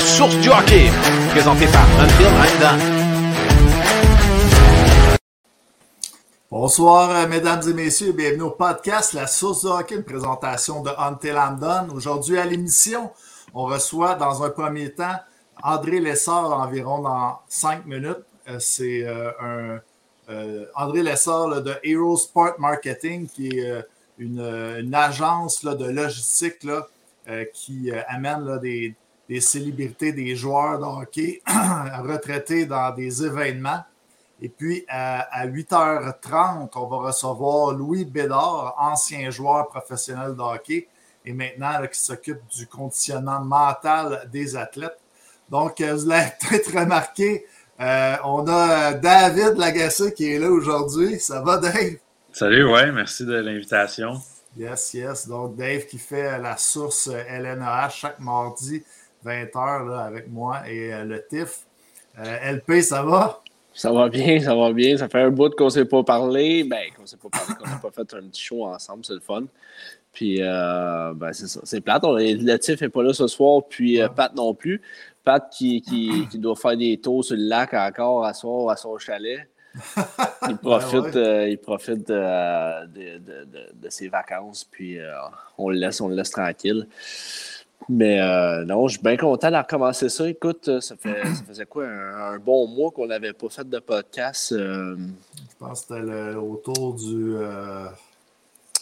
source du hockey, présenté par. Bonsoir, euh, mesdames et messieurs, bienvenue au podcast La Source du hockey, une présentation de Done. Aujourd'hui à l'émission, on reçoit dans un premier temps André Lessard environ dans cinq minutes. Euh, c'est euh, un André Lessard de Hero Sport Marketing, qui est une, agence de logistique qui amène des, des célébrités, des joueurs de hockey retraités dans des événements. Et puis, à, 8h30, on va recevoir Louis Bédard, ancien joueur professionnel de hockey et maintenant qui s'occupe du conditionnement mental des athlètes. Donc, vous l'avez peut-être remarqué, euh, on a David Lagacé qui est là aujourd'hui. Ça va, Dave? Salut, ouais, merci de l'invitation. Yes, yes. Donc, Dave qui fait la source LNAH chaque mardi, 20h, avec moi et euh, le TIF. Euh, LP, ça va? Ça va bien, ça va bien. Ça fait un bout qu'on ne s'est pas parlé. Ben, qu'on ne s'est pas parlé, qu'on n'a pas fait un petit show ensemble, c'est le fun. Puis, euh, ben, c'est ça. C'est plate. On, le Tiff n'est pas là ce soir, puis Pat non plus. Pat qui, qui, qui, doit faire des tours sur le lac encore à soir à son chalet. Il profite, euh, il profite de, de, de, de, ses vacances, puis on le laisse, on le laisse tranquille. Mais euh, non, je suis bien content de recommencer ça. Écoute, euh, ça, fait, ça faisait quoi, un, bon mois qu'on n'avait pas fait de podcast. Euh... Je pense que c'était autour du euh,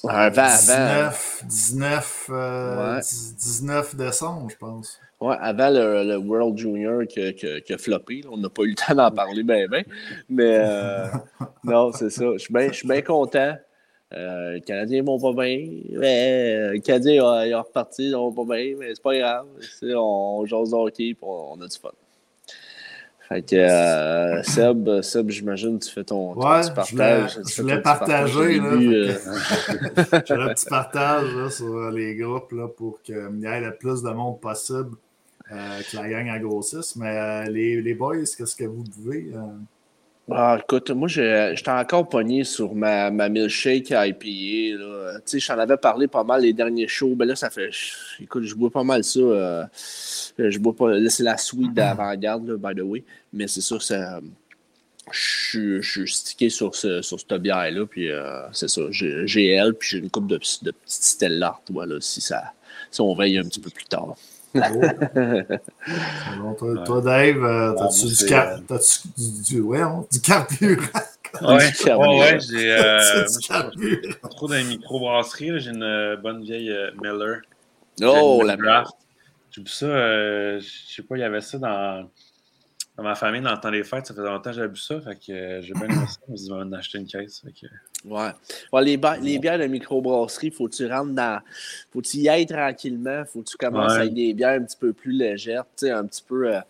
avant, 19, 19, ouais. 19, décembre, je pense. Ouais, avant le, le World Junior qui, qui, qui a floppé. On n'a pas eu le temps d'en parler bien, bien. Mais non, c'est ça. Je suis bien content. Euh, les Canadiens vont pas bien. Euh, les Canadiens, ils ont reparti, ils vont pas bien, mais c'est pas grave. On, on jase hockey et on, a du fun. Fait que euh, Seb, Seb j'imagine tu fais ton, ouais, petit partage. Je voulais partager. Là, euh... J'ai un petit partage là, sur les groupes là, pour qu'il y ait le plus de monde possible, euh, que la gang grossisse. Mais les, les boys, qu'est-ce que vous pouvez? Ah, écoute, moi, j'étais encore pogné sur ma, ma milkshake IPA. Tu sais, j'en avais parlé pas mal les derniers shows. Ben là, ça fait. Écoute, je bois pas mal ça. Euh, je bois pas. Là, c'est la suite d'avant-garde, by the way. Mais c'est sûr, ça. Je, suis stické sur, ce, sur cette bière-là. Puis euh, c'est ça. J'ai elle, puis j'ai une coupe de, de petites stellards, voilà, si, ça, si on veille un petit peu plus tard bon, toi, Dave, euh, t'as-tu du, car... du, du, ouais, du carburant? Ouais, ouais, j'ai euh, trop dans les microbrasseries. J'ai une euh, bonne vieille euh, Miller. Oh, la draft. J'ai vu ça, euh, je sais pas, il y avait ça dans dans ma famille, dans le temps des fêtes, ça faisait longtemps que j'avais bu ça. Fait que euh, j'ai bien aimé ça. Je me suis dit, acheter une caisse. Fait ouais. ouais. les, les bières de microbrasserie, faut que tu rentres dans. Faut que tu y ailles tranquillement. Faut que tu commences avec des bières un petit peu plus légères. Tu sais, un petit peu. Euh,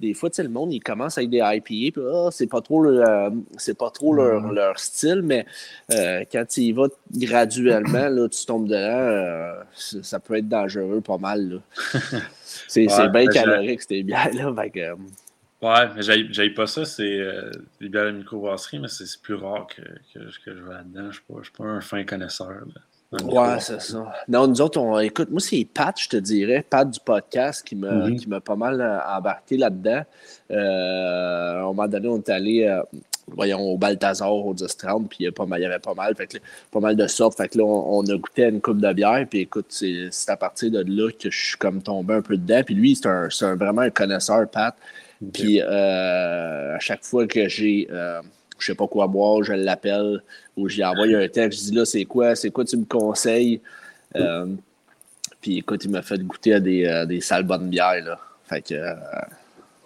des fois, tu sais, le monde, il commence avec des IPA. Oh, c'est pas trop, euh, c'est pas trop leur, leur, style. Mais quand tu y vas graduellement, là, tu tombes dedans, ça peut être dangereux pas mal. c'est ouais, bien calorique, ces bières-là. Ouais, mais j'aille pas ça, c'est euh, les bières de microbrasserie, mais c'est plus rare que, que, que je vais là-dedans. Je ne suis, pas un fin connaisseur. Ouais, c'est ça. Non, nous autres, on, écoute, moi, c'est Pat, je te dirais, Pat du podcast qui m'a mm-hmm. pas mal euh, embarqué là-dedans. Euh, à un moment donné, on est allé, euh, voyons, au Balthazar, au 10-30, puis il y, avait pas mal, fait que, pas mal de sortes. Fait que là, on, a goûté à une coupe de bière, puis écoute, c'est à partir de là que je suis comme tombé un peu dedans. Puis lui, c'est un, un, vraiment un connaisseur, Pat. Puis euh, à chaque fois que j'ai, euh, je sais pas quoi boire, je l'appelle ou j'y envoie un texte, je dis là, c'est quoi, c'est quoi tu me conseilles? Euh, puis écoute, il m'a fait goûter à des, des sales bonnes bières. Là. Fait que,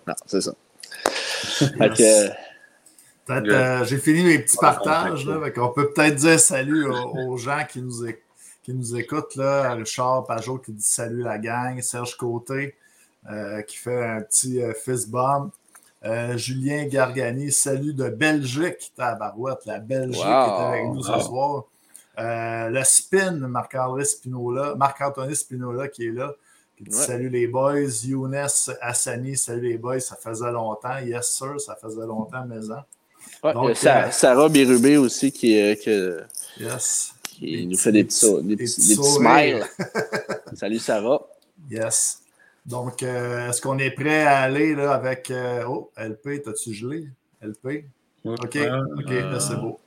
non, c'est ça. fait que, j'ai fini mes petits partages. Là, on peut peut-être dire salut aux, gens qui nous, qui nous écoutent. Là. Richard Pajot qui dit salut la gang. Serge Côté. Euh, qui fait un petit euh, fist bomb. Euh, Julien Gargani, salut de Belgique, tabarouette, la Belgique est avec nous ce soir. le spin, Marc-André Spinola, Marc-Anthony Spinola qui est là. Salut les boys. Younes Hassani, salut les boys, ça faisait longtemps. Yes, sir, ça faisait longtemps, mais Ouais, Sarah Bérubé aussi qui, yes. qui nous fait des petits, des, petits, des petits smiles. salut Sarah. Yes. Donc, euh, est-ce qu'on est prêt à aller là, avec. Euh, oh, LP, t'as-tu gelé? LP? OK, OK, là, c'est beau.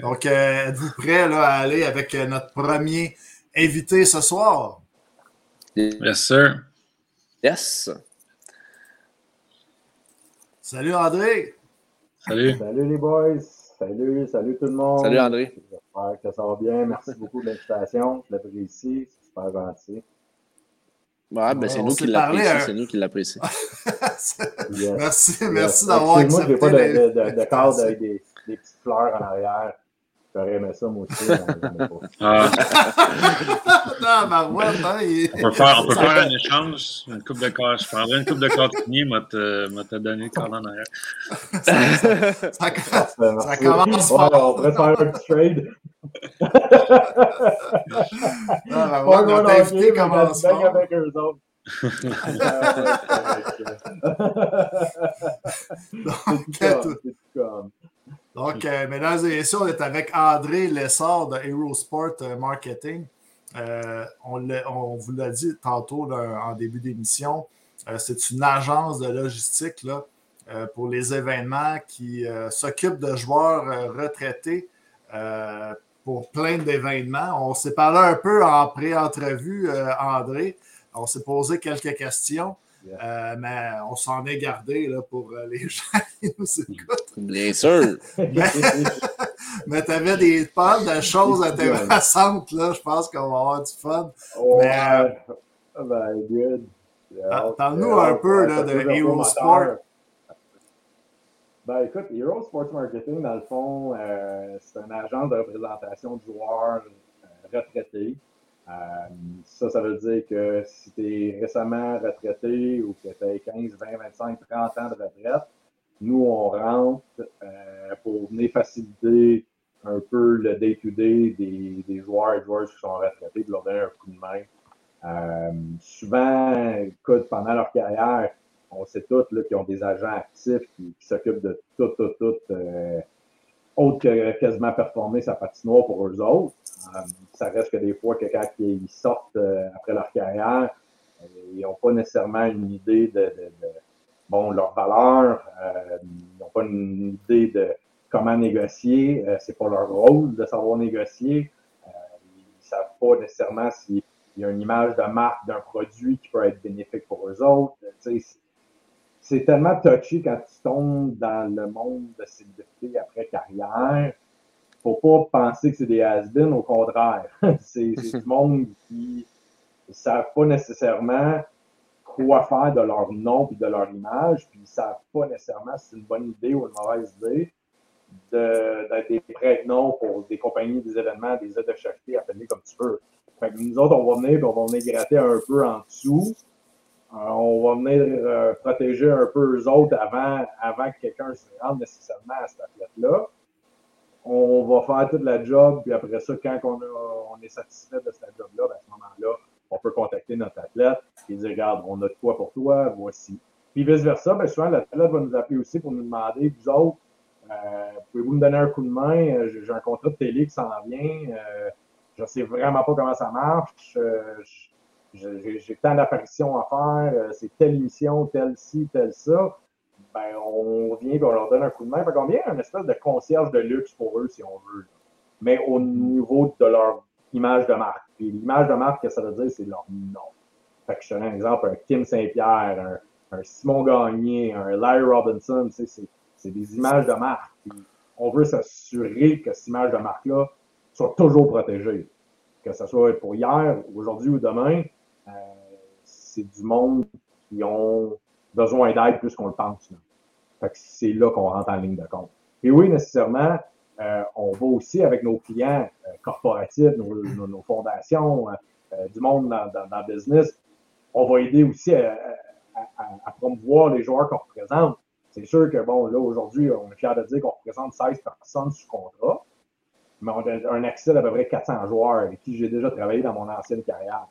Donc, euh, êtes-vous prêt là, à aller avec notre premier invité ce soir? Yes, sir. Yes. Salut, André. Salut. Salut, les boys. Salut, salut tout le monde. Salut, André. J'espère que ça va bien. Merci beaucoup de l'invitation. Je l'apprécie. C'est super gentil. Ouais, ben c'est nous, qui l'apprécions. C'est nous qui l'apprécions. Merci, merci d'avoir accepté. Moi, je n'ai pas de, de, de, cadre avec des, des, petites fleurs en arrière. J'aurais aimé ça, moi aussi. ah. non, Marouette, hein, il... On peut faire, on peut faire un échange, une coupe de cartes. Je prendrais une coupe de cartes finie, moi te donner le en arrière. ça, ça, ça, ça commence ouais, On pourrait faire un petit trade. non, Marouette, notre invité commence avec eux autres. Donc, donc, euh, mesdames et messieurs, on est avec André Lessard de Aerosport euh, Marketing. Euh, on, vous l'a dit tantôt en début d'émission, c'est une agence de logistique là, pour les événements qui s'occupe de joueurs retraités pour plein d'événements. On s'est parlé un peu en pré-entrevue, André. On s'est posé quelques questions. Euh, mais on s'en est gardé là, pour euh, les gens qui nous écoutent. Bien sûr. mais, tu avais des pas de choses intéressantes. Là. Je pense qu'on va avoir du fun. mais, euh, ben, good. Parle-nous un peu là, de Hero Sport. Ben, écoute, Hero Sports Marketing, dans le fond, c'est une agence de représentation de joueurs retraités. Euh, ça, ça veut dire que si tu es récemment retraité ou que tu as 15, 20, 25, 30 ans de retraite, nous, on rentre euh, pour venir faciliter un peu le day-to-day des, joueurs et joueuses qui sont retraités, de leur donner un coup de main. Euh, souvent, pendant leur carrière, on sait tous qu'ils ont des agents actifs qui, s'occupent de tout, tout, tout, autre que quasiment performer sa patinoire pour eux autres. Euh, ça reste que des fois que quand ils sortent euh, après leur carrière, euh, ils n'ont pas nécessairement une idée de, bon, leur valeur, ils n'ont pas une idée de comment négocier, c'est pas leur rôle de savoir négocier. ils ne savent pas nécessairement s'il y a une image de marque d'un produit qui peut être bénéfique pour eux autres. C'est tellement touché quand tu tombes dans le monde de célébrité après carrière faut pas penser que c'est des has au contraire. c'est du monde qui ne savent pas nécessairement quoi faire de leur nom et de leur image, puis ils ne savent pas nécessairement si c'est une bonne idée ou une mauvaise idée d'être des prêts noms pour des compagnies, des événements, des aides de charité, appelez comme tu veux. Fait que nous autres, on va venir, on va venir gratter un peu en dessous. Euh, on va venir euh, protéger un peu eux autres avant, avant que quelqu'un se rende nécessairement à cette athlète-là on va faire toute la job, puis après ça, quand on, on est satisfait de cette job-là, ben, à ce moment-là, on peut contacter notre athlète et dire Regarde, on a de quoi pour toi, voici. Puis vice-versa, ben, souvent, l'athlète va nous appeler aussi pour nous demander Vous autres, euh, pouvez-vous me donner un coup de main? Euh, J'ai un contrat de télé qui s'en vient. Euh, je ne sais vraiment pas comment ça marche. J'ai tant d'apparitions à faire. C'est telle émission, telle ci, telle ça ben, on vient et on leur donne un coup de main. Fait qu'on vient un espèce de concierge de luxe pour eux, si on veut. Mais au niveau de leur image de marque. Puis l'image de marque, que ça veut dire, c'est leur nom. Fait que je donne un exemple, un Kim Saint-Pierre, un, Simon Gagné, un Larry Robinson, c'est des images de marque. on veut s'assurer que cette image de marque-là soit toujours protégée. Que ce soit pour hier, aujourd'hui ou demain, euh, c'est du monde qui ont besoin d'aide plus qu'on le pense. c'est là qu'on rentre en ligne de compte. Et oui, nécessairement, euh, on va aussi avec nos clients euh, corporatifs, nos, fondations, du monde dans, le business, on va aider aussi à, promouvoir les joueurs qu'on représente. C'est sûr que, bon, là, aujourd'hui, on est fiers de dire qu'on représente 16 personnes sous contrat, mais on a un accès d'à peu près 400 joueurs avec qui j'ai déjà travaillé dans mon ancienne carrière.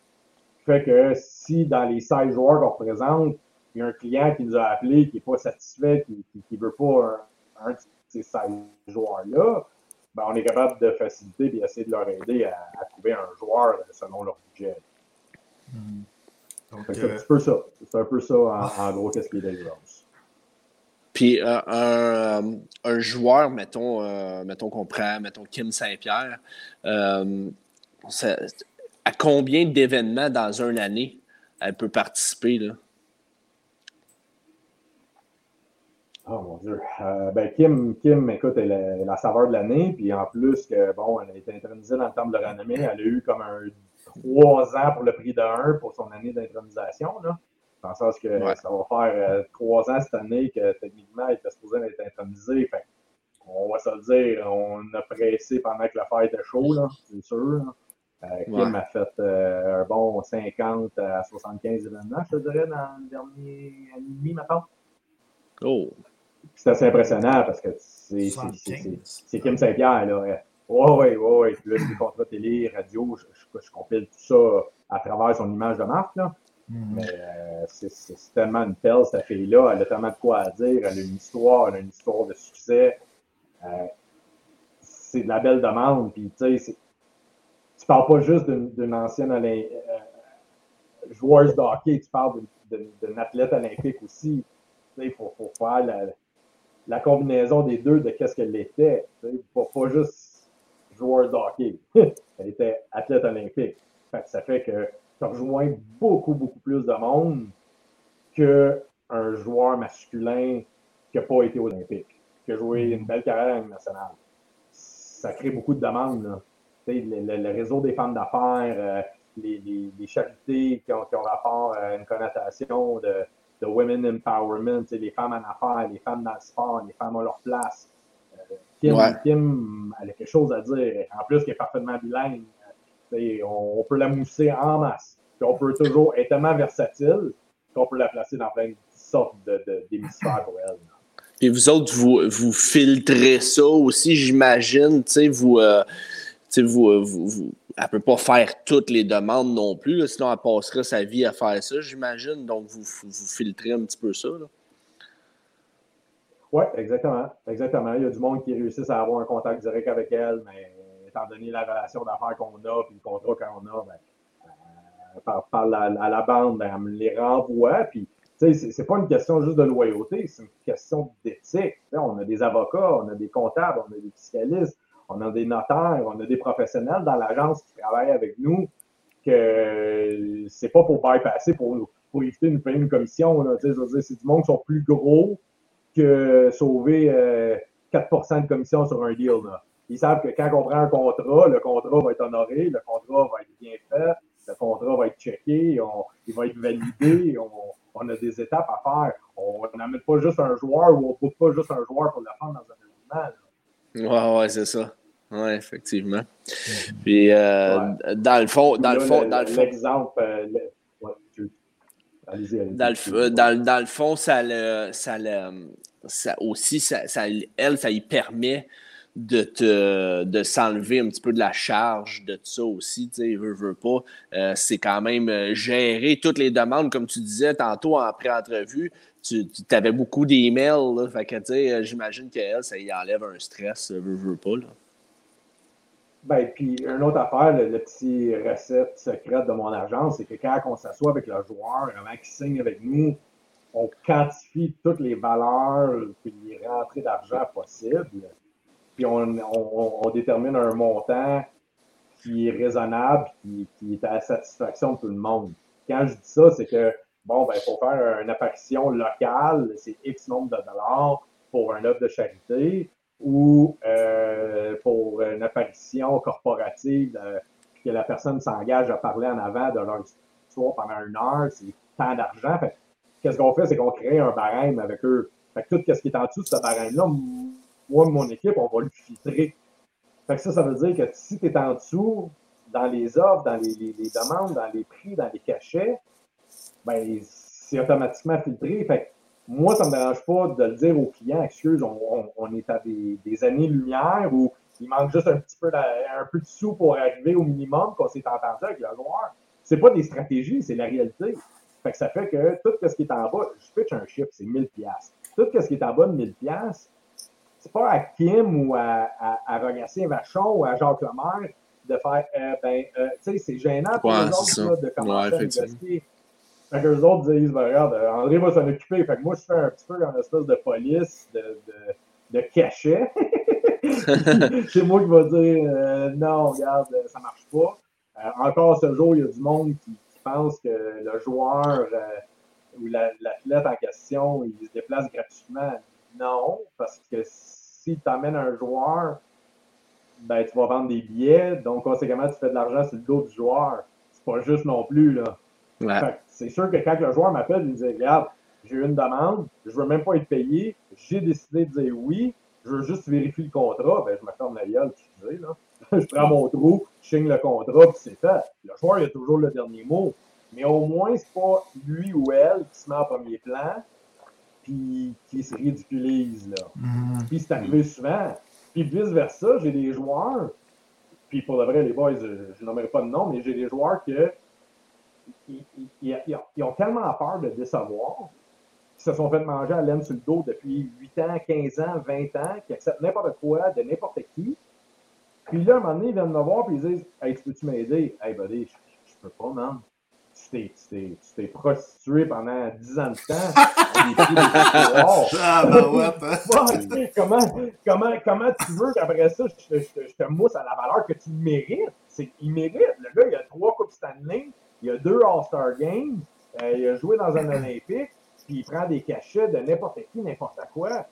Fait que si dans les 16 joueurs qu'on représente, il y a un client qui nous a appelé, qui n'est pas satisfait, qui ne veut pas un, de ces 16 joueurs-là, ben, on est capable de faciliter et essayer de leur aider à, trouver un joueur selon leur budget. C'est un peu ça. C'est un peu ça, en, gros, qu'est-ce qui est. Puis un, un, joueur, mettons, mettons qu'on prend, mettons Kim Saint-Pierre, à combien d'événements dans une année elle peut participer? Là? Oh mon Dieu. Euh, ben, Kim, Kim, écoute, elle est la saveur de l'année. Puis en plus, que, bon, elle a été intronisée dans le temple de renommée. Elle a eu comme un trois ans pour le prix de un pour son année d'intronisation. Dans le sens que ça va faire euh, trois ans cette année que techniquement, elle était supposée être intronisée. Fait, on va se le dire, on a pressé pendant que l'affaire était chaud, c'est sûr. Kim a fait un bon 50 à 75 événements, je te dirais, dans le dernier an et demi, maintenant. Oh! c'est assez impressionnant parce que c'est Kim Saint-Pierre. Là. Oui, oui, oui. Puis là, les contrats télé, radio, je, je, compile tout ça à travers son image de marque. Là. Mm-hmm. Mais euh, c'est tellement une pelle, cette fille-là. Elle a tellement de quoi à dire. Elle a une histoire, elle a une histoire de succès. Euh, c'est de la belle demande. Puis, tu sais, tu parles pas juste d'une ancienne euh, joueuse de hockey, tu parles d'une athlète olympique aussi. Il faut, faut, faire la, la combinaison des deux de qu'est-ce qu'elle était. Pas, pas juste joueur de hockey. Elle était athlète olympique. ça fait que tu rejoins beaucoup, beaucoup plus de monde qu'un joueur masculin qui n'a pas été olympique, qui a joué une belle carrière nationale. Ça crée beaucoup de demandes. Le, réseau des femmes d'affaires, euh, les, les, charités qui ont, qui ont rapport à une connotation de de women empowerment, les femmes en affaires, les femmes dans le sport, les femmes ont leur place. Euh, Kim, Kim, elle a quelque chose à dire. En plus, qu'elle est parfaitement bilingue. On, on, peut la mousser en masse. Puis on peut toujours être tellement versatile qu'on peut la placer dans plein de sortes d'hémisphères pour elle. Et vous autres, vous, vous filtrez ça aussi, j'imagine. Vous, euh, vous elle ne peut pas faire toutes les demandes non plus, sinon elle passerait sa vie à faire ça, j'imagine. Donc, vous, filtrez un petit peu ça. Oui, exactement. Exactement. Il y a du monde qui réussit à avoir un contact direct avec elle, mais étant donné la relation d'affaires qu'on a puis le contrat qu'on a, ben, euh, par, la, à la bande, ben, elle me les renvoie. Puis, c'est pas une question juste de loyauté, c'est une question d'éthique. On a des avocats, on a des comptables, on a des fiscalistes on a des notaires, on a des professionnels dans l'agence qui travaillent avec nous, que c'est pas pour bypasser, pour, pour éviter de payer une commission. c'est du monde qui sont plus gros que sauver 4% euh, de commission sur un deal. Ils savent que quand on prend un contrat, le contrat va être honoré, le contrat va être bien fait, le contrat va être checké, il va être validé, on, a des étapes à faire. On n'amène pas juste un joueur ou on ne pousse pas juste un joueur pour le faire dans un événement. Ouais, ouais, c'est ça. Oui, effectivement. Puis, euh, dans le fond, dans le fond, dans le fond. L'exemple, euh, dans, le, dans, dans, le fond, ça, le, ça, le, ça aussi, ça, ça, elle, ça lui permet de, te, de s'enlever un petit peu de la charge de ça aussi, tu sais, veut, veut pas. Euh, c'est quand même gérer toutes les demandes, comme tu disais tantôt en pré-entrevue. Tu, tu avais beaucoup d'emails, fait que, tu sais, j'imagine qu'elle, ça y enlève un stress, veut, veut pas, là. Ben, puis, une autre affaire, le, petit recette secrète de mon agence, c'est que quand on s'assoit avec le joueur, avant qu'il signe avec nous, on quantifie toutes les valeurs et les rentrées d'argent possibles. Puis, on, détermine un montant qui est raisonnable, qui, qui est à la satisfaction de tout le monde. Quand je dis ça, c'est que, bon, ben, faut faire une apparition locale, c'est X nombre de dollars pour un œuvre de charité ou euh, pour une apparition corporative, euh, que la personne s'engage à parler en avant de leur histoire pendant une heure, c'est tant d'argent. Qu'est-ce qu'on fait, c'est qu'on crée un barème avec eux. Fait que tout ce qui est en dessous de ce barème-là, moi mon équipe, on va le filtrer. Fait que ça, ça veut dire que si tu es en dessous, dans les offres, dans les, les, demandes, dans les prix, dans les cachets, ben, c'est automatiquement filtré. Fait moi, ça ne me dérange pas de le dire aux clients, excuse, on, est à des, années-lumière où il manque juste un petit peu de, un peu de sous pour arriver au minimum qu'on s'est entendu avec le joueur. C'est pas des stratégies, c'est la réalité. Fait que ça fait que tout ce qui est en bas, je pitch un chiffre, c'est 1000 pièces. Tout ce qui est en bas de 1000 pièces, c'est pas à Kim ou à, à, Rogatien Vachon ou à Jacques Lemaire de faire, euh, ben, euh, tu sais, c'est gênant pour les autres de commencer à négocier Fait que les autres disent, ben, regarde, André va s'en occuper. Fait que moi, je fais un petit peu comme une espèce de police, de, de, de cachet. c'est moi qui va dire, euh, non, regarde, ça marche pas. Euh, encore ce jour, il y a du monde qui, pense que le joueur euh, ou l'athlète en question, il se déplace gratuitement. Non, parce que si tu amènes un joueur, ben, tu vas vendre des billets, donc conséquemment, tu fais de l'argent sur le dos du joueur. C'est pas juste non plus, là. C'est sûr que quand le joueur m'appelle, il me dit Regarde, j'ai eu une demande, je veux même pas être payé, j'ai décidé de dire oui, je veux juste vérifier le contrat, ben, je me ferme la gueule, sais, là. je prends mon trou, je signe le contrat, puis c'est fait. Le joueur, il a toujours le dernier mot. Mais au moins, c'est pas lui ou elle qui se met en premier plan, puis qui se ridiculise, là. Mm-hmm. Puis c'est arrivé souvent. Puis vice-versa, j'ai des joueurs, puis pour de vrai, les boys, je, je nommerai pas de nom, mais j'ai des joueurs que ils, ont tellement peur de décevoir qu'ils se sont fait manger à laine sur le dos depuis 8 ans, 15 ans, 20 ans, qu'ils acceptent n'importe quoi de n'importe qui. Puis là, à un moment donné, ils viennent me voir et ils disent Hey, peux-tu m'aider Hey, buddy, je, je, peux pas, man. Tu t'es prostitué pendant 10 ans de temps. ah, ben ouais, comment, comment, comment tu veux qu'après ça, je, je, te mousse à la valeur que tu mérites? Il mérite. Le gars, il a trois Coupes Stanley. Il a deux All-Star Games. Euh, il a joué dans un Olympique. Puis il prend des cachets de n'importe qui, n'importe quoi.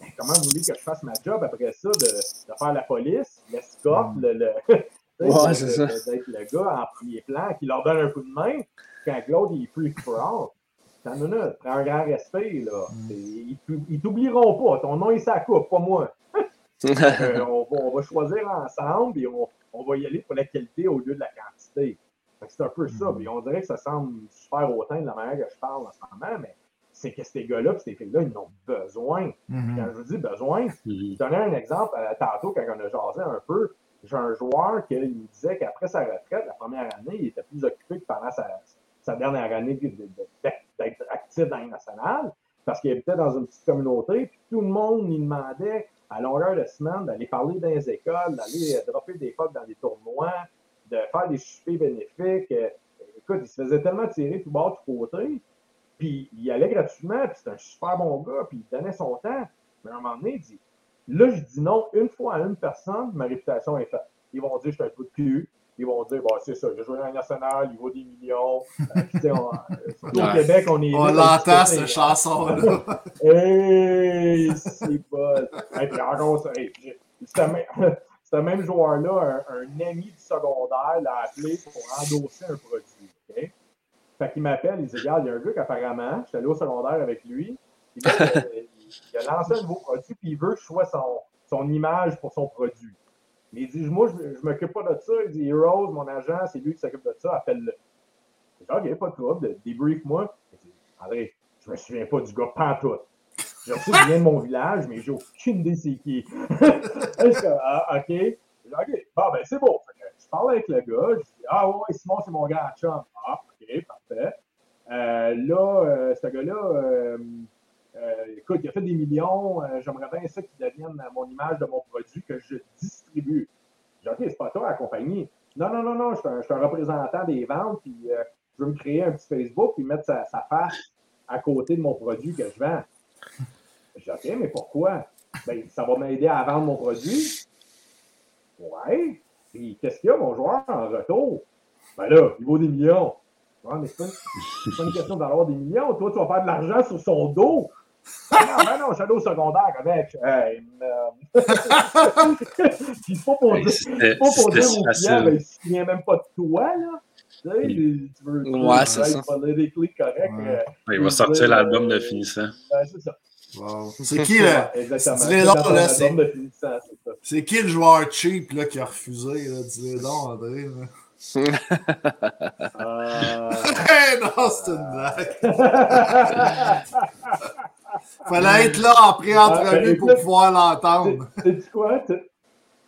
Ben, comment vous voulez que je fasse ma job après ça, de, de faire la police, l'escorte, le, le, ouais, d'être le gars en premier plan qui leur donne un coup de main quand l'autre il est plus for T'as une minute, prends un grand respect, là. Mm. Ils, t'oublieront pas. Ton nom est sa coupe, pas moi. euh, on, va, on, va, choisir ensemble et on, on, va y aller pour la qualité au lieu de la quantité. C'est un peu ça. Puis on dirait que ça semble super hautain de la manière que je parle en ce moment, mais c'est que ces gars-là ces filles-là, ils ont besoin. Mm-hmm. Quand je vous dis besoin, je donnais un exemple euh, tantôt quand on a jasé un peu. J'ai un joueur qui me disait qu'après sa retraite, la première année, il était plus occupé que pendant sa, sa dernière année d'être actif dans les nationales, parce qu'il habitait dans une petite communauté, puis tout le monde lui demandait à longueur de semaine d'aller parler dans les écoles, d'aller dropper des potes dans des tournois, de faire des soupers bénéfiques. Euh, écoute, il se faisait tellement tirer tout bas, tout côté. Puis il allait gratuitement, puis c'était un super bon gars, puis il donnait son temps. Mais à un moment donné, il dit Là, je dis non une fois à une personne, ma réputation est faite. Ils vont dire Je suis un peu de cul. Ils vont dire bah, c'est ça, j'ai joué dans le national, il vaut des millions. Euh, on, euh, au Québec, on est. On l'entend, cette chanson-là. hey, c'est pas. Hey, puis encore, hey, ce même joueur-là, un, ami du secondaire, l'a appelé pour endosser un produit. Okay? Fait qu'il m'appelle, il dit Regarde, il y a un gars qu'apparemment, je suis allé au secondaire avec lui, il, a lancé un nouveau produit, puis il veut que je sois son, image pour son produit. Mais il dit Moi, je ne m'occupe pas de ça. Il dit Heroes, mon agent, c'est lui qui s'occupe de ça, appelle-le. Je dis Ok, pas de trouble, débrief-moi. André, je me souviens pas du gars pantoute. Je vient de mon village, mais j'ai aucune idée c'est qui. ah, OK. OK. Bon, ben, c'est beau. Je parle avec le gars. Je dis, ah, ouais, Simon, c'est mon gars chum. Ah, OK, parfait. Euh, là, euh, ce gars-là, euh, écoute, il a fait des millions. J'aimerais bien ça qu'il devienne mon image de mon produit que je distribue. Je dis, OK, c'est pas toi à accompagner. Non, non, non, non, je suis un, représentant des ventes, puis je veux me créer un petit Facebook, puis mettre sa, sa face à côté de mon produit que je vends. Je dis, OK, mais pourquoi? Ben, ça va m'aider à vendre mon produit. Ouais. Puis, qu'est-ce qu'il y a, mon joueur, en retour? Ben là, il vaut des millions. Ouais, mais c'est pas, une question d'avoir des millions. Toi, tu vas faire de l'argent sur son dos. Non, ben non, shadow secondaire avec. Hey, Puis, pas pour dire, pas pour dire au client, ben, il ne vient même pas de toi, là. Tu, sais, tu veux, ouais, c'est ça. Ouais. Euh, il va sortir l'album de finissant. Ben, c'est ça. Wow. C'est qui, là? C'est qui le joueur cheap là, qui a refusé? Dis-le donc, André. Là. euh... hey, non, c'est une blague. Fallait être là en pré-entrevue pour pouvoir l'entendre. C'est quoi?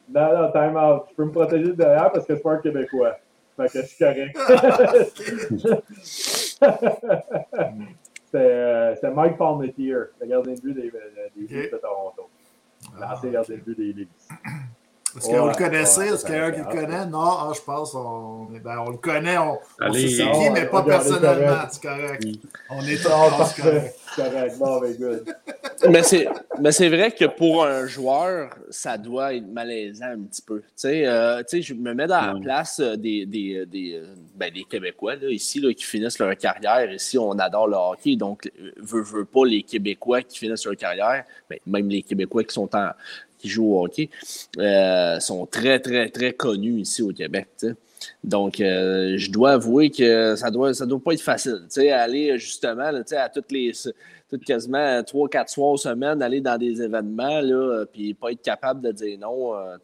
Non, non, time out. Je peux me protéger derrière parce que je suis un Québécois. Fait que je suis correct. Euh, c'était Mike Palmetier, le gardien de but des, des okay. de Toronto. L'ancien ah, gardien de but des Leafs. Est-ce qu'on le connaissait? Est-ce qu'il y a quelqu'un qui le connaît? Non, ah, je pense on, ben, on le connaît. On, on sait c'est qui, mais pas personnellement. C'est correct. On est tous correct. correct. Bon, ben, good. mais c'est, mais c'est vrai que pour un joueur, ça doit être malaisant un petit peu. Tu sais, euh, je me mets dans la place euh, des, des, des, euh, ben, des Québécois là, ici là, qui finissent leur carrière. Ici, on adore le hockey. Donc, veut, veut pas les Québécois qui finissent leur carrière, ben, même les Québécois qui sont en, qui jouent au hockey euh, sont très, très, très connus ici au Québec. Donc, euh, je dois avouer que ça doit, ça doit pas être facile. aller justement à toutes les toutes quasiment 3-4 soirs semaine, aller dans des événements, là, puis pas être capable de dire non, euh,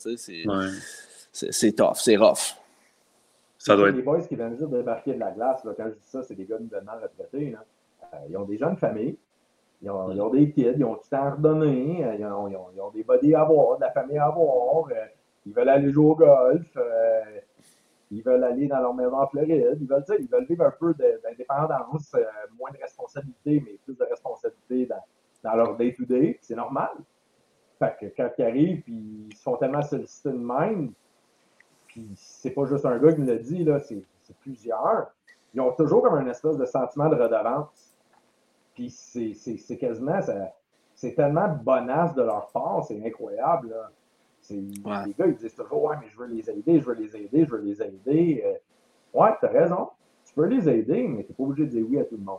c'est tough, c'est rough. Ça doit être... Les boys qui viennent juste débarquer de la glace, quand je dis ça, c'est des gars nouvellement retraités. ils ont des jeunes familles. Ils ont, des kids, ils ont tout à redonner, euh, ils ont, ils, ont, des bodies à avoir, de la famille à avoir, euh, ils veulent aller jouer au golf, euh, ils veulent aller dans leur maison en Floride, ils veulent, ils veulent vivre un peu d'indépendance, moins de responsabilité, mais plus de responsabilité dans, dans leur day-to-day. C'est normal. Fait que quand ils arrivent, puis ils se font tellement solliciter de même, puis c'est pas juste un gars qui me l'a dit, là, c'est plusieurs. Ils ont toujours comme un espèce de sentiment de redevance puis c'est quasiment, c'est tellement bonasse de leur part, c'est incroyable. Les gars, ils disent toujours, ouais, mais je veux les aider, je veux les aider, je veux les aider. Euh, ouais, t'as raison. Tu peux les aider, mais t'es pas obligé de dire oui à tout le monde.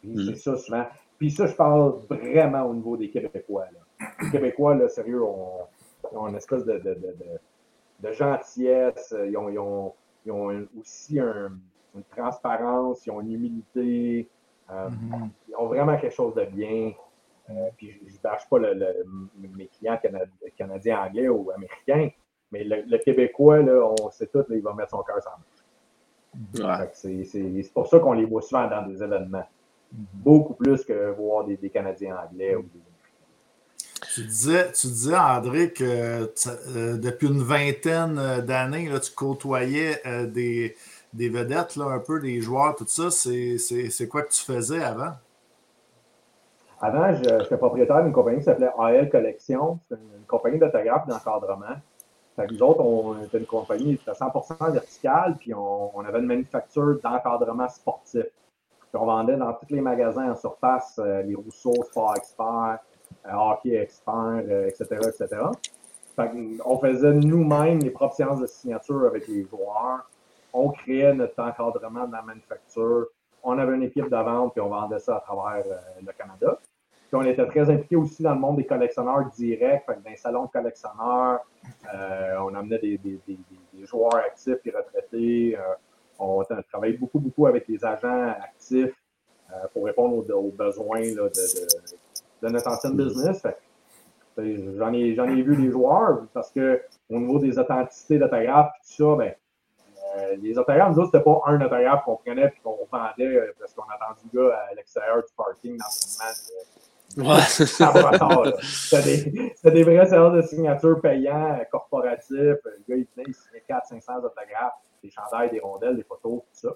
Puis mm. c'est ça souvent. Puis ça, je parle vraiment au niveau des Québécois. Les Québécois, là, sérieux, ont, ont une espèce de, de, de, de gentillesse. Ils ont, ils ont, ils ont aussi un, une transparence, ils ont une humilité. Euh, mhm. Ils ont vraiment quelque chose de bien. Euh, puis je ne bâche pas mes clients canadiens, anglais ou américains, mais le, Québécois, là, on sait tout, il va mettre son cœur sans ouais. C'est pour ça qu'on les voit souvent dans des événements. Mhm. Beaucoup plus que voir des, Canadiens anglais ou des tu disais, tu disais, André, que euh, depuis une vingtaine d'années, tu côtoyais des, des vedettes, là, un peu des joueurs, tout ça, c'est quoi que tu faisais avant? Avant, j'étais propriétaire d'une compagnie qui s'appelait AL Collection. C'est une, compagnie d'autographes d'encadrement. nous autres, on était une compagnie qui était 100% verticale, puis on, avait une manufacture d'encadrement sportif. on vendait dans tous les magasins en surface, euh, les Rousseau, Sport Expert, euh, Hockey Expert, etc., euh, etc. on faisait nous-mêmes les propres séances de signature avec les joueurs on créait notre encadrement de la manufacture. On avait une équipe de vente, puis on vendait ça à travers euh, le Canada. Puis on était très impliqués aussi dans le monde des collectionneurs directs, dans les salons de collectionneurs. Euh, on amenait des, joueurs actifs et retraités. Euh, on travaillait beaucoup, beaucoup avec les agents actifs pour répondre aux, besoins de, notre ancienne business. J'en ai, vu des joueurs parce que au niveau des authenticités d'autographes, tout ça, ben, euh, les autographes, nous autres, c'était pas un autographe qu'on prenait et qu'on vendait euh, parce qu'on a attendu le gars à l'extérieur du parking dans son match. Ouais. C'était des, vrais séances de signature payants, euh, corporatifs. Le gars, il venait, il signait 400-500 autographes, des chandails, des rondelles, des photos, tout ça.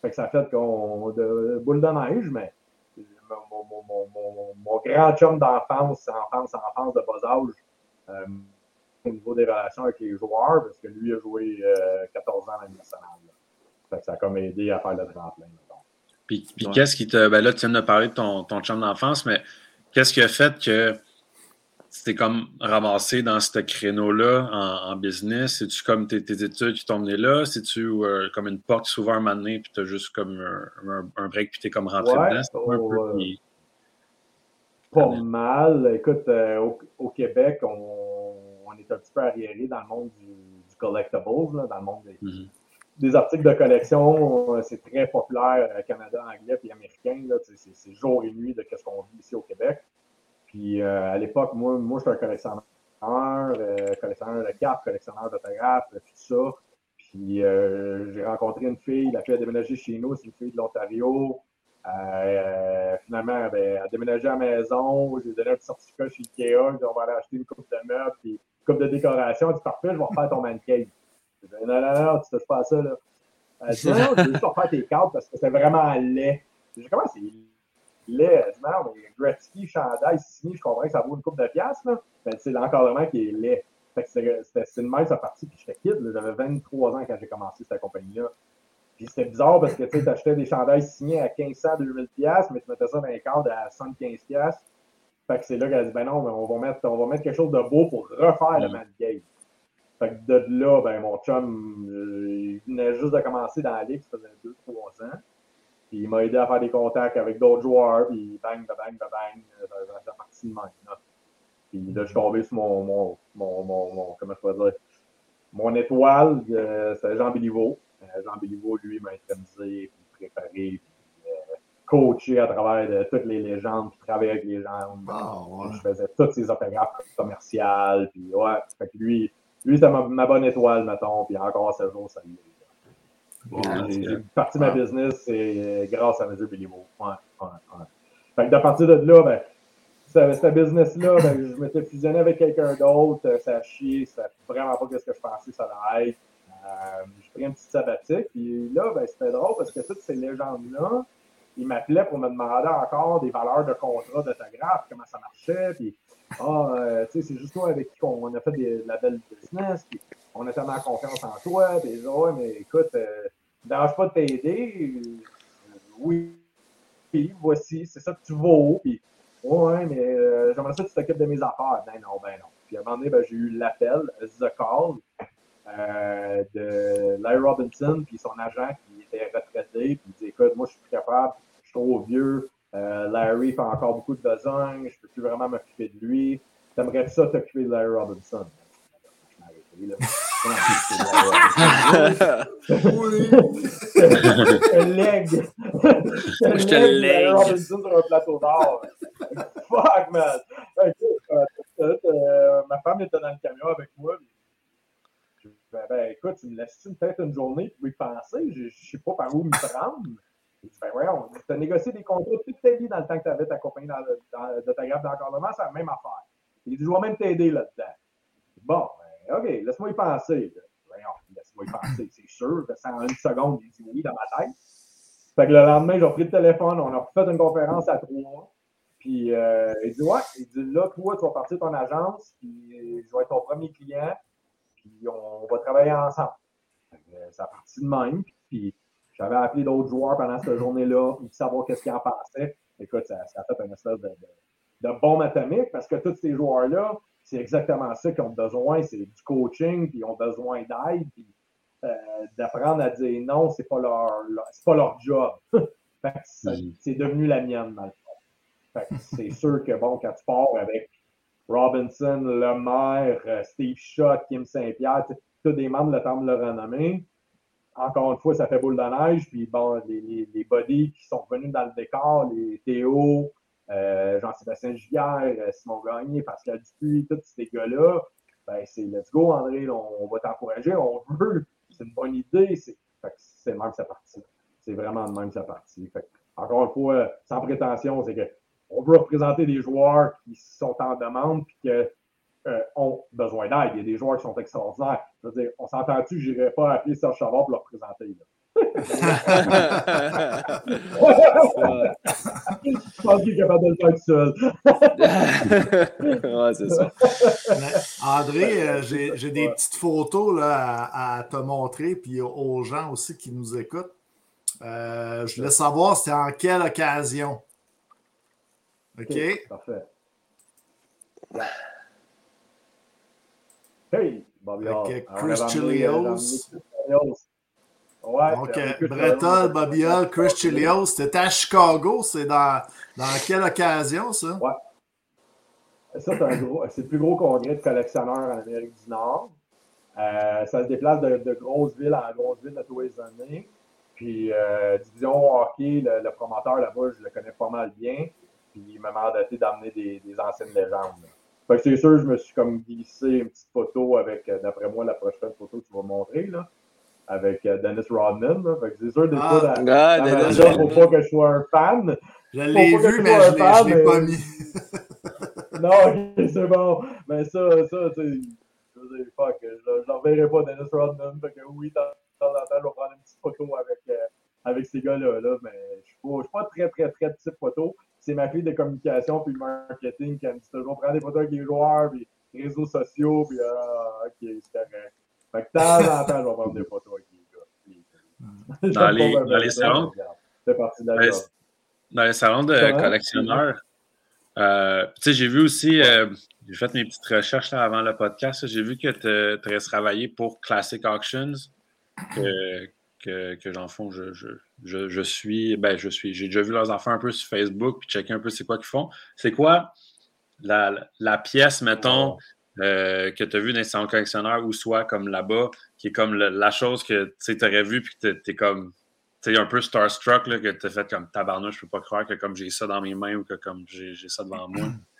Fait que ça fait qu'on. de boule de neige, mais mon, mon, mon, mon grand chum d'enfance, enfance, enfance de bas âge, au niveau des relations avec les joueurs, parce que lui a joué 14 euh, ans à la nationale. ça a comme aidé à faire le tremplin. Puis, puis qu'est-ce qui te. Ben là, tu viens de parler de ton, ton chum d'enfance, mais qu'est-ce qui a fait que tu t'es comme ramassé dans ce créneau-là en, business? C'est-tu comme tes, études qui t'ont mené là? C'est-tu euh, comme une porte s'ouvre un moment donné, puis tu as juste comme un, break, puis tu es comme rentré dedans? un peu, Pas mal. Écoute, euh, au, Québec, on est un petit peu arriéré dans le monde du, collectibles, dans le monde mhm. des, articles de collection. Euh, c'est très populaire au euh, Canada, anglais et américain. C'est jour et nuit de ce qu'on vit ici au Québec. Puis euh, à l'époque, moi, moi je suis un collectionneur, collectionneur de cartes, collectionneur d'autographes, tout ça. Puis j'ai rencontré une fille, la fille a déménagé chez nous, c'est une fille de l'Ontario. finalement, ben, elle a déménagé à la maison. J'ai donné un petit certificat chez Ikea. On va aller acheter une coupe de meubles. Puis comme de décoration. Dit Parfait, je vais refaire ton mannequin. Je dis Non, non, non, tu ne fais pas ça. Là. Elle dit Non, je veux juste refaire tes cartes parce que c'est vraiment laid. Je dis Comment c'est laid? Elle dit Non, mais Gretzky, chandail, signé, je comprends que ça vaut une coupe de pièces. Là. Ben, c'est l'encadrement qui est laid. c'est une même, ça partie, puis j'étais kid, j'avais 23 ans quand j'ai commencé cette compagnie-là. Puis c'était bizarre parce que tu achetais des chandails signés à 1500, 2000 mais tu mettais ça dans les cadres à 115 Fait que c'est là qu'elle a dit, ben non, on, va mettre, on va mettre quelque chose de beau pour refaire le Mad Game. Fait que de là, ben mon chum, il venait juste de commencer dans la ligue, ça faisait 2-3 ans. Puis il m'a aidé à faire des contacts avec d'autres joueurs, puis bang, bang, bang, bang, ça partie de même. Puis là, je suis tombé sur mon, mon, mon, mon, comment je peux dire, mon étoile, euh, c'est Jean Béliveau. Euh, Jean Béliveau, lui, m'a intronisé, puis préparé, puis euh, coaché à travers de toutes les légendes, puis travaillé avec les gens. Ah, je faisais toutes ces autographes commerciales, puis ouais. Fait que lui, lui c'était ma, bonne étoile, mettons, puis encore ce jour, ça lui j'ai parti de ma business c'est grâce à M. Béliveau. Ouais, ouais, ouais. Fait que de partir de là, ben, ce, business-là, ben, je m'étais fusionné avec quelqu'un d'autre, ça a chié, ça vraiment pas ce que je pensais ça allait être. Euh, j'ai pris un petit sabbatique. Puis là, ben, c'était drôle parce que toutes ces légendes-là, ils m'appelaient pour me demander encore des valeurs de contrat d'autographe, comment ça marchait. Puis, ah, euh, tu sais, c'est juste toi avec qui on a fait des, de la business. Puis, on a tellement confiance en toi. Puis, ouais, mais écoute, euh, dérange pas de t'aider. oui, puis voici, c'est ça que tu vaux. Puis, ouais, mais j'aimerais ça que tu t'occupes de mes affaires. Ben non, ben non. Puis à un moment donné, ben, j'ai eu l'appel, The Call. Euh, de Larry Robinson, puis son agent qui était retraité, puis il dit Écoute, moi, je suis plus capable, suis trop vieux. Euh, Larry fait encore beaucoup de besogne, je ne peux plus vraiment m'occuper de lui. T'aimerais ça t'occuper de Larry Robinson? Un leg. Je te leg. Robinson sur un plateau d'or. Fuck, man. Euh, ma femme était dans le camion avec moi. Ben, écoute, tu me laisses-tu peut-être une journée pour y penser? Je ne sais pas par où me prendre. Ben voyons, tu as négocié des contrats toute ta vie dans le temps que tu avais ta compagnie dans, dans, de ta grave d'encadrement, c'est la même affaire. Il dit, je vais même t'aider là-dedans. Bon, ben, OK, laisse-moi y penser. Voyons, laisse-moi y penser, c'est sûr. En une seconde, il dit oui dans ma tête. Fait que le lendemain, j'ai pris le téléphone, on a fait une conférence à trois. Puis euh, il dit Ouais, il dit là, toi, tu vas partir de ton agence, puis je vais être ton premier client on va travailler ensemble. Ça a parti de même. Puis j'avais appelé d'autres joueurs pendant cette journée-là pour savoir qu'est-ce qu'ils en pensaient. Écoute, ça, a fait un espèce de, de, bombe atomique parce que tous ces joueurs-là, c'est exactement ça qu'ils ont besoin. C'est du coaching, puis ils ont besoin d'aide, puis euh, d'apprendre à dire non, c'est pas leur, pas leur job. c'est devenu la mienne, dans c'est sûr que bon, quand tu pars avec Robinson, Lemaire, euh, Steve Schott, Kim Saint-Pierre, tous des membres de la Temple de le renommer. Encore une fois, ça fait boule de neige. Puis bon, les, les, bodies qui sont venus dans le décor, les Théo, euh, Jean-Sébastien Giguère, euh, Simon Gagné, Pascal Dupuis, tous ces gars-là, ben, c'est let's go, André, on, va t'encourager, on veut. C'est une bonne idée. C'est le même sa partie. C'est vraiment le même sa partie. encore une fois, sans prétention, c'est que on veut représenter des joueurs qui sont en demande et qui euh, ont besoin d'aide. Il y a des joueurs qui sont extraordinaires. Je veux dire, on s'entend-tu, je n'irai pas appeler Serge Chavard pour le représenter. je pense qu'il est capable de le faire tout seul. ouais, c'est ça. André, euh, j'ai des petites photos là, à, te montrer, puis aux gens aussi qui nous écoutent. Euh, je voulais savoir, c'était en quelle occasion? OK. Parfait. Hey, Bobby Hall. Chris Chilios. Ouais, Donc, Breton, Bobby Hall, Chris Chilios. C'était à Chicago. C'est dans, dans quelle occasion, ça? Ouais. Ça, c'est le plus gros congrès de collectionneurs en Amérique du Nord. Euh, ça se déplace de, de grosses villes en grosses villes de tous les années. Puis, euh, division hockey, le, le promoteur là-bas, je le connais pas mal bien il m'a mandaté d'amener des, des, anciennes légendes. Fait que c'est sûr, je me suis comme glissé une petite photo avec, euh, d'après moi, la prochaine photo que tu vas montrer, là, avec euh, Dennis Rodman. Là. Fait que c'est sûr, des ah, fois, ah, il ne faut pas que je sois un fan. Je l'ai vu, mais je ne l'ai pas mis. non, c'est bon. Mais ça, ça, tu sais, fuck, je n'enverrai pas Dennis Rodman. Fait que oui, de temps en temps, je vais prendre une petite photo avec, euh, avec ces gars-là. Là, mais je ne suis pas très, très, très petite photo c'est ma clé de communication puis marketing qui me dit toujours prendre des photos avec les joueurs, puis réseaux sociaux, puis ah, ok, c'est correct. Fait que de temps en temps, je vais prendre des photos avec les gars. Dans les, dans les salons? C'est parti de la dans, dans les salons de collectionneurs. Euh, tu sais, j'ai vu aussi, euh, j'ai fait mes petites recherches là, avant le podcast. J'ai vu que tu as travaillé pour Classic Auctions, que, que, que j'en fond, je, je, je, je, suis, ben, je suis, j'ai déjà vu leurs enfants un peu sur Facebook, puis checker un peu c'est quoi qu'ils font. C'est quoi la, la, pièce, mettons, euh, que tu as vu dans les salons collectionneurs ou soit comme là-bas, qui est comme la chose que tu aurais vu, puis que tu es, comme tu un peu starstruck, là, que tu as fait comme tabarnouche, je peux pas croire que comme j'ai ça dans mes mains ou que comme j'ai ça devant moi.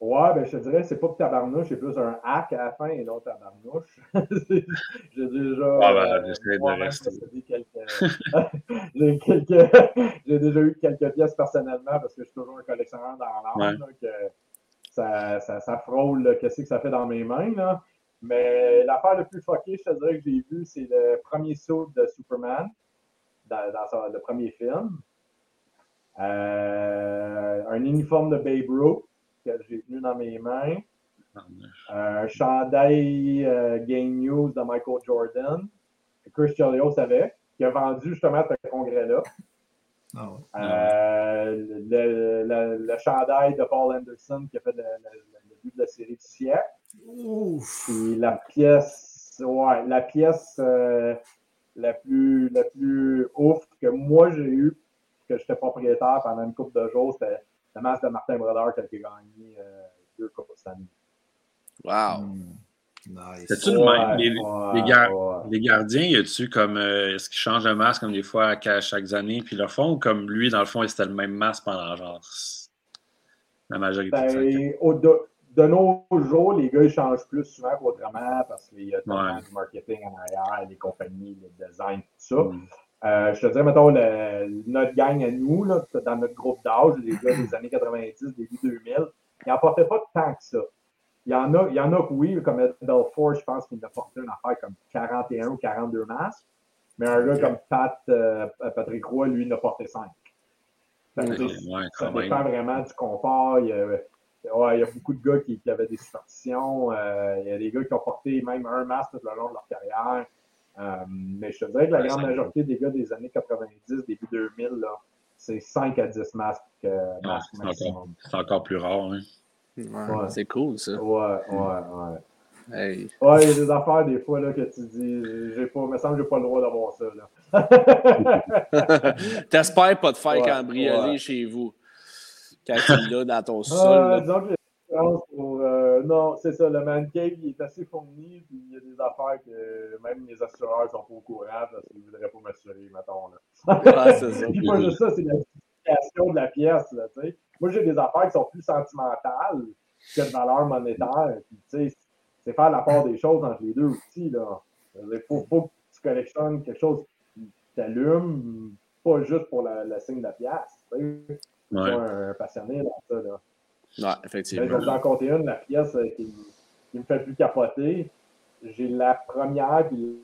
Ouais, ben je te dirais, c'est pas que tabarnouche, c'est plus un hack à la fin et non tabarnouche. j'ai déjà. Ah ben, j'essaie de rester. j'ai quelques... j'ai déjà eu quelques pièces personnellement parce que je suis toujours un collectionneur dans l'âme, que ça, ça, ça frôle qu'est-ce que ça fait dans mes mains. Là. Mais l'affaire le plus fuckée, je te dirais, que j'ai vu, c'est le premier saut de Superman dans, dans le premier film. Euh, un uniforme de Babe Ruth que j'ai tenu dans mes mains. un chandail euh, Game News de Michael Jordan. Que Chris Chelios avait, qui a vendu justement à ce congrès-là. Oh. Euh, le, le, le, chandail de Paul Anderson qui a fait le, le but de la série du siècle. Ouf. la pièce, ouais, la pièce euh, la, plus, la plus ouf que moi j'ai eue, que j'étais propriétaire pendant une couple de jours, c'était la masse de Martin Brodeur qui a gagné euh, deux coupes cette année. Wow! Hmm. Nice. C'est-tu le même? Les, les, les, gardiens, y a-tu comme. Euh, est-ce qu'ils changent de masque comme des fois à chaque année, puis le font, ou comme lui, dans le fond, c'était le même masque pendant genre la majorité ben, au, de nos jours, les gars, ils changent plus souvent qu'autrement parce qu'il y a tellement du marketing en arrière, les compagnies, le design, tout ça. Mm. Euh, je te dirais, mettons, notre gang à nous, là, dans notre groupe d'âge, les gars des années 90, début 2000, ils n'en portaient pas tant que ça. Il y en a, il y en a que oui, comme Ed Belfort, je pense qu'il a porté une affaire comme 41 ou 42 masques. Mais un gars comme Pat, euh, Patrick Roy, lui, il en a porté 5. ça dépend vraiment du confort. Il, Ouais, il y a beaucoup de gars qui, avaient des superstitions. Euh, il y a des gars qui ont porté même un masque tout le long de leur carrière. Euh, mais je te dirais que la grande majorité des gars des années 90, début 2000, c'est 5 à 10 masques. Euh, c'est encore, plus rare. Hein? Ouais, C'est cool, ça. Ouais, ouais, ouais. Hey. Ouais, il y a des affaires des fois là, que tu dis, j'ai pas, me semble que j'ai pas le droit d'avoir ça. T'espères pas de faire cambrioler chez vous quand tu l'as dans ton sol. Pour, euh, non, c'est ça, le man cave il est assez fourni, puis il y a des affaires que même les assureurs sont pas au courant parce qu'ils voudraient pas m'assurer, mettons. Là. c'est ça. puis pas juste ça, c'est la justification de la pièce. Là, Moi, j'ai des affaires qui sont plus sentimentales que de valeur monétaire. Puis, c'est faire la part des choses entre les deux aussi. Là. Il faut, faut que tu collectionnes quelque chose qui t'allume, pas juste pour le signe de la pièce. Ouais. un passionné dans ça. Là. Ouais, effectivement. je vais vous en compter une, la pièce euh, qui, qui me fait plus capoter. J'ai la première, puis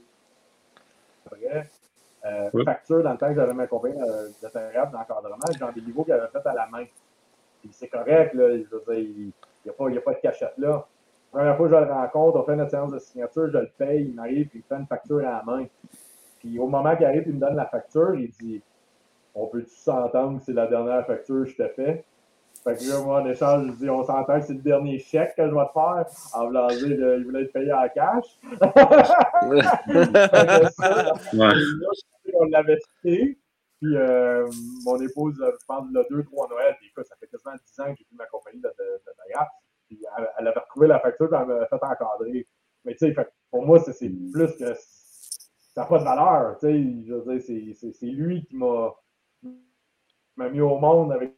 après, euh, facture dans le temps que j'avais ma compagnie euh, de thérapie d'encadrement, Jean Béliveau qui avait fait à la main. c'est correct, là, je veux dire, il n'y a, a, pas de cachette là. La première fois que je le rencontre, on fait notre séance de signature, je le paye, il m'arrive, puis il fait une facture à la main. Puis au moment qu'il arrive, il me donne la facture, il dit on peut-tu s'entendre que c'est la dernière facture que je te fais? Fait que là, moi, en échange, je dis, on s'entend que c'est le dernier chèque que je vais te faire. En voulant dire, il voulait être payé en cash. on l'avait fait. Puis euh, mon épouse, je pense, le 2-3 Noël, puis écoute, ça fait quasiment 10 ans que j'ai plus ma compagnie de, de, de Puis elle, elle, avait retrouvé la facture, puis elle m'avait fait encadrer. Mais tu sais, pour moi, c'est plus que ça n'a pas de valeur. Tu sais, je veux dire, c'est lui qui m'a mis au monde avec,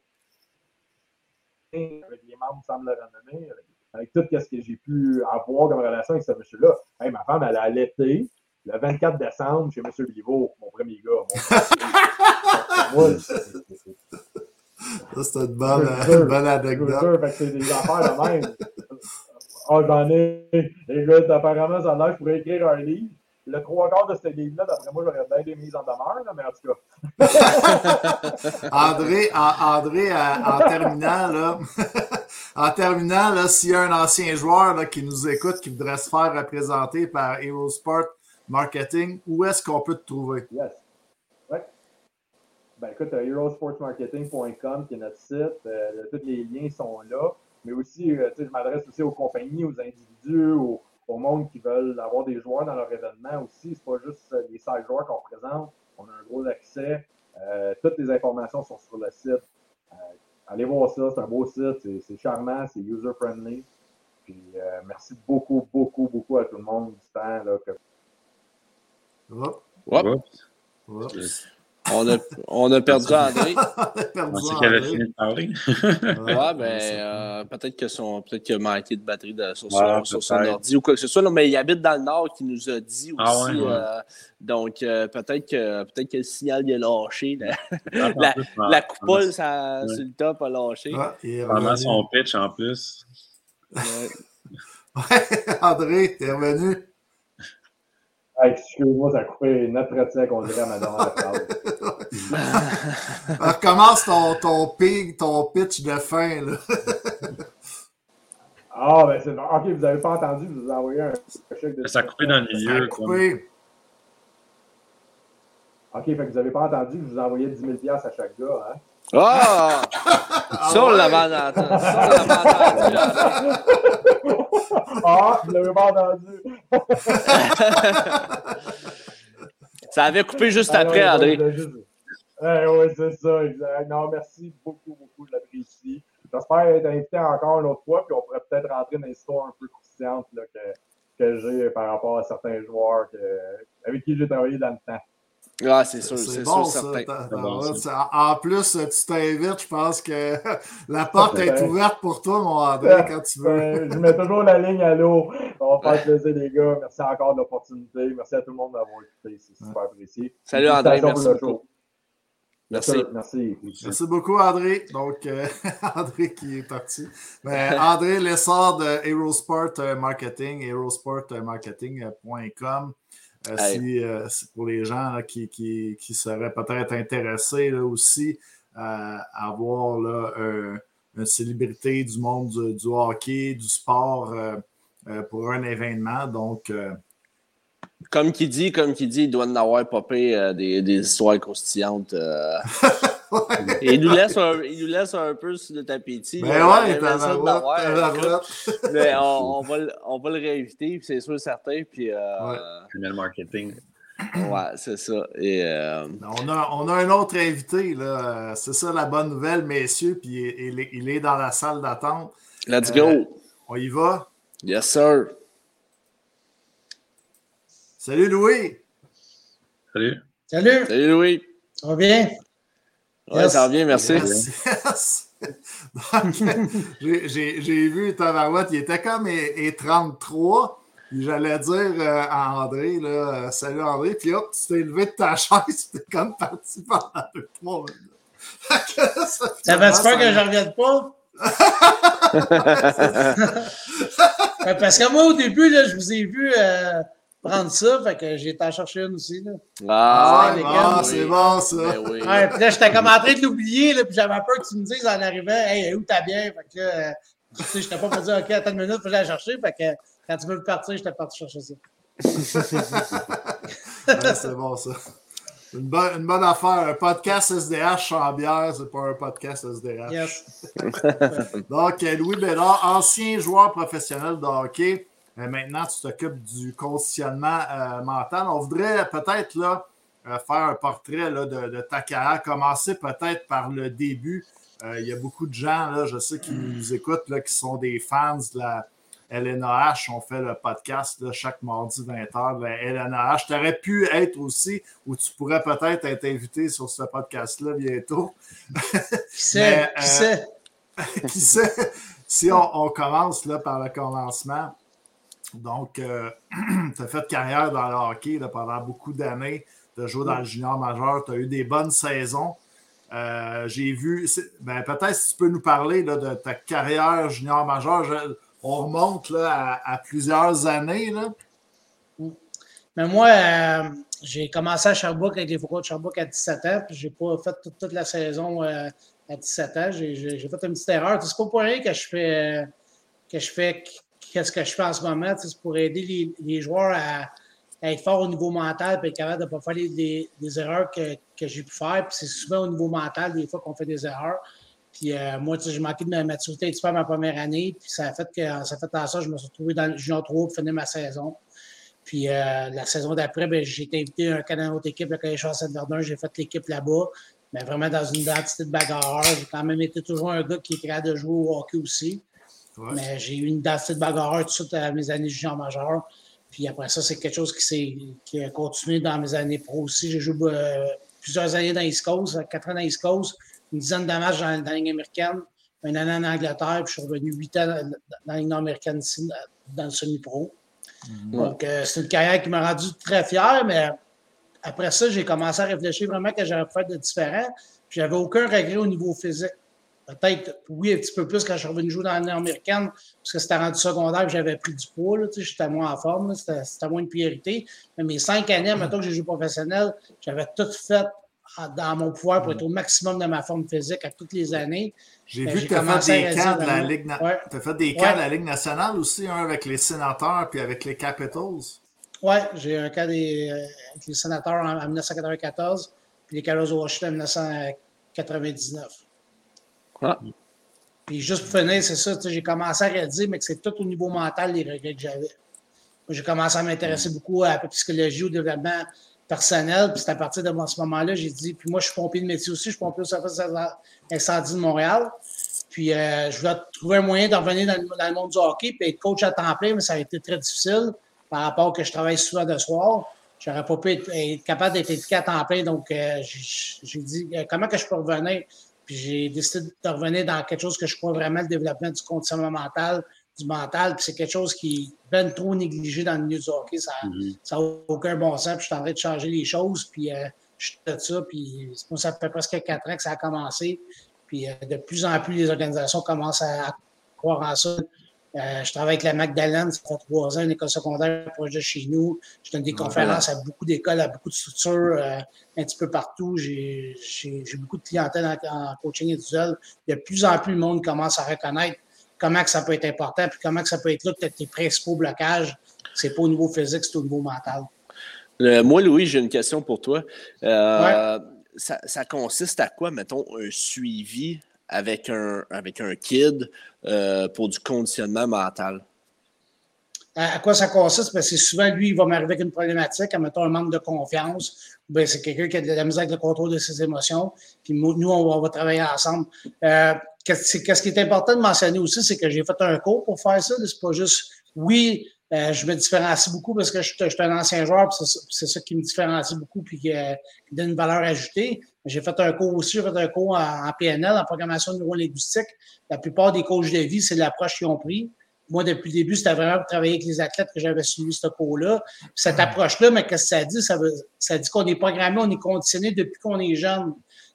avec les membres sans le renommée, avec, avec, tout ce que j'ai pu avoir comme relation avec ce monsieur-là. Hey, ma femme, elle a allaité le 24 décembre chez M. Biveau, mon premier gars. Mon ça, c'est une bonne, une bonne anecdote. c'est des affaires de même. Ah, j'en ai. Écoute, apparemment, ça a l'air, je pourrais écrire un livre le trois quarts de ce livre-là, d'après moi, j'aurais bien des mises en demeure, là, mais en tout cas. André, en, André en terminant, là, en terminant, s'il y a un ancien joueur qui nous écoute, qui voudrait se faire représenter par Sport Marketing, où est-ce qu'on peut te trouver? Yes. Ouais. Ben écoute, herosportsmarketing.com qui est notre site. Euh, tous les liens sont là. Mais aussi, euh, je m'adresse aussi aux compagnies, aux individus, aux, au monde qui veulent avoir des joueurs dans leur événement aussi. C'est pas juste euh, les 16 joueurs qu'on présente. On a un gros accès. Euh, toutes les informations sont sur le site. Euh, allez voir ça, c'est un beau site, c'est charmant, c'est user-friendly. Puis merci beaucoup, beaucoup, beaucoup à tout le monde du temps. Là, que... On a, on a perdu André. on pensait qu'il avait fini de parler. ouais, ben, euh, peut-être que son, peut-être qu'il a manqué de batterie de, sur, son, sur, son, ordi ou quoi que ce soit. Non, mais il habite dans le nord qui nous a dit ah aussi. Ah ouais, euh, donc, euh, peut-être que, peut-être que le signal il a lâché. La, ah, la, la coupole ça, sur le top a lâché. Pendant son pitch en plus. ouais, André, t'es revenu. Excuse-moi, ça a coupé notre pratique, on dirait à madame Recommence ton, ton, pig, ton pitch de fin. Là. ah, ben c'est bon. Ok, vous n'avez pas entendu, vous avez envoyé un chèque de. Ça a coupé dans le milieu. Ça a coupé. Ok, fait que vous n'avez pas entendu, je vous envoyais 10 000 à chaque gars. Hein? Ah! ça, on l'avait entendu. Ça, on l'avait entendu. ah, vous l'avez pas entendu. ça avait coupé juste après, André. Oui, c'est ça, exact. Non, merci beaucoup, beaucoup, je l'apprécie. J'espère être invité encore une autre fois, puis on pourrait peut-être rentrer dans l'histoire un peu croustillante que, que j'ai par rapport à certains joueurs que, avec qui j'ai travaillé dans le temps. Ah, c'est sûr, c'est bon, sûr, certain. en plus, tu t'invites, je pense que la porte est ouverte pour toi, mon André, quand tu veux. je mets toujours la ligne à l'eau. On va faire plaisir, les gars. Merci encore de l'opportunité. Merci à tout le monde d'avoir écouté. C'est super apprécié. Salut, André. Merci beaucoup. Merci. Merci. Merci beaucoup, André. Donc, euh, André qui est parti. Ben, André Lessard de Aerosport Marketing, aerosportmarketing.com. Euh, si, pour les gens qui, qui, qui, seraient peut-être intéressés là, aussi à avoir là, une célébrité du monde du, hockey, du sport euh, euh, pour un événement. Donc, comme qui dit, comme qui dit, il doit en avoir popé des, des, histoires croustillantes. Et il nous, laisse un, il nous laisse un peu sur le tapis. Ben ouais, on, on, va, on va le réinviter, c'est sûr certain. Puis, euh, ouais. marketing. Ouais, c'est ça. Et, euh... on, a, on a un autre invité, là. C'est ça la bonne nouvelle, messieurs. Puis il, est, il est dans la salle d'attente. Let's go. Euh, on y va? Yes, sir. Salut, Louis. Salut. Salut. Salut, Louis. Ça va bien? Oui, ça va bien, merci. J'ai vu Tavarouette, il était comme et, 33. J'allais dire euh, à André, là, euh, salut André, puis hop, tu t'es levé de ta chaise, tu es comme parti pendant deux, trois minutes. ça fait peur que je ne revienne pas? Parce que moi, au début, là, je vous ai vu euh, prendre ça, fait que j'ai été en chercher une aussi. Là. Ah, ah c'est bon ça. Ben oui. ouais, puis là, j'étais comme en train de l'oublier, puis j'avais peur que tu me dises en arrivant, hey, où t'as bien? Fait que là, tu sais, j'étais pas pour dire, OK, attends une minute, faut que j'aille chercher. Fait que quand tu veux partir, j'étais parti chercher ça. ouais, c'est bon ça. Une bonne, une bonne affaire. Un podcast SDH sans bière, c'est pas un podcast SDH. Yes. Donc, Louis Bédard, ancien joueur professionnel de hockey. Euh, maintenant, tu t'occupes du conditionnement euh, mental. On voudrait peut-être là, euh, faire un portrait là, de, ta carrière, commencer peut-être par le début. il y a beaucoup de gens, là, je sais, qui nous écoutent, là, qui sont des fans de la LNAH. On fait le podcast là, chaque mardi 20h de la LNAH. Tu aurais pu être aussi, ou tu pourrais peut-être être invité sur ce podcast-là bientôt. Qui sait? qui sait? qui sait? Si on, on commence là, par le commencement, donc, euh, tu as fait carrière dans le hockey pendant beaucoup d'années. Tu as joué dans le junior majeur. Tu as eu des bonnes saisons. Euh, j'ai vu, ben, peut-être si tu peux nous parler de ta carrière junior majeur. on remonte là, à, plusieurs années. Là. Mais moi, euh, j'ai commencé à Sherbrooke avec les Foucault de Sherbrooke à 17 ans, puis j'ai pas fait toute, la saison à 17 ans. J'ai fait une petite erreur. C'est pas pour rien que je fais que je fais qu'est-ce que je fais en ce moment. C'est pour aider les, joueurs à, être forts au niveau mental et être capable de ne pas faire des, erreurs que, que j'ai pu faire. c'est souvent au niveau mental, des fois, qu'on fait des erreurs. Puis euh, moi, j'ai manqué de ma maturité peu ma première année. Puis ça fait que ça fait en ça, je me suis retrouvé dans le Junior 3 pour finir ma saison. Puis euh, la saison d'après, ben, j'ai été invité à un autre équipe, le Collège Saint-Verdun. J'ai fait l'équipe là-bas, mais vraiment dans une identité de bagarreur. J'ai quand même été toujours un gars qui est capable de jouer au hockey aussi. Mais j'ai eu une identité de bagarreur tout de suite à mes années junior majeur. Puis après ça, c'est quelque chose qui, qui a continué dans mes années pro aussi. J'ai joué euh, plusieurs années dans East Coast, quatre ans dans East Coast, une dizaine de matchs dans, la Ligue américaine, une année en Angleterre, puis je suis revenu huit ans dans, la Ligue américaine ici, dans le semi-pro. Mhm. Donc, euh, c'est une carrière qui m'a rendu très fier, mais après ça, j'ai commencé à réfléchir vraiment que j'aurais pu faire de différent. Puis, j'avais aucun regret au niveau physique. Peut-être, oui, un petit peu plus quand je suis revenu jouer dans l'année américaine, parce que c'était rendu secondaire j'avais pris du poids. J'étais moins en forme, c'était moins une priorité. Mais mes cinq années, maintenant que j'ai joué professionnel, j'avais tout fait dans mon pouvoir pour être au maximum de ma forme physique à toutes les années. J'ai vu que tu as fait des camps de la Ligue, as fait des camps de la Ligue nationale aussi, un avec les sénateurs puis avec les Capitals. Oui, j'ai un cas des, euh, avec les sénateurs en, 1994 puis les Capitals Washington en 1999. Puis juste pour finir, c'est ça, j'ai commencé à réaliser, mais que c'est tout au niveau mental les regrets que j'avais. J'ai commencé à m'intéresser beaucoup à la psychologie, au développement personnel. Puis c'est à partir de ce moment-là, j'ai dit, puis moi, je suis pompier de métier aussi, je suis pompier au service incendie de Montréal. Puis euh, je voulais trouver un moyen de revenir dans le, monde du hockey, puis être coach à temps plein, mais ça a été très difficile par rapport que je travaille souvent de soir. J'aurais pas pu être, capable d'être éduqué à temps plein. Donc, euh, j'ai dit, euh, comment que je peux revenir? Puis j'ai décidé de revenir dans quelque chose que je crois vraiment le développement du conditionnement mental, du mental. Puis c'est quelque chose qui est bien trop négligé dans le milieu du hockey. Ça n'a mm-hmm. aucun bon sens. Puis je suis en train de changer les choses. Puis euh, je suis de ça. Puis moi, ça fait presque quatre ans que ça a commencé. Puis euh, de plus en plus, les organisations commencent à croire en ça. Euh, je travaille avec la Magdalene, ça fait trois ans, une école secondaire projet chez nous. Je donne des conférences à beaucoup d'écoles, à beaucoup de structures, euh, un petit peu partout. J'ai beaucoup de clientèle en, coaching individuel. De plus en plus, le monde commence à reconnaître comment que ça peut être important, puis comment que ça peut être là, peut-être tes principaux blocages. C'est pas au niveau physique, c'est au niveau mental. moi, Louis, j'ai une question pour toi. Euh, ça, ça, consiste à quoi, mettons, un suivi avec un, avec un kid euh, pour du conditionnement mental? À, quoi ça consiste? Ben, c'est souvent, lui, il va m'arriver avec une problématique, mettons un manque de confiance. Ben, c'est quelqu'un qui a de la misère avec le contrôle de ses émotions. Puis nous, on va, travailler ensemble. Euh, qu'est-ce, qui est important de mentionner aussi, c'est que j'ai fait un cours pour faire ça. C'est pas juste, oui, euh, je me différencie beaucoup parce que je, suis un ancien joueur, c'est ça qui me différencie beaucoup puis qui, donne une valeur ajoutée. J'ai fait un cours aussi, j'ai fait un cours en, PNL, en programmation neurolinguistique. La plupart des coachs de vie, c'est l'approche qu'ils ont pris. Moi, depuis le début, c'était vraiment pour travailler avec les athlètes que j'avais suivi ce cours-là. Cette approche-là, mais qu'est-ce que ça dit? Ça, veut, ça dit qu'on est programmé, on est conditionné depuis qu'on est jeune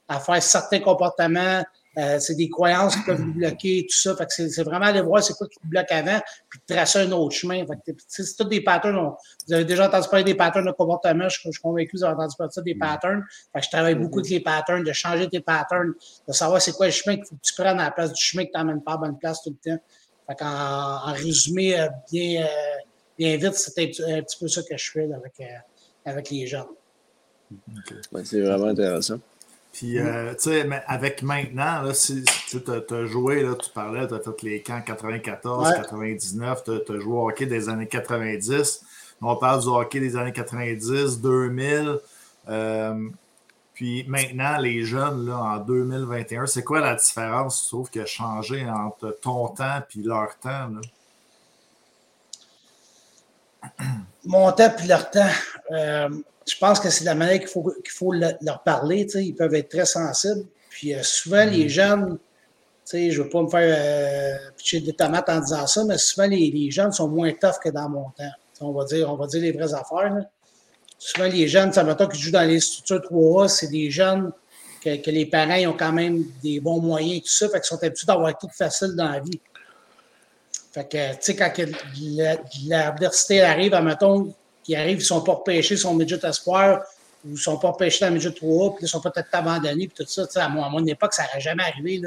à faire certains comportements, euh, c'est des croyances qui peuvent nous bloquer, tout ça. Fait que c'est vraiment aller voir c'est quoi qui te bloque avant, puis tracer un autre chemin. c'est tout des patterns. vous avez déjà entendu parler des patterns de comportement. Je, suis convaincu que vous avez entendu parler de ça, des patterns. Fait que je travaille beaucoup avec les patterns, de changer tes patterns, de savoir c'est quoi le chemin qu'il faut que tu prennes à la place du chemin que tu n'emmènes pas à la bonne place tout le temps. Fait qu'en en résumé, euh, bien, euh, bien vite, c'était un, petit peu ça que je fais avec, avec les gens. c'est vraiment intéressant. Puis, euh, tu sais, avec maintenant, là, si, tu as, joué, là, tu parlais, tu as fait les camps 94, 99, tu as, joué au hockey des années 90. On parle du hockey des années 90, 2000. Euh, puis maintenant, les jeunes, là, en 2021, c'est quoi la différence, tu trouves, qui a changé entre ton temps et leur temps? Là? Mon temps et leur temps. Euh, je pense que c'est la manière qu'il faut, qu'il faut leur parler. Ils peuvent être très sensibles. Puis euh, souvent, les mm-hmm. jeunes, je ne veux pas me faire euh, pitcher des tomates en disant ça, mais souvent, les, jeunes sont moins tough que dans mon temps. on va dire, on va dire les vraies affaires. Souvent, les jeunes, ça qui jouent dans les structures 3A, c'est des jeunes que, les parents ont quand même des bons moyens et tout ça, fait qu'ils sont habitués d'avoir tout facile dans la vie. Fait que, tu sais, quand l'adversité arrive, mettons, qui arrivent, ils sont pas repêchés, ils sont midget espoir, ou ne sont pas pêchés dans le midget 3 puis ils sont peut-être abandonnés, puis tout ça. À mon, à mon époque, ça n'aurait jamais arrivé.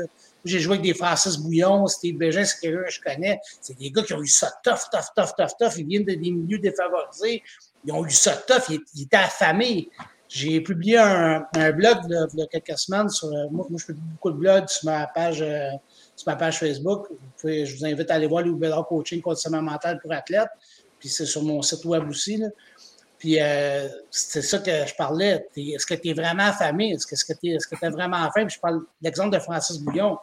J'ai joué avec des Francis Bouillon, Steve Bégin, c'est quelqu'un que je connais. C'est des gars qui ont eu ça tough, tough, tough, tough, tough. Ils viennent de des milieux défavorisés. Ils ont eu ça tough. Ils, étaient affamés. J'ai publié un, blog il y a quelques semaines sur. Euh, moi, je fais beaucoup de blogs sur ma page, euh, sur ma page Facebook. Je vous invite à aller voir Bédard Coaching Conditionnement mental pour athlètes. Puis c'est sur mon site web aussi. Là. Puis euh, c'est ça que je parlais. Est-ce que tu es vraiment affamé? Est-ce que tu es, est vraiment faim? Puis je parle l'exemple de Francis Bouillon.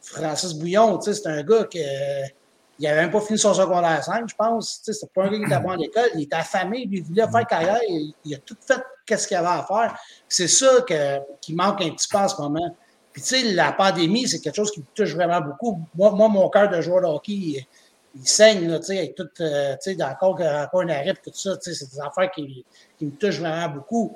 Francis Bouillon, c'est un gars qui il n'avait même pas fini son secondaire 5, je pense. C'est pas un gars qui était bon à l'école. Il était affamé, lui, il voulait faire carrière. Il, a tout fait qu'est-ce qu'il avait à faire. C'est ça qui manque un petit peu en ce moment. Puis, tu sais, la pandémie, c'est quelque chose qui me touche vraiment beaucoup. Moi, moi mon cœur de joueur de hockey, il, saigne, tu sais, avec tout, euh, tu sais, encore, encore un arrêt, tout ça. Tu sais, c'est des affaires qui, qui, me touchent vraiment beaucoup.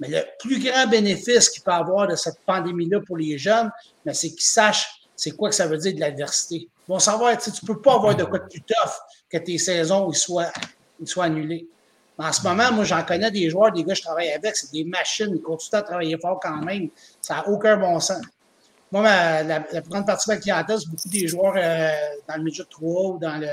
Mais le plus grand bénéfice qu'il peut avoir de cette pandémie-là pour les jeunes, c'est qu'ils sachent c'est quoi que ça veut dire de l'adversité. Ils vont savoir, tu ne peux pas avoir de quoi de plus tough que tes saisons soient, soient annulées. Mais en ce moment, moi, j'en connais des joueurs, des gars que je travaille avec, c'est des machines, ils continuent à travailler fort quand même. Ça n'a aucun bon sens. Moi, la, plus grande partie de ma clientèle, c'est beaucoup des joueurs euh, dans le midget 3 ou dans le,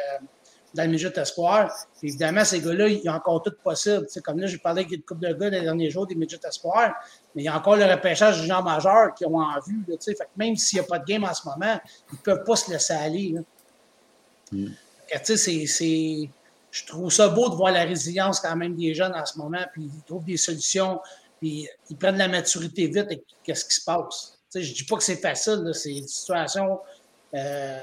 dans le midget espoir. évidemment, ces gars-là, il y a encore tout possible. Comme là, j'ai parlé avec une couple de gars les derniers jours des midget espoir, mais il y a encore le repêchage du genre majeur qui ont en vue. Là, fait que même s'il n'y a pas de game en ce moment, ils ne peuvent pas se laisser aller. Mm. c'est, je trouve ça beau de voir la résilience quand même des jeunes en ce moment, puis ils trouvent des solutions, puis ils prennent la maturité vite et qu'est-ce qui se passe. Je ne dis pas que c'est facile, c'est une situation euh,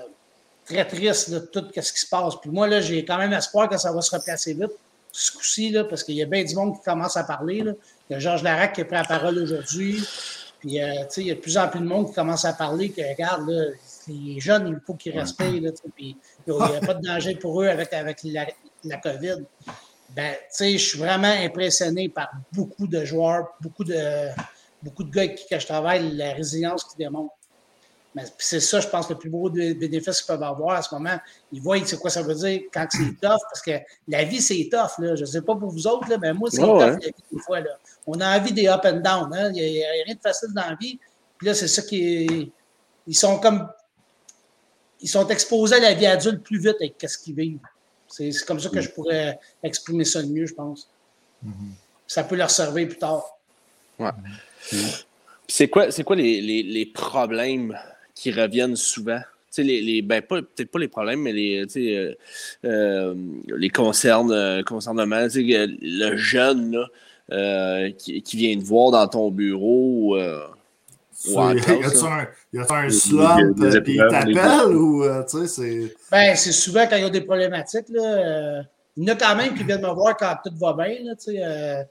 très triste de tout ce qui se passe. Puis moi, là, j'ai quand même espoir que ça va se replacer vite, ce coup-ci, parce qu'il y a bien du monde qui commence à parler. Là. Il y a Georges Larac qui a pris la parole aujourd'hui. Puis, euh, tu sais, il y a de plus en plus de monde qui commence à parler que, regarde, là, les jeunes, il faut qu'ils respectent, là, puis il n'y a pas de danger pour eux avec, avec la, la COVID. Ben, tu sais, je suis vraiment impressionné par beaucoup de joueurs, beaucoup de, beaucoup de gars avec qui je travaille, la résilience qu'ils démontrent. Mais c'est ça, je pense, le plus beau bénéfice qu'ils peuvent avoir à ce moment. Ils voient c'est quoi ça veut dire quand c'est tough, parce que la vie, c'est tough. Là. Je ne sais pas pour vous autres, là, mais moi, c'est tough la vie des fois. Là. On a envie des up and down. Hein. Il n'y a, rien de facile dans la vie. Puis là, c'est ça qui Ils sont comme. Ils sont exposés à la vie adulte plus vite avec ce qu'ils vivent. C'est comme ça que je pourrais exprimer ça le mieux, je pense. Mm-hmm. Ça peut leur servir plus tard. Ouais. C'est quoi, quoi les, les, les problèmes qui reviennent souvent? Les, les, ben, peut-être pas les problèmes, mais les, euh, euh, les concerns, euh, concernements. Le jeune là, euh, qui, qui, vient te voir dans ton bureau. Euh, y a-t-il un, slump puis il t'appelle ou c'est. Ben, c'est souvent quand il y a des problématiques. Là, il y en a quand même qui viennent me voir quand tout va bien. Là,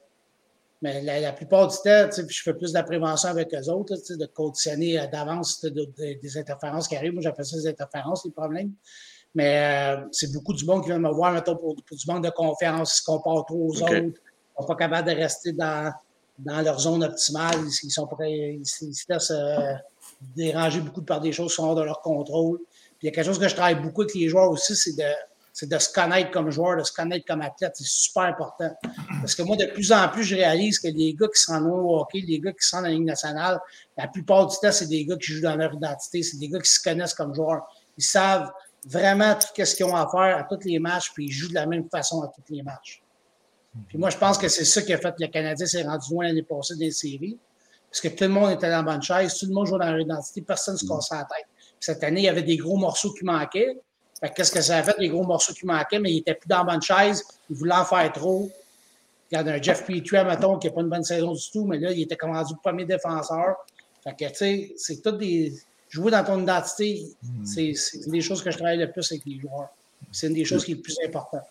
mais la, plupart du temps, je fais plus de la prévention avec eux autres, de conditionner euh, d'avance des interférences qui arrivent. Moi, j'appelle ça des interférences, les problèmes. Mais euh, c'est beaucoup du monde qui vient me voir, mettons, pour, du manque de confiance, ils se comportent trop aux autres, ils ne sont pas capables de rester dans, dans leur zone optimale, ils, sont prêts, ils, se laissent euh, déranger beaucoup par des choses qui sont hors de leur contrôle. Puis il y a quelque chose que je travaille beaucoup avec les joueurs aussi, c'est de c'est de se connaître comme joueur, de se connaître comme athlète. C'est super important. Parce que moi, de plus en plus, je réalise que les gars qui sont au hockey, les gars qui sont dans la Ligue nationale, la plupart du temps, c'est des gars qui jouent dans leur identité. C'est des gars qui se connaissent comme joueurs. Ils savent vraiment tout ce qu'ils ont à faire à tous les matchs, puis ils jouent de la même façon à tous les matchs. Puis moi, je pense que c'est ça qui a fait que le Canadien s'est rendu loin l'année passée dans les séries. Parce que tout le monde était dans la bonne chaise, tout le monde jouait dans leur identité, personne ne se cassait la tête. cette année, il y avait des gros morceaux qui manquaient qu'est-ce que ça a fait, les gros morceaux qui manquaient, mais il n'était plus dans la bonne chaise. Il voulait en faire trop. Il y a un Jeff Petrie, mettons, qui n'a pas une bonne saison du tout, mais là, il était comme rendu premier défenseur. Fait que, tu sais, c'est tout des. Jouer dans ton identité, hmm. c'est une des choses que je travaille le plus avec les joueurs. C'est une des choses qui est le plus importante.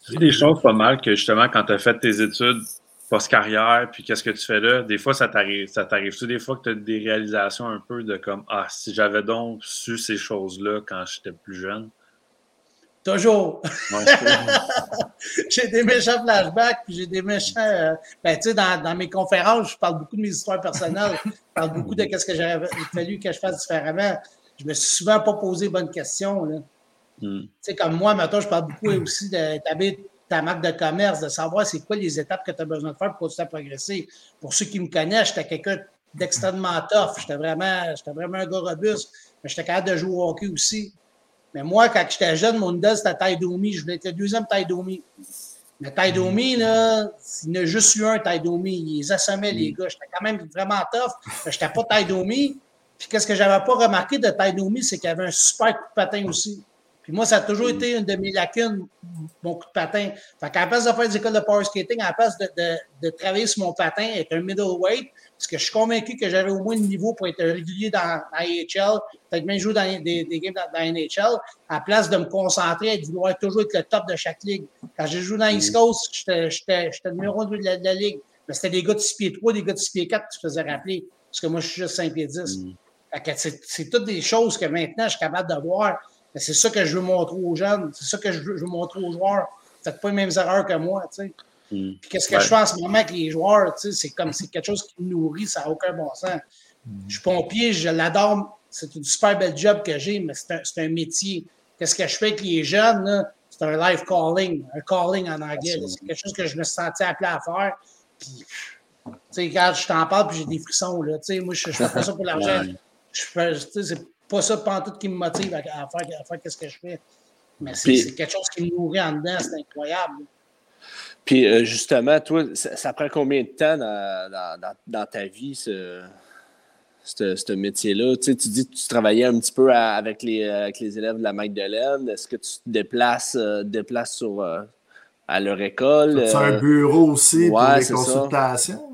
C'est des choses pas mal que justement, quand tu as fait tes études post-carrière, puis qu'est-ce que tu fais là, des fois, ça t'arrive. Ça t'arrive-tu des fois que tu as des réalisations un peu de comme Ah, si j'avais donc su ces choses-là quand j'étais plus jeune? Toujours. j'ai des méchants flashbacks, puis j'ai des méchants. Euh, ben, tu sais, dans, dans, mes conférences, je parle beaucoup de mes histoires personnelles. Je parle beaucoup de ce que j'aurais fallu que je fasse différemment. Je me suis souvent pas posé bonne question. Là. Hmm. Tu sais, comme moi, maintenant, je parle beaucoup aussi de ta marque de commerce, de savoir c'est quoi les étapes que tu as besoin de faire pour continuer à progresser. Pour ceux qui me connaissent, j'étais quelqu'un d'extrêmement tough. J'étais vraiment, vraiment un gars robuste, mais j'étais capable de jouer au hockey aussi. Mais moi, quand j'étais jeune, mon idole, c'était Taidomi. Je voulais être le deuxième Taidomi. Mais Taidomi, là, il y en a juste eu un Taidomi. Il les assommait, les gars. J'étais quand même vraiment tough. Je n'étais pas Taidomi. Puis qu'est-ce que j'avais pas remarqué de Taidomi, c'est qu'il y avait un super coup de patin aussi. Puis moi, ça a toujours été une de mes lacunes, mon coup de patin. Fait qu'à la place de faire des écoles de power skating, à la place de, de, de travailler sur mon patin, être un middleweight, parce que je suis convaincu que j'avais au moins le niveau pour être régulier dans l'AHL, peut-être même jouer dans des, des games dans, dans NHL, à la place de me concentrer et de vouloir toujours être le top de chaque ligue. Quand j'ai joué dans East Coast, j'étais le numéro 2 de la, de la ligue. Mais c'était des gars de 6 pieds 3, des gars de 6 pieds 4 qui se faisaient rappeler. Parce que moi, je suis juste 5 pieds 10. Mm. C'est toutes des choses que maintenant, je suis capable de voir. C'est ça que je veux montrer aux jeunes. C'est ça que je veux, je veux, montrer aux joueurs. Faites pas les mêmes erreurs que moi. Tu sais. Mm. Puis qu'est-ce que ouais. je fais en ce moment avec les joueurs? C'est comme c'est quelque chose qui me nourrit, ça n'a aucun bon sens. Mm. Je suis pompier, je l'adore. C'est une super belle job que j'ai, mais c'est un, un, métier. Qu'est-ce que je fais avec les jeunes? C'est un life calling, un calling en anglais. C'est quelque chose que je me sentais appelé à faire. Puis, tu sais, quand je t'en parle, puis j'ai des frissons, là. Tu sais, moi, je, je fais pas ça pour l'argent. Je fais, tu sais, c'est pas ça tout qui me motive à, à faire, à faire qu'est-ce que je fais. Mais c'est quelque chose qui me nourrit en dedans, c'est incroyable. Puis euh, justement, toi, ça, ça, prend combien de temps dans, dans, dans ta vie, ce, ce, ce métier-là? Tu, sais, tu dis que tu travaillais un petit peu à, avec, les, avec les élèves de la Magdeleine. Est-ce que tu te déplaces, euh, déplaces sur, euh, à leur école? Tu as un bureau aussi ouais, pour les consultations?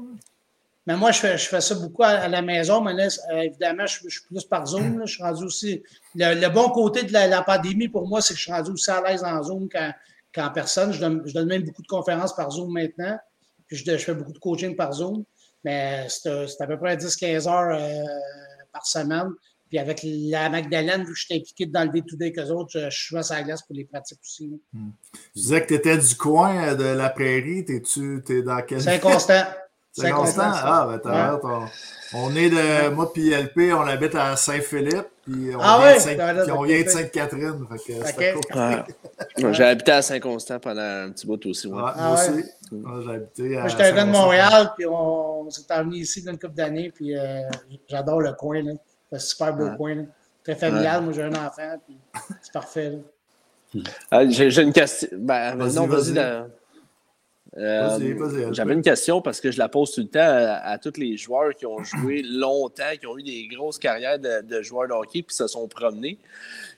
Mais moi, je fais, je fais ça beaucoup à, à la maison, mais là, évidemment, je, je, suis plus par Zoom. Là. Je suis rendu aussi. Le, le, bon côté de la, la pandémie pour moi, c'est que je suis rendu aussi à l'aise en Zoom qu'en personne. Je donne, je donne, même beaucoup de conférences par Zoom maintenant. Puis je, je fais beaucoup de coaching par Zoom. Mais c'est à peu près 10-15 heures euh, par semaine. Puis avec la Magdalene, vu que je suis impliqué dans le day-to-day qu'eux autres, je, je suis souvent sur la glace pour les pratiques aussi. Hmm. Tu disais que tu étais du coin de la prairie. T'es-tu es dans quel. C'est constant. C'est constant? Ah, ben t'as ouais. ton... On est de. Moi, puis LP, on habite à Saint-Philippe. Puis on, ah vient, ouais, de Saint... puis on vient de Sainte-Catherine. Okay. J'ai habité à Saint-Constant pendant un petit bout aussi. Ouais. Ah, moi aussi. Moi, j'ai habité à. Moi, j'étais un gars de Montréal, puis on, s'est emmené ici dans une couple d'années. Puis euh, j'adore le coin. C'est un super beau coin. Là. Très familial. Moi, j'ai un enfant. Puis c'est parfait. Euh, j'ai une question. Ben, non, vas-y. Vas euh, J'avais une question parce que je la pose tout le temps à, à, tous les joueurs qui ont joué longtemps, qui ont eu des grosses carrières de, de joueurs de hockey puis se sont promenés.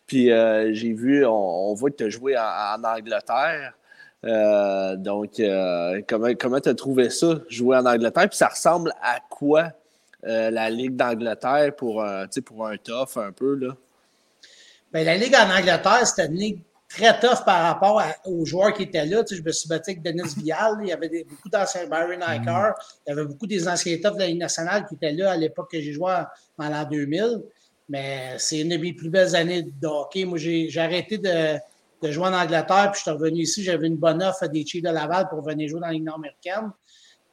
Puis euh, j'ai vu, on, on, voit que tu as joué en, en Angleterre. Euh, donc, euh, comment comment tu as trouvé ça, jouer en Angleterre? Puis ça ressemble à quoi euh, la Ligue d'Angleterre pour, pour un tough un peu? Là? Bien, la Ligue en Angleterre, c'était une ligue très tough par rapport à, aux joueurs qui étaient là. Tu sais, je me suis battu avec Denis Vial. Il y avait des, beaucoup d'anciens Byron Icar. Il y avait beaucoup des anciens toughs de la Ligue nationale qui étaient là à l'époque que j'ai joué en, l'an 2000. Mais c'est une de mes plus belles années de hockey. Moi, j'ai arrêté de, de, jouer en Angleterre, puis je suis revenu ici. J'avais une bonne offre des Chiefs de Laval pour venir jouer dans la Ligue nord-américaine.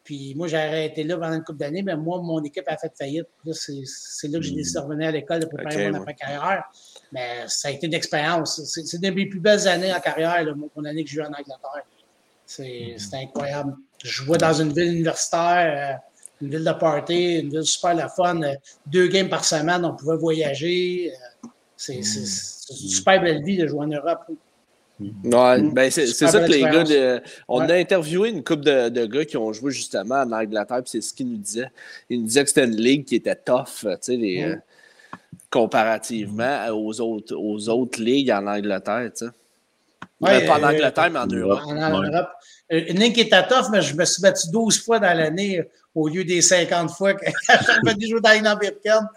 Puis moi, j'ai arrêté là pendant une couple d'années, mais moi, mon équipe a fait faillite. C'est là que j'ai décidé de revenir à l'école de préparer okay, mon après-carrière. Mais ça a été une expérience. C'est une de mes plus belles années en carrière, là, mon année que j'ai joué en Angleterre. C'est incroyable. Je jouais dans une ville universitaire, une ville de party, une ville super la fun. Deux games par semaine, on pouvait voyager. C'est une super belle vie de jouer en Europe. Ouais, ben c'est ça que les gars, de, on ouais. a interviewé une couple de, de, gars qui ont joué justement en Angleterre, puis c'est ce qu'ils nous disaient. Ils nous disaient que c'était une ligue qui était tough, tu sais, les, mm. Comparativement aux autres, aux autres ligues en Angleterre, tu sais. Ouais, pas en Angleterre, mais en Europe. En, en Europe. Une ligue qui était tough, mais je me suis battu 12 fois dans l'année au lieu des 50 fois que j'avais joué dans une américaine.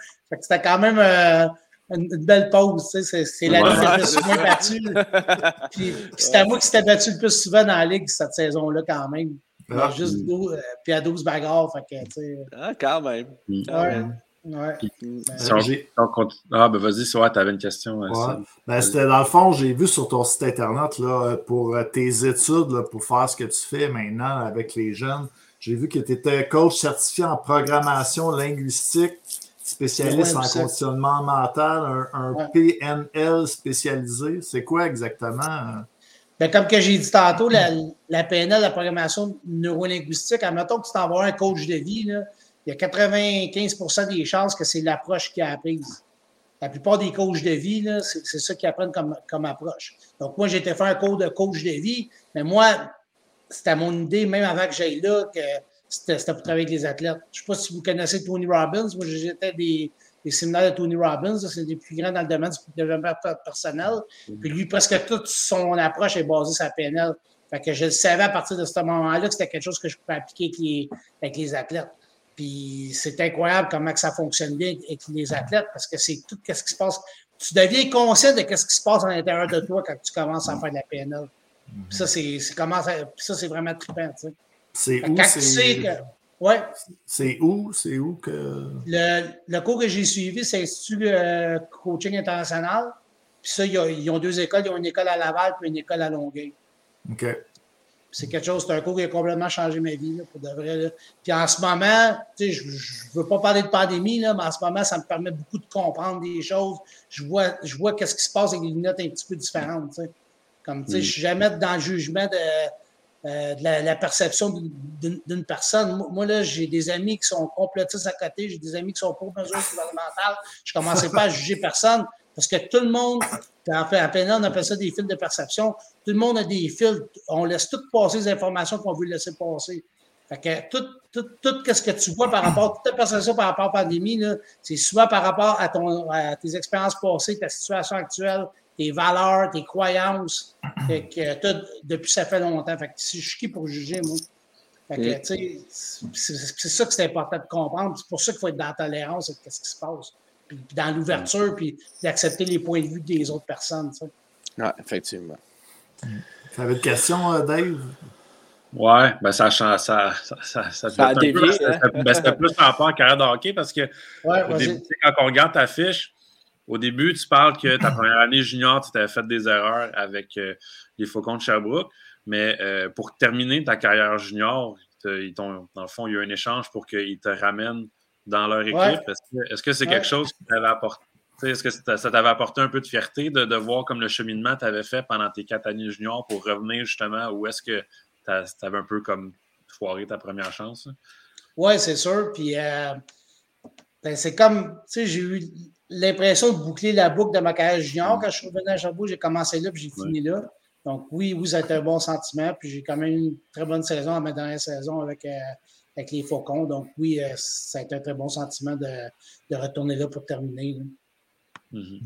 C'était quand même. Euh, une, une, belle pause. Tu sais, c'est l'année ouais, que je me suis moins battu. puis, puis c'est à moi qui s'était battu le plus souvent dans la ligue cette saison-là, quand même. Ah, juste 12, euh, puis à 12 bagarres. Fait que, tu sais, ah, quand même. Quand ouais. même. Ouais. Ah, ben vas-y, soit tu avais une question. Ouais. Ben, c'était dans le fond, j'ai vu sur ton site internet là, pour tes études, là, pour faire ce que tu fais maintenant avec les jeunes. J'ai vu que tu étais coach certifié en programmation linguistique spécialiste en conditionnement mental, un, un ouais. PNL spécialisé. C'est quoi exactement? Ben, comme que j'ai dit tantôt, la, la PNL, la programmation neurolinguistique, admettons que tu t'envoies un coach de vie, là, il y a 95% des chances que c'est l'approche qui a apprise. La plupart des coachs de vie, c'est ça qu'ils apprennent comme, approche. Donc, moi, été faire un cours de coach de vie, mais moi, c'était mon idée, même avant que j'aille là, que c'était pour travailler avec les athlètes. Je ne sais pas si vous connaissez Tony Robbins. Moi, j'étais des, des séminaires de Tony Robbins. C'est des plus grands dans le domaine du développement personnel. Puis lui, presque toute son approche est basée sur la PNL. Fait que je le savais à partir de ce moment-là que c'était quelque chose que je pouvais appliquer avec les athlètes. Puis c'est incroyable comment que ça fonctionne bien avec les athlètes parce que c'est tout ce qui se passe. Tu deviens conscient de ce qui se passe à l'intérieur de toi quand tu commences à faire de la PNL. c'est comment ça, c'est vraiment trippant. Tu sais. C'est où? c'est ouais. C'est où? C'est où que. Le, le cours que j'ai suivi, c'est l'Institut euh, Coaching International. Puis ça, ils ont, deux écoles. Ils ont une école à Laval puis une école à Longueuil. OK. C'est quelque chose, c'est un cours qui a complètement changé ma vie, là, pour de vrai. Puis en ce moment, tu sais, je ne veux pas parler de pandémie, là, mais en ce moment, ça me permet beaucoup de comprendre des choses. Je vois, je vois qu'est-ce qui se passe avec des lunettes un petit peu différentes. Tu sais. Comme, tu sais, je suis jamais dans le jugement de euh, de la, perception d'une personne. Moi, là, j'ai des amis qui sont complotistes à côté, j'ai des amis qui sont pour mesures gouvernementales. Je ne commençais pas à juger personne parce que tout le monde, en peine on appelle ça des fils de perception, tout le monde a des fils. On laisse tout passer les informations qu'on veut laisser passer. Fait que tout, tout, tout ce que tu vois par rapport, toute ta perception par rapport à la pandémie, c'est souvent par rapport à, ton, à tes expériences passées, ta situation actuelle, tes valeurs, tes croyances. Fait que, depuis ça fait longtemps. Fait que je suis qui pour juger, moi? C'est ça que c'est important de comprendre. C'est pour ça qu'il faut être dans la tolérance et qu'est-ce qui se passe. Puis, dans l'ouverture, puis d'accepter les points de vue des autres personnes. Oui, effectivement. Tu avais une question, euh, Dave? Ouais, ben ça change. Ça, ça, ça, ça, a dévié, hein? ben, C'était plus par rapport à carrière de hockey parce que ouais, début, quand on regarde ta fiche, au début, tu parles que ta première année junior, tu t'avais fait des erreurs avec euh, les Faucons de Sherbrooke. Mais euh, pour terminer ta carrière junior, ils dans le fond, il y a eu un échange pour qu'ils te ramènent dans leur équipe? Est-ce que c'est quelque chose qui t'avait apporté? Est-ce que ça t'avait apporté un peu de fierté de, de voir comme le cheminement tu avais fait pendant tes quatre années junior pour revenir justement ou est-ce que tu avais un peu comme foiré ta première chance? Oui, c'est sûr. Puis euh, ben, c'est comme, tu sais, j'ai eu l'impression de boucler la boucle de ma carrière junior. Quand je suis revenu à Sherbrooke, j'ai commencé là puis j'ai fini là. Donc, oui, a été un bon sentiment. Puis j'ai quand même eu une très bonne saison à ma dernière saison avec, euh, avec les Faucons. Donc, oui, euh, ça a été un très bon sentiment de, de retourner là pour terminer. Mm-hmm.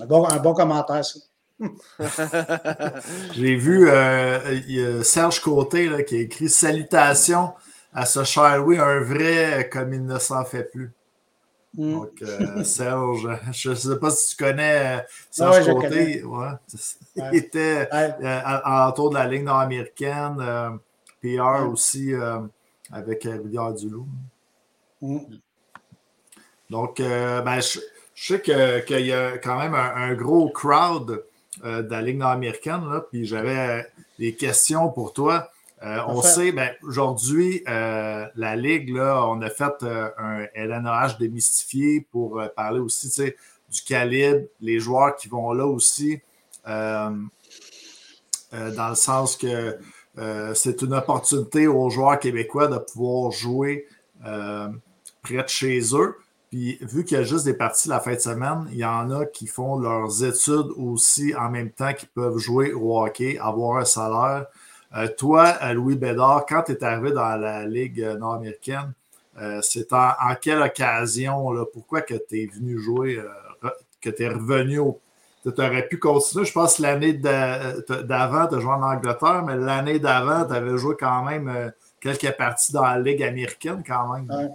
un, bon, un, bon, commentaire, ça. j'ai vu euh, Serge Côté là, qui a écrit Salutations à ce cher Louis, un vrai comme il ne s'en fait plus. Mm. Donc, euh, Serge, je ne sais pas si tu connais euh, Serge Côté. Ouais. Il était euh, autour de la ligne nord-américaine, PR aussi avec Rivière-du-Loup. Mm. Donc, ben, je, sais qu'il y a quand même un, gros crowd de la ligne nord-américaine, puis j'avais des questions pour toi. Euh, on sait, ben, aujourd'hui, euh, la Ligue, là, on a fait euh, un LNAH démystifié pour parler aussi du calibre, les joueurs qui vont là aussi, dans le sens que c'est une opportunité aux joueurs québécois de pouvoir jouer près de chez eux. Puis, vu qu'il y a juste des parties la fin de semaine, il y en a qui font leurs études aussi en même temps qu'ils peuvent jouer au hockey, avoir un salaire. Euh, toi, euh, Louis Bédard, quand tu es arrivé dans la Ligue nord-américaine, euh, c'est en, quelle occasion, pourquoi que tu es venu jouer, que tu es revenu au. Tu aurais pu continuer, je pense, l'année d'avant, tu as joué en Angleterre, mais l'année d'avant, tu avais joué quand même quelques parties dans la Ligue américaine, quand même. Oui.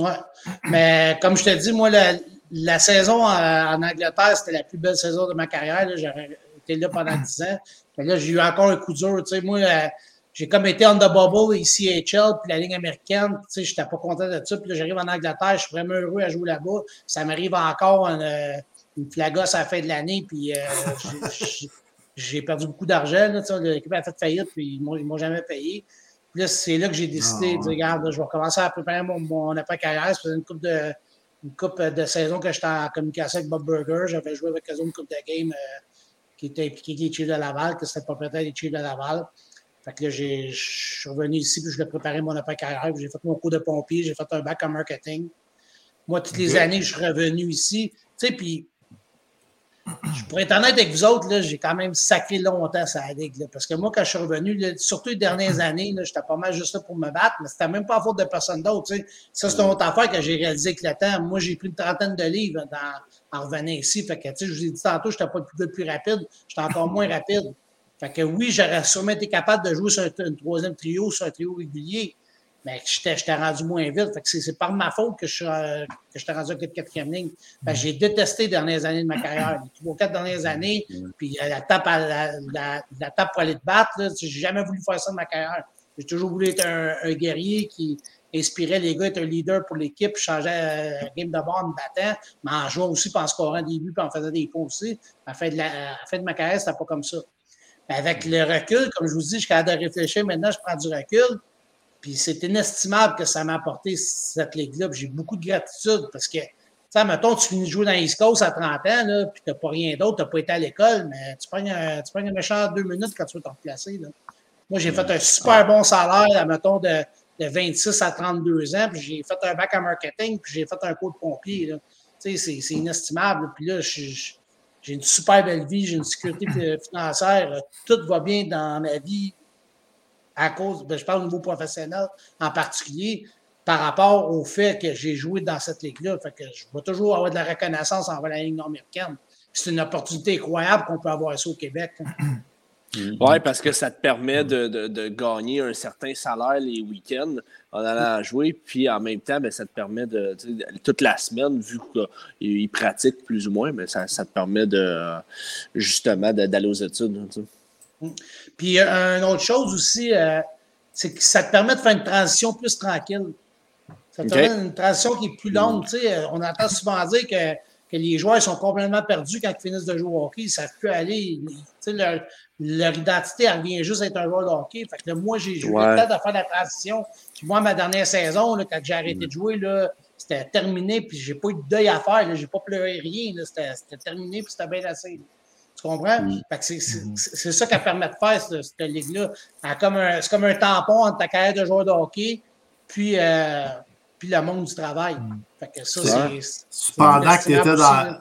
Ouais. Mais comme je te dis, moi, la, saison en, Angleterre, c'était la plus belle saison de ma carrière. J'aurais été là pendant 10 ans. Mais là, j'ai eu encore un coup dur. Moi, euh, j'ai comme été on the bubble ici à HL, puis la ligne américaine. Tu sais, j'étais pas content de ça. Puis là, j'arrive en Angleterre, je suis vraiment heureux à jouer là-bas. Ça m'arrive encore euh, une flagasse à la fin de l'année, puis euh, j'ai perdu beaucoup d'argent. L'équipe a fait faillite, puis ils ne m'ont jamais payé. Puis là, c'est là que j'ai décidé de dire, regarde, je vais commencer à préparer mon, mon après-carrière. Ça faisait une coupe de une coupe de saison que j'étais en communication avec Bob Burger. J'avais joué avec eux une coupe de game qui était impliqué avec les Chiefs de Laval, que c'était le propriétaire des Chiefs de Laval. Fait que là, je suis revenu ici, puis je l'ai préparé mon après-carrière, j'ai fait mon cours de pompier, j'ai fait un bac en marketing. Moi, toutes les années, je suis revenu ici. Tu sais, puis je pourrais être honnête avec vous autres, j'ai quand même sacré longtemps ça ligue. Là, parce que moi, quand je suis revenu, surtout les dernières années, j'étais pas mal juste là pour me battre, mais c'était même pas à faute de personne d'autre. Ça, c'est une autre affaire que j'ai réalisé avec le temps. Moi, j'ai pris une trentaine de livres dans, en revenant ici. Fait que, je vous ai dit tantôt, je n'étais pas le plus, rapide, j'étais encore moins rapide. Fait que oui, j'aurais sûrement été capable de jouer sur un, troisième trio, sur un trio régulier mais ben, j'étais rendu moins vite. c'est par ma faute que je euh, suis rendu avec la quatrième ligne. Ben, j'ai détesté les dernières années de ma carrière. Les trois, quatre dernières années, puis euh, la tape, la, la, tape pour aller te battre, j'ai jamais voulu faire ça de ma carrière. J'ai toujours voulu être un, guerrier qui inspirait les gars, être un leader pour l'équipe, changer euh, game de bord en me battant, mais en jouant aussi, puis en scorant des buts, puis en faisant des points aussi. À la fin de, la, fin de ma carrière, c'était pas comme ça. avec le recul, comme je vous dis, je suis capable de réfléchir. Maintenant, je prends du recul. Puis c'est inestimable que ça m'a apporté cette ligue-là. J'ai beaucoup de gratitude parce que, tu sais, mettons, tu finis de jouer dans East Coast à 30 ans, là, puis tu n'as pas rien d'autre, tu n'as pas été à l'école, mais tu prends, un, tu prends un méchant deux minutes quand tu veux te replacer. Là. Moi, j'ai fait un super bon salaire, mettons, de, de 26 à 32 ans, puis j'ai fait un bac en marketing, puis j'ai fait un cours de pompier. Tu sais, c'est inestimable. Puis là, j'ai une super belle vie, j'ai une sécurité financière, tout va bien dans ma vie à cause, ben, je parle au niveau professionnel en particulier, par rapport au fait que j'ai joué dans cette ligue-là. Fait que je vais toujours avoir de la reconnaissance envers la ligue nord-américaine. C'est une opportunité incroyable qu'on peut avoir ça au Québec. Oui, parce que ça te permet de, de, gagner un certain salaire les week-ends en allant jouer, puis en même temps, ben, ça te permet de, toute la semaine, vu qu'il pratique plus ou moins, mais ça, ça te permet de justement d'aller aux études. Puis une autre chose aussi, euh, c'est que ça te permet de faire une transition plus tranquille. Ça te permet une transition qui est plus longue. Euh, on entend souvent dire que, les joueurs sont complètement perdus quand ils finissent de jouer au hockey. Ils ne savent plus aller. Leur, leur, identité elle revient juste à être un joueur de hockey. Fait que moi, j'ai joué le temps de faire la transition. Puis moi, ma dernière saison, quand j'ai arrêté de jouer, c'était terminé, puis j'ai pas eu de deuil à faire. J'ai pas pleuré rien. C'était terminé, puis c'était bien assez comprends? Mm. Mm-hmm. C'est ça qu'elle permet de faire, cette, ligue-là. C'est comme un tampon entre ta carrière de joueur de hockey puis, euh, puis le monde du travail. Mm. Fait que ça, c'est. Pendant que tu étais dans.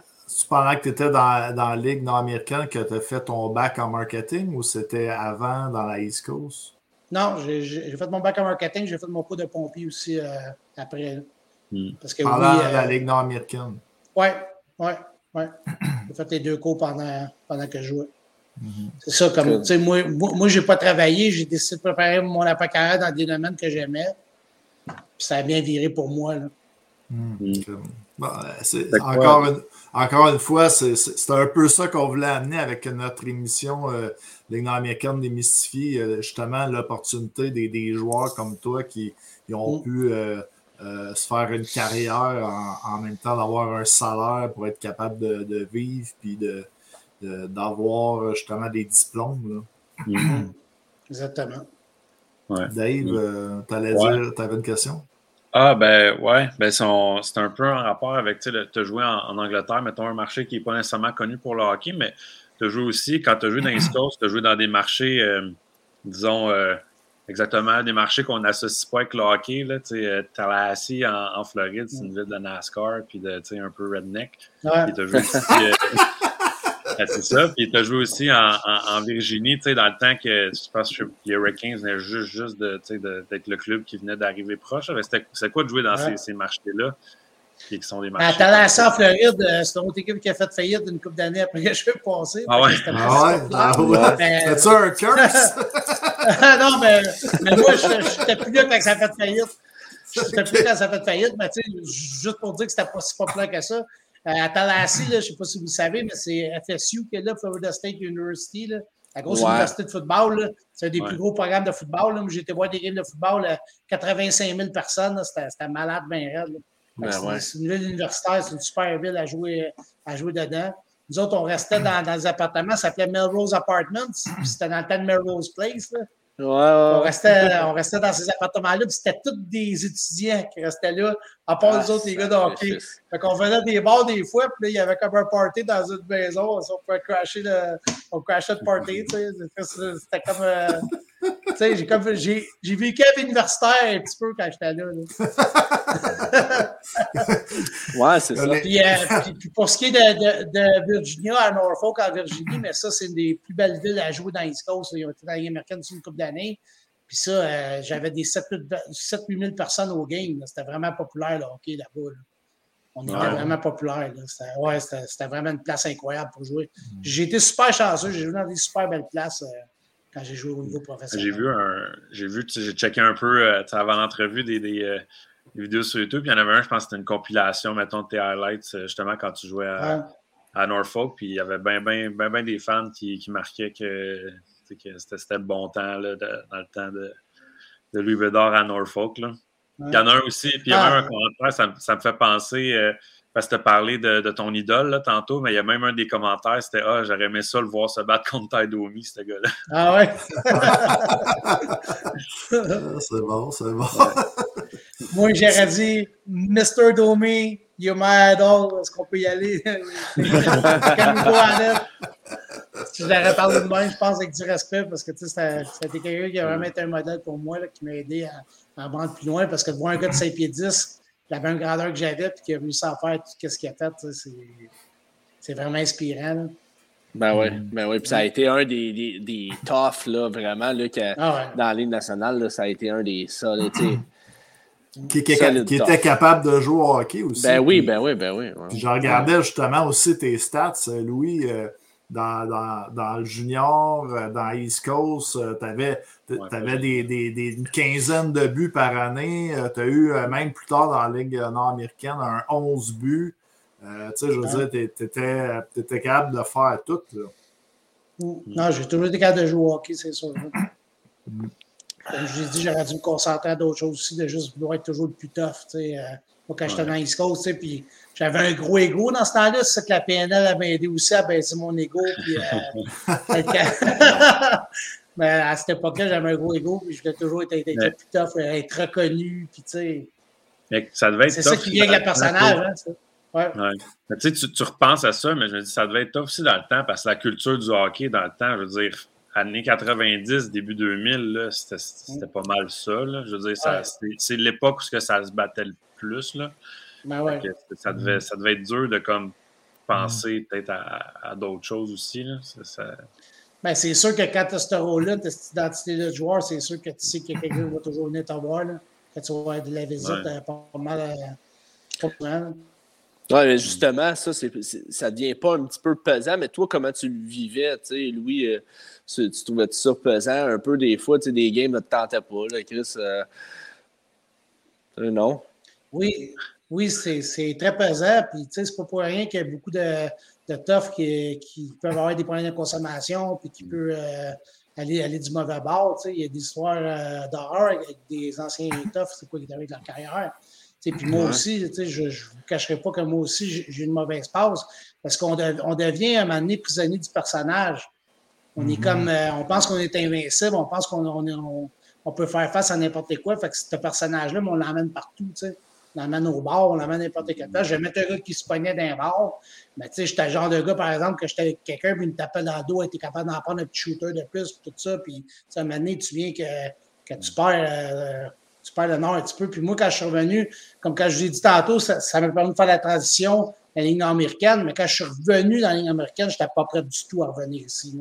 Pendant que tu étais dans, dans, la Ligue nord-américaine que tu as fait ton bac en marketing ou c'était avant dans la East Coast? Non, j'ai fait mon bac en marketing, j'ai fait mon cours de pompier aussi euh, après. Parce que, Pendant la euh, Ligue nord-américaine. Oui, oui. Oui. J'ai fait les deux cours pendant, pendant que je jouais. Mm-hmm. C'est ça, comme, tu sais, moi, moi, je n'ai pas travaillé, j'ai décidé de préparer mon après-carrière dans des domaines que j'aimais. Puis ça a bien viré pour moi. Là. Mm. encore, une, encore une fois, c'est un peu ça qu'on voulait amener avec notre émission euh, Ligue américaine démystifiée, euh, justement l'opportunité des, des, joueurs comme toi qui, ont mm. pu euh, euh, se faire une carrière en, même temps d'avoir un salaire pour être capable de, vivre puis de, d'avoir justement des diplômes. Mm-hmm. Exactement. Dave, euh, tu allais dire, tu avais une question? Ah, ben ouais, ben c'est un peu en rapport avec, tu as joué en, Angleterre, mettons un marché qui n'est pas nécessairement connu pour le hockey, mais tu as joué aussi, quand tu as joué dans les Coast, tu as joué dans des marchés, euh, disons, Exactement, des marchés qu'on n'associe pas avec le hockey. Là, euh, Tallahassee en, en Floride, c'est une ville de NASCAR, puis de, un peu redneck. Ouais. Puis joué aussi, euh, c'est ça. Puis tu as joué aussi en, en, en Virginie, dans le temps que je pense que les Hurricanes venaient juste, juste d'être le club qui venait d'arriver proche. C'était quoi de jouer dans ces, ces marchés-là? Qui sont des marchés. À Tallahassee, en Floride, euh, c'est une autre équipe qui a fait faillite une couple d'années après que je vais passer. Ah ouais? Ah ouais? Ah ouais? C'est ça un curse? non, mais, mais moi, je n'étais plus là quand ça a fait faillite. Je n'étais plus là quand ça a fait faillite, mais tu sais, juste pour dire que c'était pas si populaire que ça. Euh, à Tallahassee, je ne sais pas si vous le savez, mais c'est FSU qui est là, Florida State University. Là. La grosse université de football, c'est un des plus gros programmes de football. J'ai été voir des games de football, 85 000 personnes, c'était malade, bien raide. Ben c'est une ville universitaire, c'est une super ville à jouer, à jouer dedans. Nous autres, on restait dans, dans des appartements, ça s'appelait Melrose Apartments, c'était dans le temps de Melrose Place. On, restait, on restait dans ces appartements-là, puis c'était tous des étudiants qui restaient là, à part les ah, autres, les gars de hockey. Fait qu'on faisait des bars des fois, puis là, il y avait comme un party dans une maison, on pouvait crasher le, on crashait le party, tu sais. C'était comme. Euh, j'ai comme. J'ai, j'ai vécu à l'universitaire un petit peu quand j'étais là. ouais, c'est ça. Puis, euh, puis, pour ce qui est de, de, de, Virginia à Norfolk en Virginie, mais ça, c'est une des plus belles villes à jouer dans l'East Coast. Ils ont été dans l'Américaine depuis une couple d'années. Puis ça, euh, j'avais des 7-8 000 personnes au game. C'était vraiment populaire, le hockey là-bas. On était vraiment populaire. C'était, ouais, c'était, vraiment une place incroyable pour jouer. Mm. J'ai été super chanceux. J'ai joué dans des super belles places euh, quand j'ai joué au niveau professionnel. J'ai vu, un, j'ai vu, j'ai checké un peu euh, avant l'entrevue des, des, vidéos sur YouTube. Puis il y en avait un, je pense que c'était une compilation, mettons, de tes highlights, justement, quand tu jouais à, à Norfolk. Puis il y avait bien, bien, bien, bien des fans qui, qui marquaient que c'était le bon temps là, dans le temps de, de Louis Bédard à Norfolk. Là. Il y en a un aussi, puis il y a ah. un commentaire, ça, ça, me fait penser, euh, parce que tu as parlé de, de, ton idole là, tantôt, mais il y a même un des commentaires, c'était Ah, j'aurais aimé ça le voir se battre contre Taidomi, ce gars-là. Ah ouais? c'est bon, c'est bon. Moi, j'aurais dit Mr. Domi, you're my idol, est-ce qu'on peut y aller? si j'aurais parlé de moi, je pense avec du respect parce que c'était quelqu'un qui a vraiment été un modèle pour moi, là, qui m'a aidé à, à rendre plus loin parce que de voir un gars de 5 pieds 10, avait une grandeur que j'avais puis qui a réussi à faire tout ce qu'il a fait, c'est vraiment inspirant. Ben oui, ben ouais. Puis ça a été un des, des, des toughs, là, vraiment, là, que, ah dans la Ligue nationale, là, ça a été un des ça, qui, qui, qui était capable de jouer au hockey aussi. Ben oui, ben oui, ben oui. Je regardais justement aussi tes stats, Louis. Euh, dans, dans, dans, le junior, euh, dans East Coast, euh, tu avais, avais des, des, des, une quinzaine de buts par année. Euh, tu as eu, même plus tard dans la Ligue nord-américaine, un 11 buts. tu sais, je veux dire, tu étais, étais, capable de faire tout. Là. Mm. Non, j'ai toujours été capable de jouer au hockey, c'est sûr. Mm. Comme je l'ai dit, j'aurais dû me concentrer à d'autres choses aussi, de juste vouloir être toujours le plus tough. Tu sais, moi, quand j'étais dans East Coast, tu sais, puis j'avais un gros ego dans ce temps-là. C'est ça que la PNL m'a aidé aussi à baisser mon ego. Puis, euh, Mais à cette époque-là, j'avais un gros ego. Puis je voulais toujours être, être, plus tough, être reconnu. Puis, tu sais. Ça devait être C'est ça qui vient avec le personnage. Hein, Ouais. Ouais. Tu, tu, tu repenses à ça, mais je me dis ça devait être tough aussi dans le temps parce que la culture du hockey dans le temps, je veux dire, années 90, début 2000, c'était pas mal ça. Là. Je veux dire, c'est l'époque où ça se battait le plus. Là. Ben ça, devait, ça devait être dur de comme penser peut-être à, d'autres choses aussi. Là. Ben, c'est sûr que quand tu as ce rôle-là, tu as cette identité de joueur, c'est sûr que tu sais que quelqu'un va toujours venir te voir. Là. Quand tu vas avoir de la visite, ouais. Euh, pas mal. Euh, oui, mais justement, ça, c'est, ça devient pas un petit peu pesant, mais toi, comment tu le vivais, tu sais, Louis, euh, tu, trouvais ça pesant un peu des fois, tu sais, des games ne te tentaient pas, là, Chris? non? Oui, oui, c'est très pesant. Puis, tu sais, c'est pas pour rien qu'il y a beaucoup de, de toughs qui, qui, peuvent avoir des problèmes de consommation, puis qui peuvent euh, aller, aller du mauvais bord. Tu sais, il y a des histoires euh, d'horreur avec des anciens toughs, c'est quoi qui est avec leur carrière. Tu sais, puis moi aussi, tu sais, je ne vous cacherai pas que moi aussi, j'ai une mauvaise passe parce qu'on on devient à un moment donné prisonnier du personnage. On est mm-hmm. comme, euh, on pense qu'on est invincible, on pense qu'on on, on, peut faire face à n'importe quoi. Fait que ce personnage-là, on l'emmène partout, tu sais l'amène au bar, on l'amène n'importe quel place. Je vais mettre un gars qui se pognait d'un bar. Mais tu sais, j'étais le genre de gars, par exemple, que j'étais avec quelqu'un, puis il me tapait dans le dos, était capable d'en prendre un petit shooter de plus, tout ça. Puis, à un moment donné, tu viens que, que tu perds. Euh, tu perds le nord un petit peu. Puis moi, quand je suis revenu, comme quand je vous ai dit tantôt, ça, m'a permis de faire la transition dans la ligne américaine. Mais quand je suis revenu dans la ligne américaine, je n'étais pas prêt du tout à revenir ici.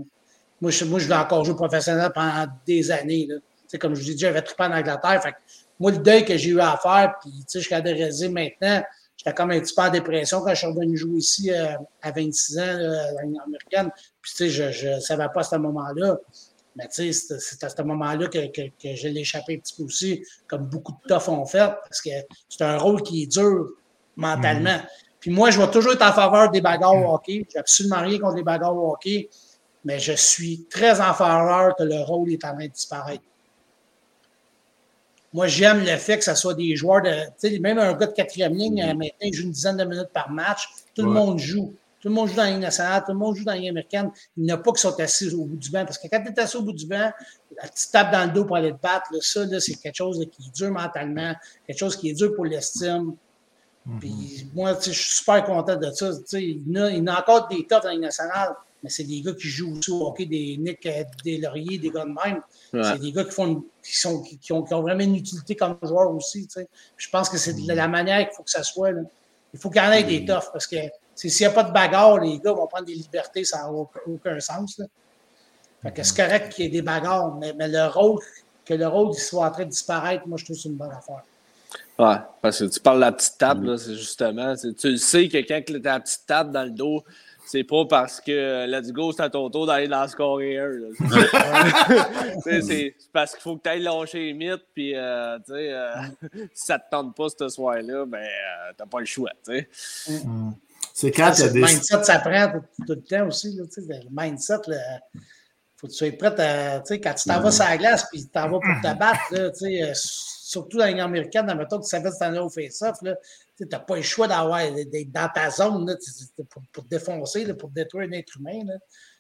Moi, je, moi, voulais encore jouer professionnel pendant des années. Là. Comme je vous ai dit, j'avais trippé en Angleterre. Moi, le deuil que j'ai eu à faire, puis tu sais, je suis à réaliser maintenant, j'étais comme un petit peu en dépression quand je suis revenu jouer ici euh, à 26 ans, là, dans américaine. Puis tu sais, je ne savais pas à ce moment-là. Mais tu sais, c'est à ce moment-là que, que, que je l'ai échappé un petit peu aussi, comme beaucoup de toughs ont fait, parce que c'est un rôle qui est dur mentalement. Mhm. Puis moi, je vais toujours être en faveur des bagarres au hockey. J'ai absolument rien contre les bagarres au hockey, mais je suis très en faveur que le rôle est en train de disparaître. Moi, j'aime le fait que ce soit des joueurs de. Tu sais, même un gars de quatrième ligne, maintenant, il joue une dizaine de minutes par match. Tout le monde joue. Tout le monde joue dans nationale, tout le monde joue dans la Ligue américaine. Il n'y a pas qui sont assis au bout du banc. Parce que quand tu es assis au bout du banc, tu tapes dans le dos pour aller te battre. ça, c'est quelque chose qui est dur mentalement, quelque chose qui est dur pour l'estime. Mm-hmm. Puis moi, je suis super content de ça. Il y, a, il y a encore des tops dans nationale, mais c'est des gars qui jouent aussi au hockey, des Nick, euh, des Lauriers, des gars de même. C'est des gars qui, font qui, sont, qui, ont, qui, ont, vraiment une utilité comme joueur aussi. Je pense que c'est de la manière qu'il faut que ça soit. Là. Il faut qu'il y en ait des mm. toughs parce que s'il n'y a pas de bagarre, les gars vont prendre des libertés, ça n'a aucun, sens. Là. Fait que c'est correct qu'il y ait des bagarres, mais, mais, le rôle, que le rôle soit en train de disparaître, moi, je trouve que c'est une bonne affaire. Ouais, parce que tu parles de la petite table, là, c'est justement, tu sais que quand tu as la petite table dans le dos, c'est pas parce que let's go, c'est à ton tour d'aller dans scorer un. c'est parce qu'il faut que tu ailles lâcher les mythes, puis euh, euh, si ça te tente pas ce soir-là, ben euh, t'as pas le choix. Mm. C'est quand tu as des. Le mindset, ça prend tout, le temps aussi. Là, le mindset, il faut que tu sois prêt à. Quand tu t'en vas sur la glace, puis tu t'en vas pour te battre, là, surtout dans les américaine, dans que tu savais que tu en au face-off, tu n'as pas le choix d'avoir d'être dans ta zone là, pour, pour, te défoncer, là, pour détruire un être humain.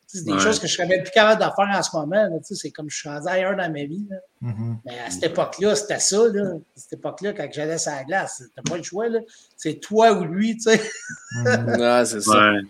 C'est des choses que je serais même plus capable de faire en ce moment. C'est comme je suis rendu ailleurs dans ma vie. Là. Mm-hmm. Mais à cette époque-là, c'était ça. Là. À cette époque-là, quand j'allais sur la glace, t'as pas le choix. C'est toi ou lui. Tu sais. Mm-hmm. c'est ça. Ouais.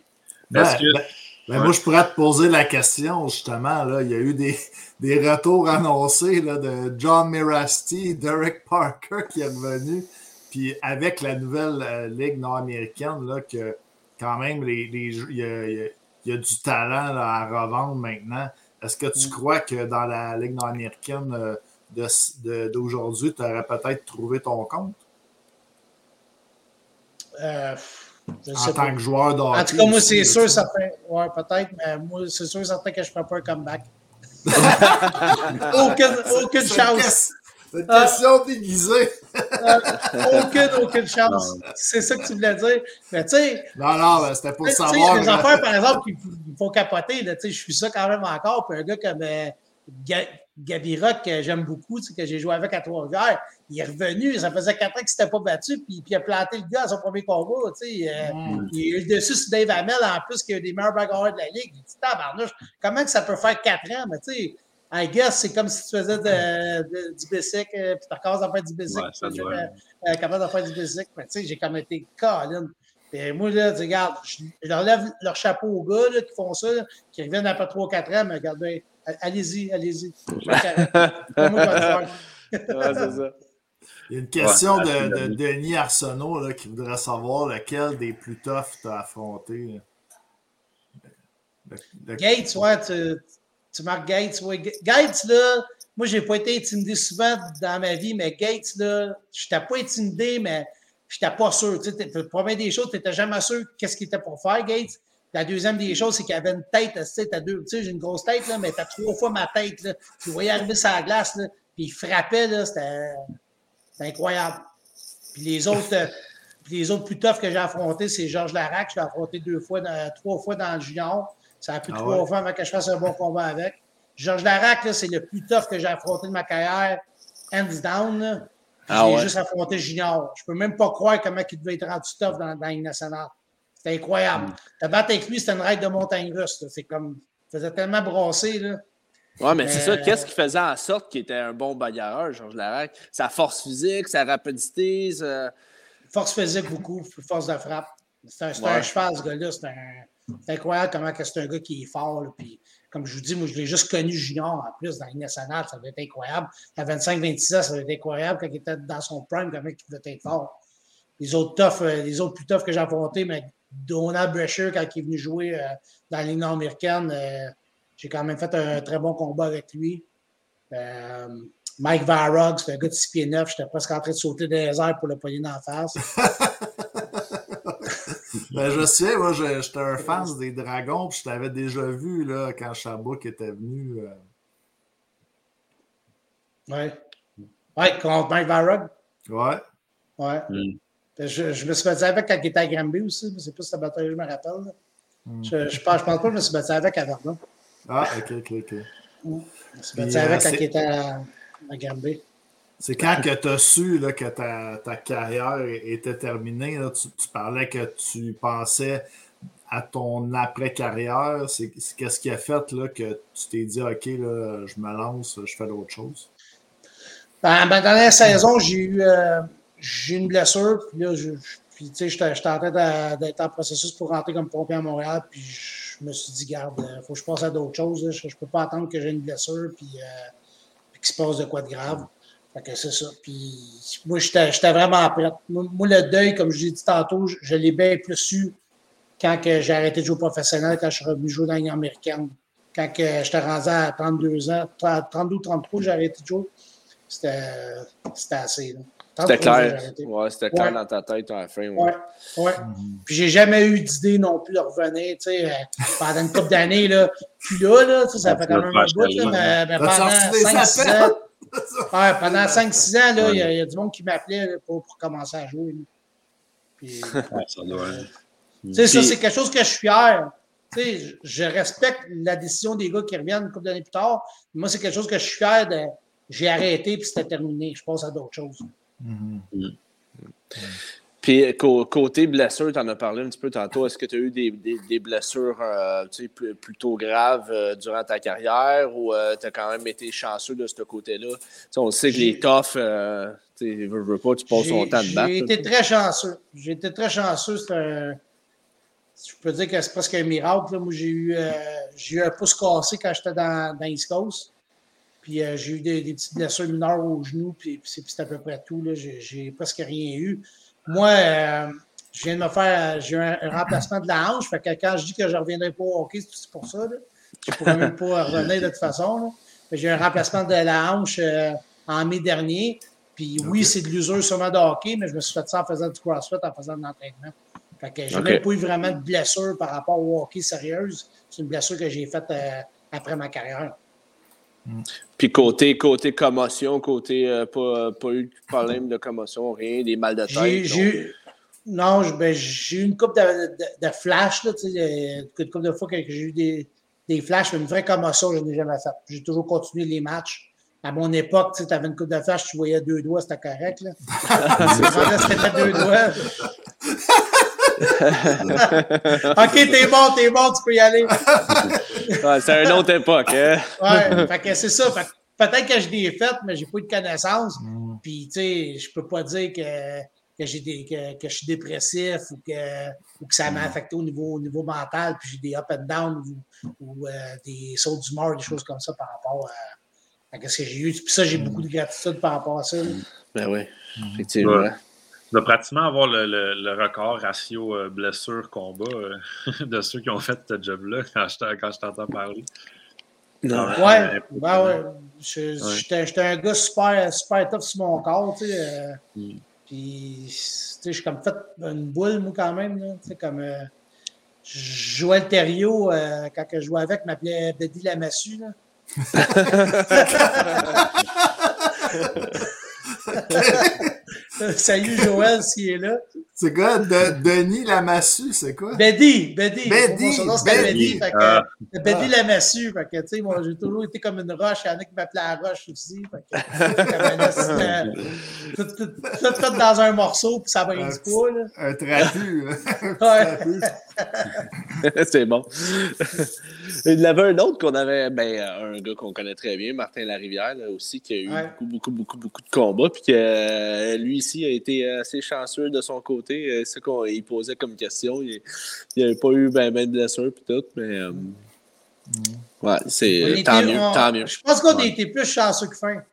Ben, ben, ben, moi, je pourrais te poser la question, justement. Là. Il y a eu des, des retours annoncés là, de John Mirasti, Derek Parker qui est revenu. Puis avec la nouvelle euh, Ligue nord-américaine, là, que quand même, les, il, y a, il, y a, du talent à revendre maintenant. Est-ce que tu mm. crois que dans la Ligue nord-américaine euh, d'aujourd'hui, tu aurais peut-être trouvé ton compte? Euh, en tant que joueur d'hockey. En tout cas, moi, c'est sûr, ça fait. Ouais, peut-être, mais moi, c'est sûr, certain que je ne ferai pas un comeback. aucune, aucune chance. C'est une question déguisée. Euh, aucune, aucune chance. C'est ça que tu voulais dire. Mais tu sais. Non, non, c'était pour savoir. Les affaires, par exemple, qui font capoter. Là, je suis ça quand même encore. Puis un gars comme euh, Gabi Rock, que j'aime beaucoup, que j'ai joué avec à Trois-Rivières, il est revenu. Ça faisait quatre ans qu'il ne s'était pas battu. Puis, puis, il a planté le gars à son premier combat. Euh, mm. Il est le dessus sur Dave Hamel, en plus, qui a des meilleurs bagarreurs de la Ligue. Il dit Tabarnouche, comment que ça peut faire quatre ans? Mais tu sais I guess, c'est comme si tu faisais de, du bicycle, euh, puis tu recommences à faire du bicycle, ouais, tu es capable de faire du bicycle. Mais tu sais, j'ai comme été Colin. Et moi, là, tu regarde, je, leur lève leur chapeau aux gars là, qui font ça, qui reviennent après 3-4 ans, mais regardez, allez-y, allez-y. Il y a une question de, de, Denis Arsenault là, qui voudrait savoir lequel des plus toughs tu as affronté. Gates, ouais, tu, tu marques Gates. Gates, là, moi, je n'ai pas été intimidé souvent dans ma vie, mais Gates, là, je n'étais pas intimidé, mais je n'étais pas sûr. Tu sais, la première des choses, tu n'étais jamais sûr qu'est-ce qu'il était pour faire, Gates. La deuxième des choses, c'est qu'il avait une tête, tu sais, deux, tu sais, j'ai une grosse tête, là, mais tu as trois fois ma tête, là. Tu voyais arriver sur la glace, là, puis il frappait, là, c'était incroyable. Puis les autres, euh, les autres plus toughs que j'ai affrontés, c'est Georges Larac, je l'ai affronté deux fois, trois fois dans le junior. Ça a pris ah trois fois avant que je fasse un bon combat avec. Georges Larac, c'est le plus tough que j'ai affronté de ma carrière, hands down. Ah j'ai juste affronté Junior. Je ne peux même pas croire comment il devait être rendu tough dans, dans la nationale. C'était incroyable. Mm. Te battre avec lui, c'était une règle de montagne russe. C'est comme. Il faisait tellement brasser. Là. Oui, mais, c'est ça. Qu'est-ce qui faisait en sorte qu'il était un bon bagarreur, Georges Larac? Sa force physique, sa rapidité? Force physique, beaucoup. Force de frappe. C'est un, un, cheval, ce gars-là. C'est un c'est incroyable comment c'est un gars qui est fort. puis, comme je vous dis, moi, je l'ai juste connu junior en plus dans la nationale. Ça devait être incroyable. À 25-26 ans, ça devait être incroyable quand il était dans son prime, comment il devait être fort. Les autres toughs, euh, les autres plus toughs que j'ai affrontés, mais Donald Brescher, quand il est venu jouer euh, dans la Ligue nord-américaine, euh, j'ai quand même fait un très bon combat avec lui. Mike Varrog, c'est un gars de 6 pieds 9. J'étais presque en train de sauter les airs pour le poignet d'en face. ben, je sais, moi, j'étais un fan des Dragons, puis je t'avais déjà vu là, quand Sherbrooke était venu. Euh... Ouais. Ouais, contre Mike Varrog. Ouais. Ouais. Mm. Je, je, me suis battu avec quand il était à Granby aussi, mais c'est plus la bataille, je me rappelle. Mm. Je, je, pense, je pense pas que je me suis battu avec à Verdun. Ah, ok, ok, ok. Je me suis battu avec euh, quand il était à, à Granby. C'est quand que tu as su que ta, ta, carrière était terminée, tu, parlais que tu pensais à ton après-carrière, qu'est-ce qui a fait que tu t'es dit, OK, je me lance, je fais d'autres choses? Ben, ma dernière saison, j'ai eu, euh, j'ai une blessure. Puis là, je, j'étais en train d'être en processus pour rentrer comme pompier à Montréal. Puis je me suis dit, garde, il euh, faut que je passe à d'autres choses. Je ne peux pas attendre que j'ai une blessure puis, euh, puis qu'il se passe de quoi de grave. Fait que c'est ça. Puis moi, j'étais vraiment prête. Moi, le deuil, comme je l'ai dit tantôt, je, je l'ai bien plus su quand j'ai arrêté de jouer professionnel, quand je suis revenu jouer dans la américaine. Quand j'étais rendu à 32 ans, 32 ou 33, j'ai arrêté de jouer. C'était assez. C'était clair. Ouais, c'était clair dans ta tête à la fin. Ouais. ouais. Mm-hmm. Puis j'ai jamais eu d'idée non plus de revenir, tu sais, euh, pendant une couple d'années, là. Puis là, là, ça fait quand même un bout, là, mais, pendant 5-6 ans. Ouais, pendant 5-6 ans, là, il y, a du monde qui m'appelait pour, pour, commencer à jouer. Puis, ça doit Tu sais, ça, c'est quelque chose que je suis fier. Tu sais, je respecte la décision des gars qui reviennent une couple d'années plus tard. Moi, c'est quelque chose que je suis fier de. J'ai arrêté puis c'était terminé. Je passe à d'autres choses. Mm-hmm. Puis côté blessure, tu en as parlé un petit peu tantôt. Est-ce que tu as eu des, des, blessures euh, plutôt graves euh, durant ta carrière ou euh, tu as quand même été chanceux de ce côté-là? on sait que les toughs, tu veux, veux pas, tu passes ton temps de battre. J'ai été très chanceux. J'ai été très chanceux. je peux dire que c'est presque un miracle. Moi, j'ai eu, eu un pouce cassé quand j'étais dans, dans East Coast. Puis euh, j'ai eu des, petites blessures mineures au genou, puis, c'est à peu près tout. J'ai presque rien eu. Moi, euh, je viens de me faire j'ai un, un, remplacement de la hanche. Fait que quand je dis que je ne reviendrai pas au hockey, c'est pour ça. Je ne pourrais même pas revenir de toute façon. J'ai un remplacement de la hanche euh, en mai dernier. Puis oui, c'est de l'usure sûrement de hockey, mais je me suis fait ça en faisant du crossfit, en faisant de l'entraînement. Fait que j'ai même pas eu vraiment de blessure par rapport au hockey sérieuse. C'est une blessure que j'ai faite après ma carrière. Puis côté, côté commotion, côté euh, pas, pas, eu de problème de commotion, rien, des mal de tête. non, ben, j'ai eu une coupe de, de, flash, là, une couple de fois que j'ai eu des, des flashs, mais une vraie commotion, je n'ai jamais fait. J'ai toujours continué les matchs. À mon époque, tu avais une coupe de flash, tu voyais deux doigts, c'était correct. Là. c'était deux doigts. OK, t'es bon, t'es bon, tu peux y aller. c'est une autre époque. Hein? ouais, fait que c'est ça. peut-être que je l'ai fait, mais j'ai pas eu de connaissances. Mm. Puis, tu sais, je peux pas dire que, que, des, que, que, je suis dépressif ou que, ou que ça m'a mm. affecté au niveau, au niveau mental. Puis, j'ai des up and down ou, euh, des sauts d'humeur, des choses comme ça par rapport à, à ce que j'ai eu. Puis, ça, j'ai mm. beaucoup de gratitude par rapport à ça. Ben oui, effectivement de pratiquement avoir le, le, record ratio euh, blessure-combat euh, de ceux qui ont fait ce job-là quand je t'entends parler. Non. ouais, ben ouais. J'étais un gars super, super tough sur mon corps, tu sais. Euh, mm. Puis, tu sais, j'ai comme fait une boule, moi, quand même, tu sais, comme. Joël Thériault, quand je jouais avec, m'appelait Betty Lamassu, là. Salut Joël s'il est là. C'est quoi? De, Denis Lamassu, c'est quoi? Betty, Betty. Betty. Son nom, Betty. Betty ah. Lamassu. Fait que, tu sais, moi, j'ai toujours été comme une roche. Il y en a qui m'appelaient la roche aussi. Fait que, tout, tout, tout, dans un morceau, puis ça brise pas, là. Un trapu. c'est bon. Il y avait un autre qu'on avait, ben, un gars qu'on connaît très bien, Martin Larivière, là, aussi, qui a eu beaucoup, beaucoup, beaucoup, beaucoup de combats, puis que euh, lui ici a été assez chanceux de son côté. Euh, ce qu'il posait comme question, il n'avait pas eu ben, ben de blessures, puis tout, mais. Euh, mm. Ouais, c'est tant, mieux, tant mieux. Je pense qu'on a été plus chanceux que fin. Ouais.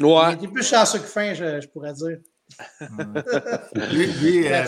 On a été plus chanceux que fin, je, je pourrais dire. lui, lui euh,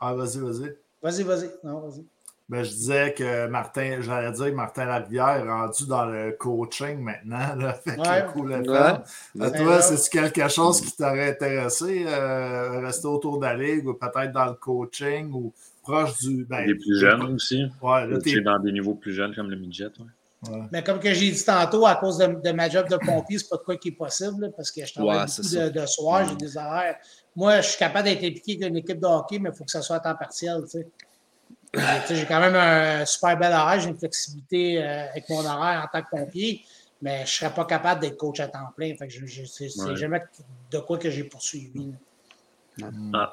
Ah, vas-y, vas-y. Vas-y, vas-y. Non, vas-y. Ben, je disais que Martin, j'allais dire que Martin Larivière est rendu dans le coaching maintenant, là, avec ouais. le coup ouais. toi, c'est quelque chose qui t'aurait intéressé, euh, rester autour de la ligue ou peut-être dans le coaching ou proche du. Ben, les plus jeunes aussi. Ouais, là, es... dans des niveaux plus jeunes comme le midget. Ouais. Mais comme que j'ai dit tantôt, à cause de, ma job de pompier, c'est pas de quoi qui est possible, parce que je travaille beaucoup de, de, soir, j'ai des horaires. Moi, je suis capable d'être impliqué dans une équipe de hockey, mais il faut que ça soit à temps partiel. Tu sais. J'ai quand même un super bel horaire, j'ai une flexibilité euh, avec mon horaire en tant que pompier, mais je ne serais pas capable d'être coach à temps plein. Fait que c'est jamais de quoi que j'ai poursuivi.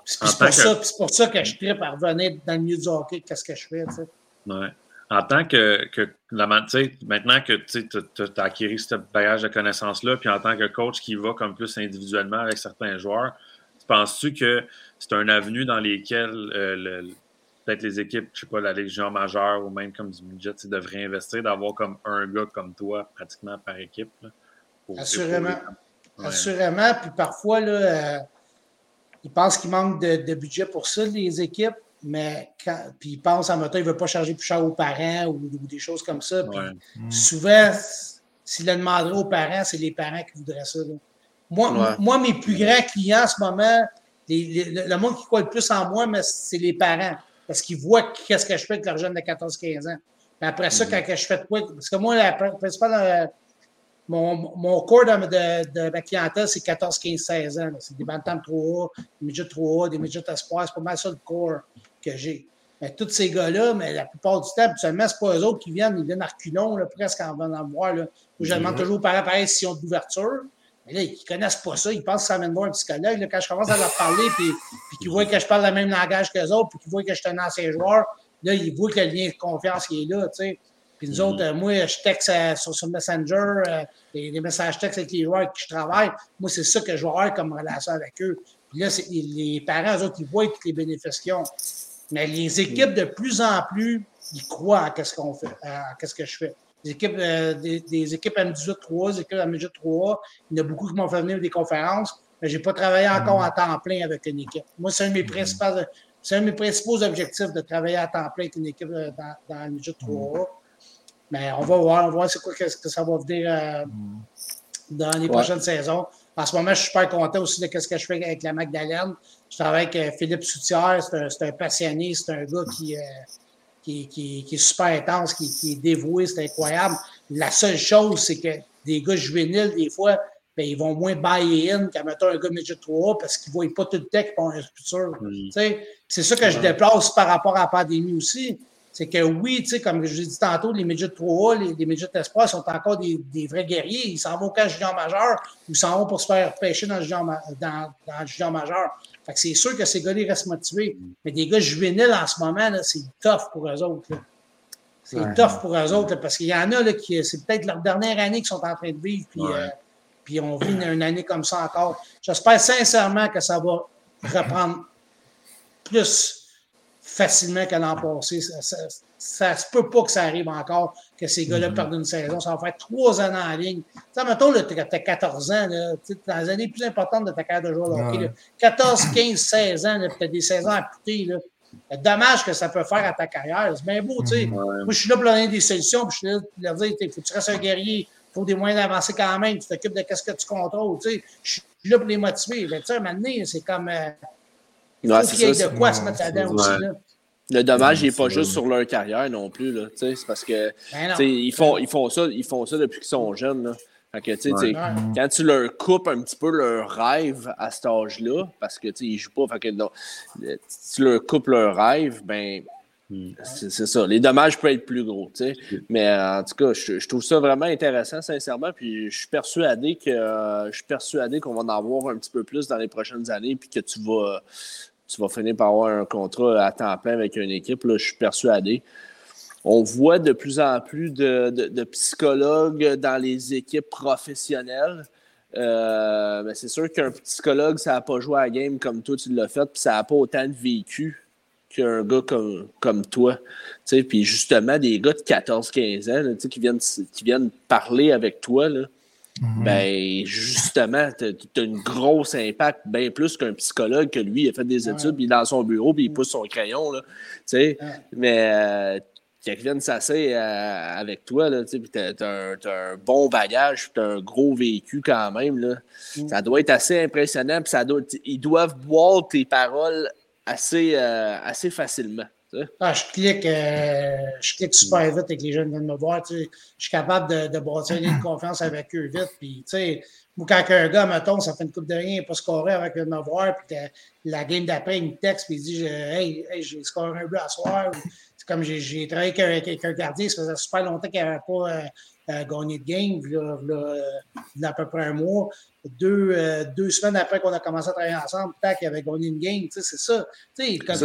c'est pour, ça, pour ça que je tripe à revenir dans le milieu du hockey, qu'est-ce que je fais, tu sais. Ouais. En tant que, que maintenant que tu as acquis ce bagage de connaissances-là, puis en tant que coach qui va comme plus individuellement avec certains joueurs, penses-tu que c'est un avenue dans lesquelles euh, peut-être les équipes, je sais pas, la Légion majeure ou même comme du budget, devraient investir, d'avoir comme un gars comme toi pratiquement par équipe? Assurément. Assurément. Puis parfois, là, euh, ils pensent qu'il manque de, budget pour ça, les équipes. Mais quand, puis ils pensent, en même il ne veut pas charger plus cher aux parents ou, des choses comme ça. Puis souvent, s'il le demanderait aux parents, c'est les parents qui voudraient ça. Moi, moi, mes plus grands clients en ce moment, le monde qui croit le plus en moi, mais c'est les parents. Parce qu'ils voient qu'est-ce que je fais avec leur jeune de 14-15 ans. Mais après ça, mm-hmm. quand je fais quoi? Parce que moi, la principale, euh, mon, mon corps de, de, ma clientèle, c'est 14, 15, 16 ans. C'est des bantams 3A, des midgets 3A, des midgets espoirs. C'est pas mal ça le corps que j'ai. Mais tous ces gars-là, mais la plupart du temps, habituellement, c'est pas eux autres qui viennent, ils viennent à reculons, là, presque en venant me voir. Là, où je demande toujours par s'ils ont d'ouverture. Mais là, ils ne connaissent pas ça. Ils pensent que ça m'amène voir un psychologue. Là, quand je commence à leur parler, puis, puis qu'ils voient que je parle le même langage qu'eux autres, puis qu'ils voient que je suis un ancien joueur, là, ils voient que le lien de confiance qui est là. Tu sais. Puis nous autres, euh, moi, je texte euh, sur, sur Messenger, euh, les, messages textes avec les joueurs avec qui je travaille. Moi, c'est ça que je vais avoir comme relation avec eux. Puis là, les parents, eux autres, ils voient tous les bénéfices qu'ils ont. Mais les équipes, de plus en plus, ils croient à ce qu'on fait, à ce que je fais. Des équipes, des, équipes M18-3, des équipes M18-3, il y en a beaucoup qui m'ont fait venir des conférences, mais je n'ai pas travaillé encore à temps plein avec une équipe. Moi, c'est un de mes principaux, c'est un de mes principaux objectifs de travailler à temps plein avec une équipe dans, dans le 3 mais on va voir, on va voir c'est quoi que, que, ça va venir euh, dans les prochaines saisons. En ce moment, je suis super content aussi de ce que je fais avec la Magdalene. Je travaille avec euh, Philippe Soutière, c'est un, passionné, c'est un gars qui, euh, qui, qui, qui, est super intense, qui, est dévoué, c'est incroyable. La seule chose, c'est que des gars juvéniles, des fois, ben, ils vont moins buy in qu'à mettre un gars midget 3 parce qu'ils ne voient pas tout le temps qu'ils ont un futur. C'est ça que je déplace par rapport à la pandémie aussi c'est que oui, comme je l'ai dit tantôt, les midgets 3A, les, les midgets espoirs sont encore des, des vrais guerriers. Ils s'en vont cas junior majeur ou ils s'en vont pour se faire pêcher dans le junior, dans, dans le junior majeur. Fait que c'est sûr que ces gars-là restent motivés. Mais des gars juvéniles en ce moment, c'est tough pour eux autres. C'est tough pour eux autres parce qu'il y en a là, qui, c'est peut-être leur dernière année qu'ils sont en train de vivre. Puis, euh, puis on vit une, année comme ça encore. J'espère sincèrement que ça va reprendre plus facilement que l'an passé. Ça, se peut pas que ça arrive encore, que ces gars-là mm-hmm. perdent une saison. Ça va faire trois années en ligne. Tu mettons, tu as 14 ans, là, dans les années plus importantes de ta carrière de joueur de hockey, 14, 15, 16 ans, tu as des saisons à coûter. Là. Dommage que ça peut faire à ta carrière. C'est bien beau, tu sais. Moi, je suis là pour donner des solutions, puis je suis là pour leur dire, il faut que tu restes un guerrier, il faut des moyens d'avancer quand même, tu t'occupes de ce que tu contrôles, tu sais. Je suis là pour les motiver. Mais tu sais, maintenant, c'est comme... Euh, il faut qu'il y ait de quoi se mettre là-dedans aussi, là. Le dommage n'est pas juste sur leur carrière non plus. C'est parce que ben ils, font, ils, font ça, ils font ça depuis qu'ils sont jeunes. Là. Quand tu leur coupes un petit peu leur rêve à cet âge-là, parce que ils ne jouent pas, fait que, tu leur coupes leur rêve, ben hmm. c'est ça. Les dommages peuvent être plus gros. Mais en tout cas, je, trouve ça vraiment intéressant, sincèrement. Puis je suis persuadé que je suis persuadé qu'on va en avoir un petit peu plus dans les prochaines années, puis que tu vas tu vas finir par avoir un contrat à temps plein avec une équipe, là, je suis persuadé. On voit de plus en plus de, psychologues dans les équipes professionnelles. Euh, mais c'est sûr qu'un psychologue, ça n'a pas joué à la game comme toi, tu l'as fait, puis ça n'a pas autant de vécu qu'un gars comme, comme toi. Puis justement, des gars de 14-15 ans qui, viennent, qui viennent parler avec toi, là, Mhm. Ben, justement, tu as, une grosse impact, bien plus qu'un psychologue que lui, il a fait des études, puis il est dans son bureau, puis il pousse son crayon. Là, sais Mais euh, quelqu'un vient de s'asseoir euh, avec toi, là, puis tu as, un bon bagage, puis tu as un gros vécu quand même. Là. Mm. Ça doit être assez impressionnant, puis ça doit, ils doivent boire tes paroles assez, euh, assez facilement. Ah, je, clique, euh, je clique super vite avec les jeunes viennent me voir. Je suis capable de, bâtir une confiance avec eux vite. Puis, quand un gars, mettons, ça fait une coupe de rien, il pas scorer avec de me voir, puis la game d'après, il me texte, puis il dit Hey, hey j'ai scoré un but à soir. comme j'ai travaillé avec, un gardien, ça faisait super longtemps qu'il n'avait pas euh, euh, gagné de game, là, y a à peu près un mois. Deux, euh, deux semaines après qu'on a commencé à travailler ensemble, tac, il avait gagné une game, c'est ça. ça,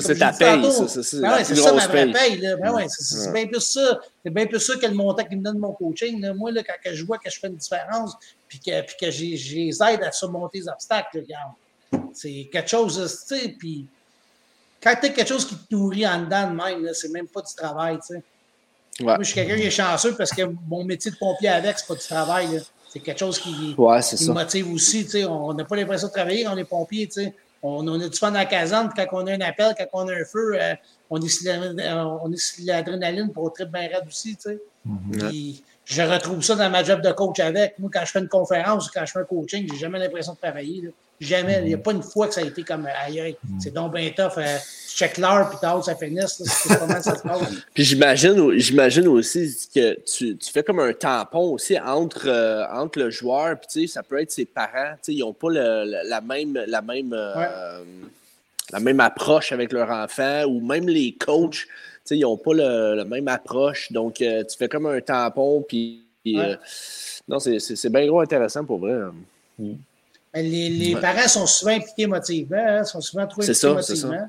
c'est ta paye, ça, c'est ben ouais, ça, ma vraie paye. Là. Ben ouais, c'est bien plus ça. C'est bien plus ça que le montant qui me donne mon coaching. Là. Moi, là, quand je vois que je fais une différence, puis que, puis que j'ai les aide à surmonter les obstacles, regarde, c'est quelque chose, tu sais, puis quand tu as quelque chose qui te nourrit en dedans de même, c'est même pas du travail, tu sais. Moi, je suis quelqu'un qui est chanceux parce que mon métier de pompier avec, c'est pas du travail. C'est quelque chose qui, motive aussi. On n'a pas l'impression de travailler quand on est pompier. On, on a du fun dans la caserne, quand on a un appel, quand on a un feu, euh, on est sur l'adrénaline pour trip bien raide aussi. Mm-hmm. je retrouve ça dans ma job de coach avec. Moi, quand je fais une conférence ou quand je fais un coaching, j'ai jamais l'impression de travailler. Jamais. Il n'y a pas une fois que ça a été comme ailleurs. C'est donc bien tough. Euh, tu check l'heure, puis t'as ça finisse. C'est comment ça se passe. puis j'imagine, j'imagine aussi que tu, tu, fais comme un tampon aussi entre, euh, entre le joueur, puis tu sais, ça peut être ses parents. Tu sais, ils n'ont pas le, la même, la, même, euh, la même approche avec leur enfant, ou même les coachs. Tu sais, ils n'ont pas le, la même approche. Donc, tu fais comme un tampon, puis. non, c'est bien gros intéressant pour vrai. Hein. Mm. Ben, les, les parents sont souvent impliqués émotivement, hein, sont souvent trop impliqués émotivement.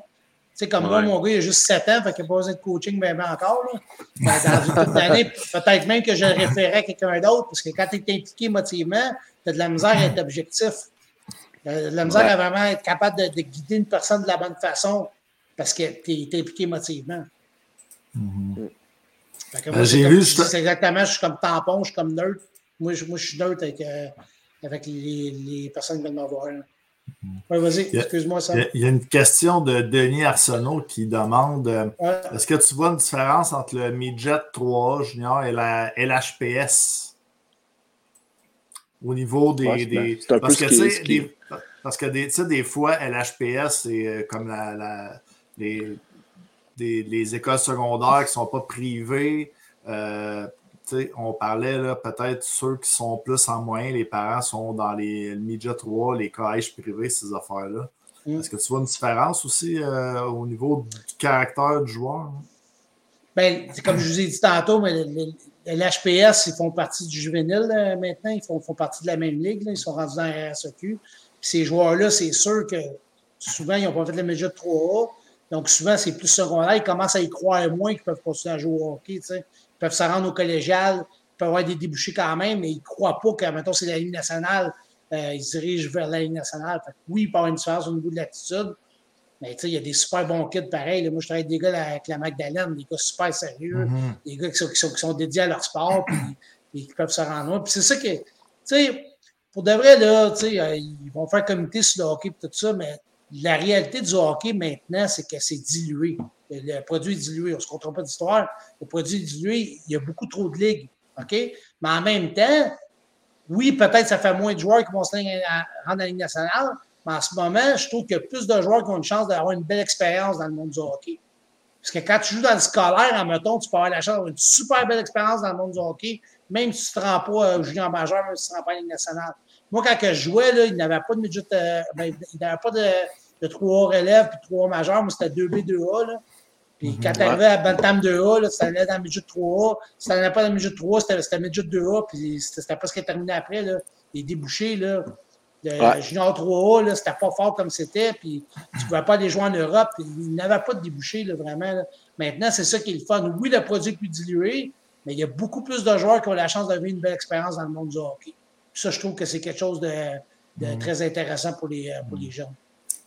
Tu sais, comme moi, mon gars, il a juste 7 ans, fait qu'il n'a pas besoin de coaching bien, encore. Là. Ben, dans une d'années, peut-être même que je le référerais à quelqu'un d'autre, parce que quand tu es impliqué émotivement, tu as de la misère à être objectif. Tu as de la misère à vraiment être capable de, guider une personne de la bonne façon, parce que tu es, impliqué émotivement. Mm-hmm. Ben, j'ai vu. C'est exactement, je suis comme tampon, je suis comme neutre. Moi, je, moi, je suis neutre avec. Euh, avec les, les personnes qui viennent m'avoir. Oui, vas-y, excuse-moi ça. Il y a une question de Denis Arsenault qui demande euh, est-ce que tu vois une différence entre le Midget 3 junior et la LHPS au niveau des. des parce, que, des, parce que des, des fois, LHPS, c'est euh, comme la, la les, les, écoles secondaires qui ne sont pas privées. Euh, on parlait peut-être ceux qui sont plus en moyen, les parents sont dans les Media 3, les collèges privés, ces affaires-là. Mm. Est-ce que tu vois une différence aussi euh, au niveau du caractère du joueur? Ben, comme je vous ai dit tantôt, mais l'HPS, ils font partie du juvénile euh, maintenant, ils font, partie de la même ligue, ils sont rendus dans la RSEQ. ces joueurs-là, c'est sûr que souvent, ils n'ont pas fait le Media 3A. Donc, souvent, c'est plus secondaire. Ils commencent à y croire moins qu'ils peuvent continuer à jouer au hockey peuvent se rendre au collégial, peuvent avoir des débouchés quand même, mais ils ne croient pas que, maintenant c'est la Ligue nationale, euh, ils se dirigent vers la Ligue nationale. oui, il peut y avoir une différence au niveau de l'attitude, mais il y a des super bons kids pareils. Moi, je travaille avec des gars avec la Magdalene, des gars super sérieux, mm-hmm. des gars qui sont, qui, sont, dédiés à leur sport, puis, qui peuvent se rendre loin. Puis c'est ça que, tu sais, pour de vrai, là, euh, ils vont faire comité sur le hockey et tout ça, mais la réalité du hockey maintenant, c'est que c'est dilué. Le produit dilué. On ne se compte pas d'histoire. Le produit est dilué. Il y a beaucoup trop de ligues. Mais en même temps, oui, peut-être ça fait moins de joueurs qui vont se rendre à la Ligue nationale, mais en ce moment, je trouve qu'il y a plus de joueurs qui ont une chance d'avoir une belle expérience dans le monde du hockey. Parce que quand tu joues dans le scolaire, en mettons, tu peux avoir la chance d'avoir une super belle expérience dans le monde du hockey, même si tu ne te rends pas au junior majeur, même si tu ne te rends pas à la Ligue nationale. Moi, quand je jouais, là, il n'avait pas de midget, euh, ben, il n'avait pas de, de 3A relève puis 3A majeur, mais c'était 2B, 2A. Là. Puis mhm. quand tu arrivais à Bantam 2A, là, ça allait dans le midget 3A. Si tu n'allais pas dans le midget 3A, c'était midget 2A, puis c'était pas ce qui est terminé après. Là. Les débouchés, là. Le junior 3A, là, c'était pas fort comme c'était, puis tu ne pouvais pas aller jouer en Europe, puis il n'avait pas de débouchés, là, vraiment. Maintenant, c'est ça qui est le fun. Oui, le produit est plus dilué, mais il y a beaucoup plus de joueurs qui ont la chance d'avoir une belle expérience dans le monde du hockey. ça, je trouve que c'est quelque chose de, de mhm. très intéressant pour les, pour les jeunes.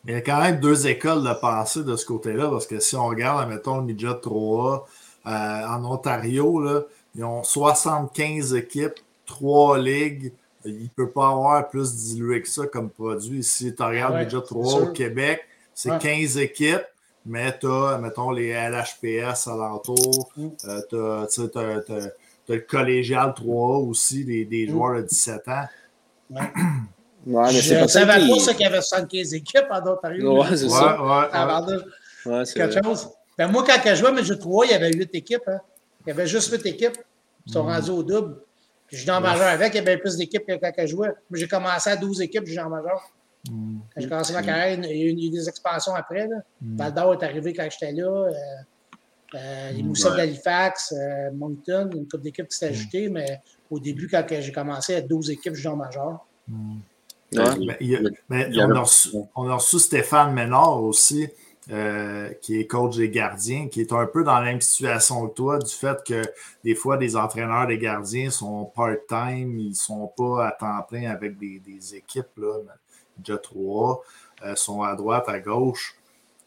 Il y a quand même deux écoles de pensée de ce côté-là, parce que si on regarde, mettons, le Midget 3A euh, en Ontario, là, ils ont 75 équipes, trois ligues. Il ne peut pas avoir plus dilué que ça comme produit. Si tu regardes le Midget 3 au Québec, c'est 15 équipes, mais tu as, mettons, les LHPS alentour. Mm. Euh, tu as, le collégial 3A aussi, des, des mm. joueurs de 17 ans. Ouais, mais c'est pas ça. savais pas ça qu'il y avait 75 équipes en Ontario. Ouais, c'est ça. Ouais, c'est quelque chose. Ben, moi, quand je jouais mais je 3, il y avait 8 équipes. Hein. Il y avait juste 8 équipes. Ils sont mm. rendus au double. Puis je suis en majeur avec, il y avait plus d'équipes que quand je jouais. J'ai commencé à 12 équipes, je suis en majeur. Mm. Quand j'ai commencé ma carrière, il y a eu des expansions après. Là. Mm. Val d'Or est arrivé quand j'étais là. Euh, Euh, les Moussets d'Halifax, euh, Moncton, une couple d'équipes qui s'est ajoutée, mais au début, quand j'ai commencé, il y a 12 équipes junior major. on, a reçu, on, a reçu, Stéphane Ménard aussi, euh, qui est coach des gardiens, qui est un peu dans la même situation que toi, du fait que des fois, des entraîneurs des gardiens sont part-time, ils ne sont pas à temps plein avec des, des équipes, là, déjà trois, euh, sont à droite, à gauche.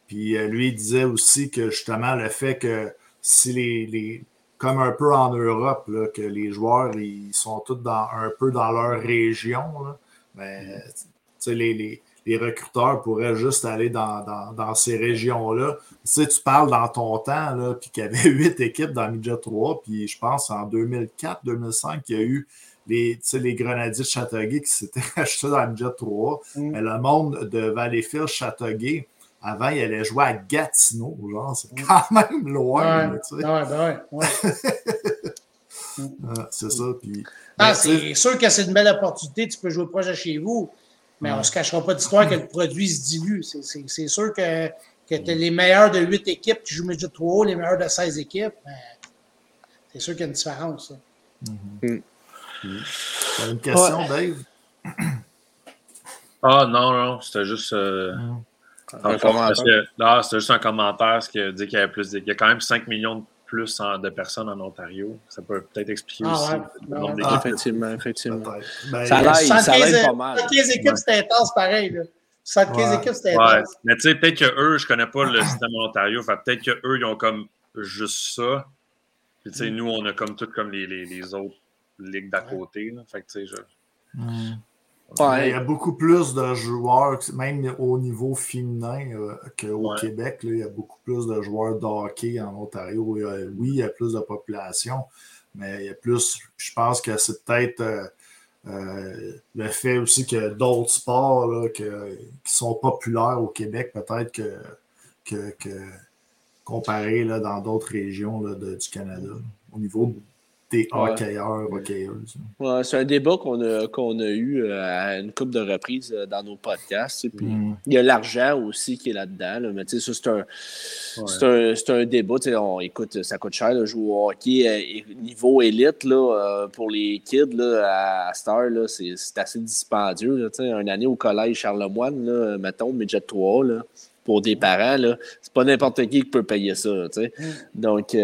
Puis euh, lui, il disait aussi que justement, le fait que si les, les comme un peu en Europe, là, que les joueurs, ils sont tous dans, un peu dans leur région, là, ben, les, les les recruteurs pourraient juste aller dans, dans, ces régions-là. Tu sais, tu parles dans ton temps, là, puis qu'il y avait huit équipes dans Midget 3, puis je pense en 2004-2005, il y a eu les, les Grenadiers de Châteauguay qui s'étaient achetés dans Midget 3. Mm. Mais le monde de Valleyfield, Châteauguay, avant, il allait jouer à Gatineau, genre, c'est mm. quand même loin. ouais, ben ouais, c'est ça. Puis, ah, c'est sûr que c'est une belle opportunité. Tu peux jouer proche de chez vous. Mais on ne se cachera pas d'histoire que le produit se dilue. C'est sûr que, que tu as les meilleurs de 8 équipes qui jouent Midget 3, les meilleurs de 16 équipes. C'est sûr qu'il y a une différence. Mm-hmm. une question, Dave? Ah non, non, c'était juste. Euh, un commentaire. C'était juste un commentaire qui dit qu'il y avait plus. Il y a quand même 5 millions de plus de personnes en Ontario. Ça peut peut-être expliquer ah, aussi le nombre d'équipes. Ah, effectivement, effectivement. Ben, ça l'aide pas mal. 115 équipes, c'était intense pareil. Là. 115 équipes, c'était intense. Mais tu sais, peut-être qu'eux, je ne connais pas le système en Ontario. Peut-être qu'eux, ils ont comme juste ça. Puis tu sais, mm. nous, on a comme tout comme les, les, les autres ligues d'à côté. Là. Fait que tu sais, je... Mm. Il y a beaucoup plus de joueurs, même au niveau féminin euh, qu'au Québec. il y a beaucoup plus de joueurs de hockey en Ontario. oui, il y a plus de population, mais il y a plus. Je pense que c'est peut-être euh, euh, le fait aussi que d'autres sports qui sont populaires au Québec, peut-être que, que, comparé là, dans d'autres régions du Canada, au niveau des hockeyeurs, hockeyeuses. Ouais, c'est un débat qu'on a, qu'on a eu euh, à une couple de reprises euh, dans nos podcasts. Puis mm. Il y a l'argent aussi qui est là-dedans. mais tu sais, c'est un, c'est un, un, débat. On, écoute, ça coûte cher de jouer au hockey euh, niveau élite là, pour les kids là, à Star. C'est, assez dispendieux. Là, une année au collège Charlemagne, là, mettons, Midget 3, là, pour des parents, là, c'est pas n'importe qui qui peut payer ça. Mm. Donc,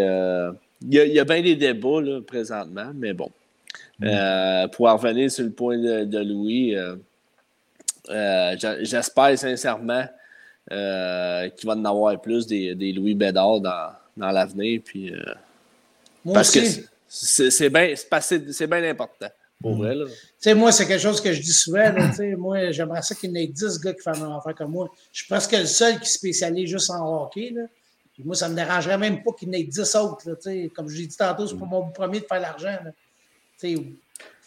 il y, a, bien des débats là, présentement, mais bon. Mm. Euh, pour revenir sur le point de, Louis, euh, euh, j'espère sincèrement qu'il va en avoir plus des, Louis Bédard dans, dans l'avenir. Puis, parce que c'est bien important. Pour mm. vrai, là. moi, c'est quelque chose que je dis souvent. moi, j'aimerais ça qu'il y ait 10 gars qui font un affaire comme moi. Je suis presque le seul qui spécialise juste en hockey. Là moi, ça ne me dérangerait même pas qu'il y en ait 10 autres. comme je l'ai dit tantôt, c'est pas mon premier de faire l'argent.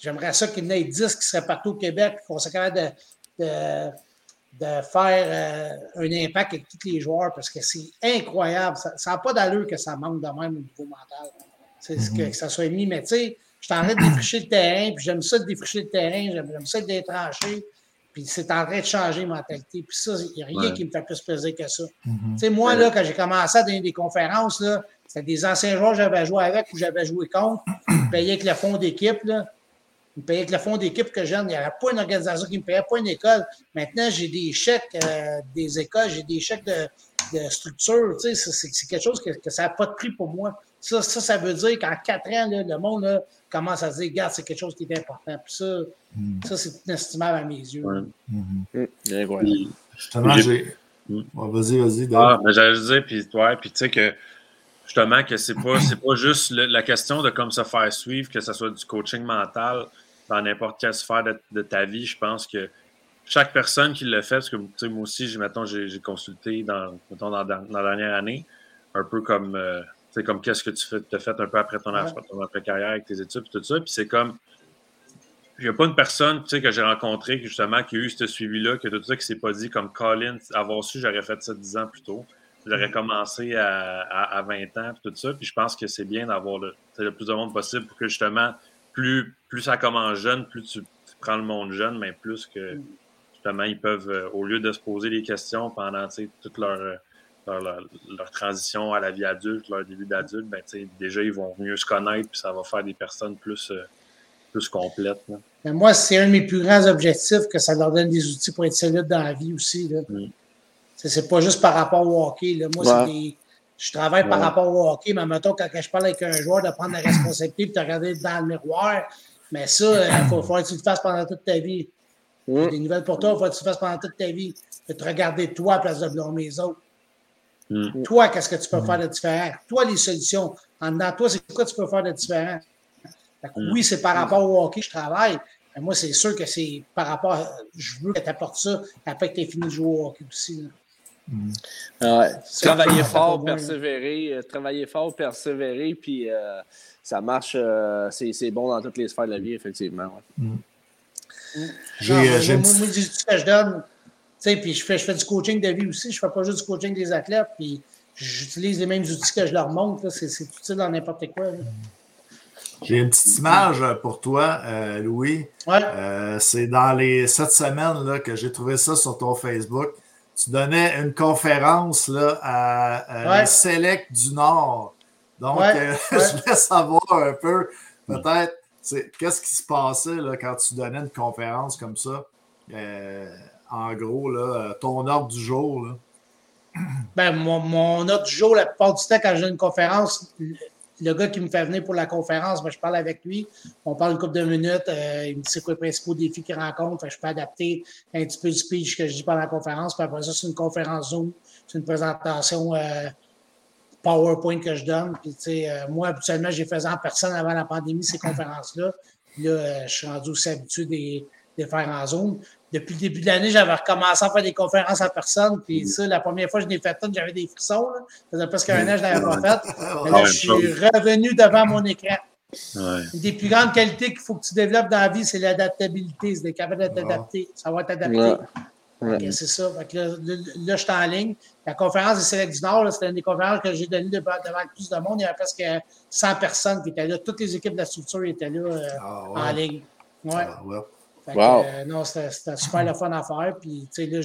J'aimerais ça qu'il y en ait 10 qui seraient partout au Québec, qu'on soit capable de, de, faire euh, un impact avec tous les joueurs parce que c'est incroyable. Ça n'a pas d'allure que ça manque de même au niveau mental. C'est ce que, ça soit mis. Mais tu sais, je suis en train de défricher le terrain, puis j'aime ça de défricher le terrain, j'aime ça de tranché. Puis c'est en train de changer ma mentalité. Puis ça, il n'y a rien qui me fait plus plaisir que ça. Tu sais, moi, là, quand j'ai commencé à donner des conférences, là, c'était des anciens joueurs que j'avais joué avec ou j'avais joué contre. Ils me payaient avec le fond d'équipe. Là. Ils me payaient avec le fond d'équipe que j'ai. Il n'y avait pas une organisation qui me payait, pas une école. Maintenant, j'ai des chèques euh, des écoles, j'ai des chèques de, de structure. Tu sais, c'est quelque chose que, que ça n'a pas de prix pour moi. Ça, ça, ça veut dire qu'en quatre ans, là, le monde là, commence à se dire, regarde, c'est quelque chose qui est important. Puis ça, mm. ça c'est inestimable à mes yeux. Ouais. Mm-hmm. Justement, j'ai. Mm. vas-y, vas-y. Ah, mais j'allais dire, puis toi, puis tu sais que justement, que c'est pas, pas juste la question de comme se faire suivre, que ce soit du coaching mental dans n'importe quelle sphère de, ta vie. Je pense que chaque personne qui le fait, parce que moi aussi, j'ai consulté dans, mettons, dans, dans, la dernière année, un peu comme. Euh, c'est comme qu'est-ce que tu fais, as fait un peu après ton, après-carrière avec tes études et tout ça. Puis c'est comme. Il n'y a pas une personne que j'ai rencontrée justement qui a eu ce suivi-là, que tout ça, qui s'est pas dit comme Colin, avoir su, j'aurais fait ça 10 ans plus tôt. J'aurais mm. commencé à, à, 20 ans, puis tout ça. Puis je pense que c'est bien d'avoir le, le, plus de monde possible pour que justement, plus, plus ça commence jeune, plus tu, prends le monde jeune, mais plus que mm. justement, ils peuvent, euh, au lieu de se poser des questions pendant toute leur, leur, transition à la vie adulte, leur début d'adulte, ben, déjà, ils vont mieux se connaître, puis ça va faire des personnes plus, euh, plus complètes. moi, c'est un de mes plus grands objectifs que ça leur donne des outils pour être solides dans la vie aussi. Là. Mm. C'est pas juste par rapport au hockey. Là. Moi, je travaille par rapport au hockey, mais mettons, quand je parle avec un joueur de prendre la responsabilité et de te regarder dans le miroir, mais ça, il euh, faut, que tu le fasses pendant toute ta vie. Mm. Des nouvelles pour toi, il faut que tu le fasses pendant toute ta vie. De te regarder toi à la place de blâmer les autres. Mm. Toi, qu'est-ce que tu peux faire de différent? Toi, les solutions. En dedans, toi, c'est quoi tu peux faire de différent? Mm. Oui, c'est par rapport au hockey que je travaille. Mais moi, c'est sûr que c'est par rapport à, Je veux que tu apportes ça après que tu aies fini de jouer au hockey aussi. travailler fort, persévérer, euh, travailler fort, persévérer, puis euh, ça marche, euh, c'est bon dans toutes les sphères de la vie, effectivement. Mm. J'ai, moi, moi, que je donne, puis je fais, je fais du coaching de vie aussi, je fais pas juste du coaching des athlètes, puis j'utilise les mêmes outils que je leur montre, c'est utile dans n'importe quoi. J'ai une petite image pour toi, euh, Louis. Euh, c'est dans les sept semaines là, que j'ai trouvé ça sur ton Facebook. Tu donnais une conférence là, à, les Select du Nord. Donc, euh, je voulais savoir un peu, peut-être, qu'est-ce qui se passait là, quand tu donnais une conférence comme ça? En gros, là, ton ordre du jour. Là. Ben, mon, mon, ordre du jour, la plupart du temps, quand je donne une conférence, le gars qui me fait venir pour la conférence, ben, je parle avec lui. On parle une couple de minutes. Euh, il me dit c'est quoi les principaux défis qu'il rencontre. je peux adapter un petit peu le speech que je dis pendant la conférence. Puis après ça, c'est une conférence Zoom. C'est une présentation euh, PowerPoint que je donne. Puis, euh, moi, habituellement, j'ai fait en personne avant la pandémie ces conférences-là. Là, je suis rendu aussi habitué des, des faire en Zoom depuis le début de l'année, j'avais recommencé à faire des conférences en personne. Puis ça, la première fois que je l'ai fait toute, j'avais des frissons. Là. Ça faisait presque un an que je l'avais pas fait. Mais là, je suis revenu devant mon écran. Une des plus grandes qualités qu'il faut que tu développes dans la vie, c'est l'adaptabilité. C'est d'être capable de t'adapter. Ça va t'adapter. C'est ça. là, je suis en ligne. La conférence des Select du Nord, c'était une des conférences que j'ai données devant, le plus de monde. Il y avait presque 100 personnes qui étaient là. Toutes les équipes de la structure étaient là euh, ah, en ligne. Ouais. Ah, euh, non, c'était super le fun à faire. Puis, tu sais, là,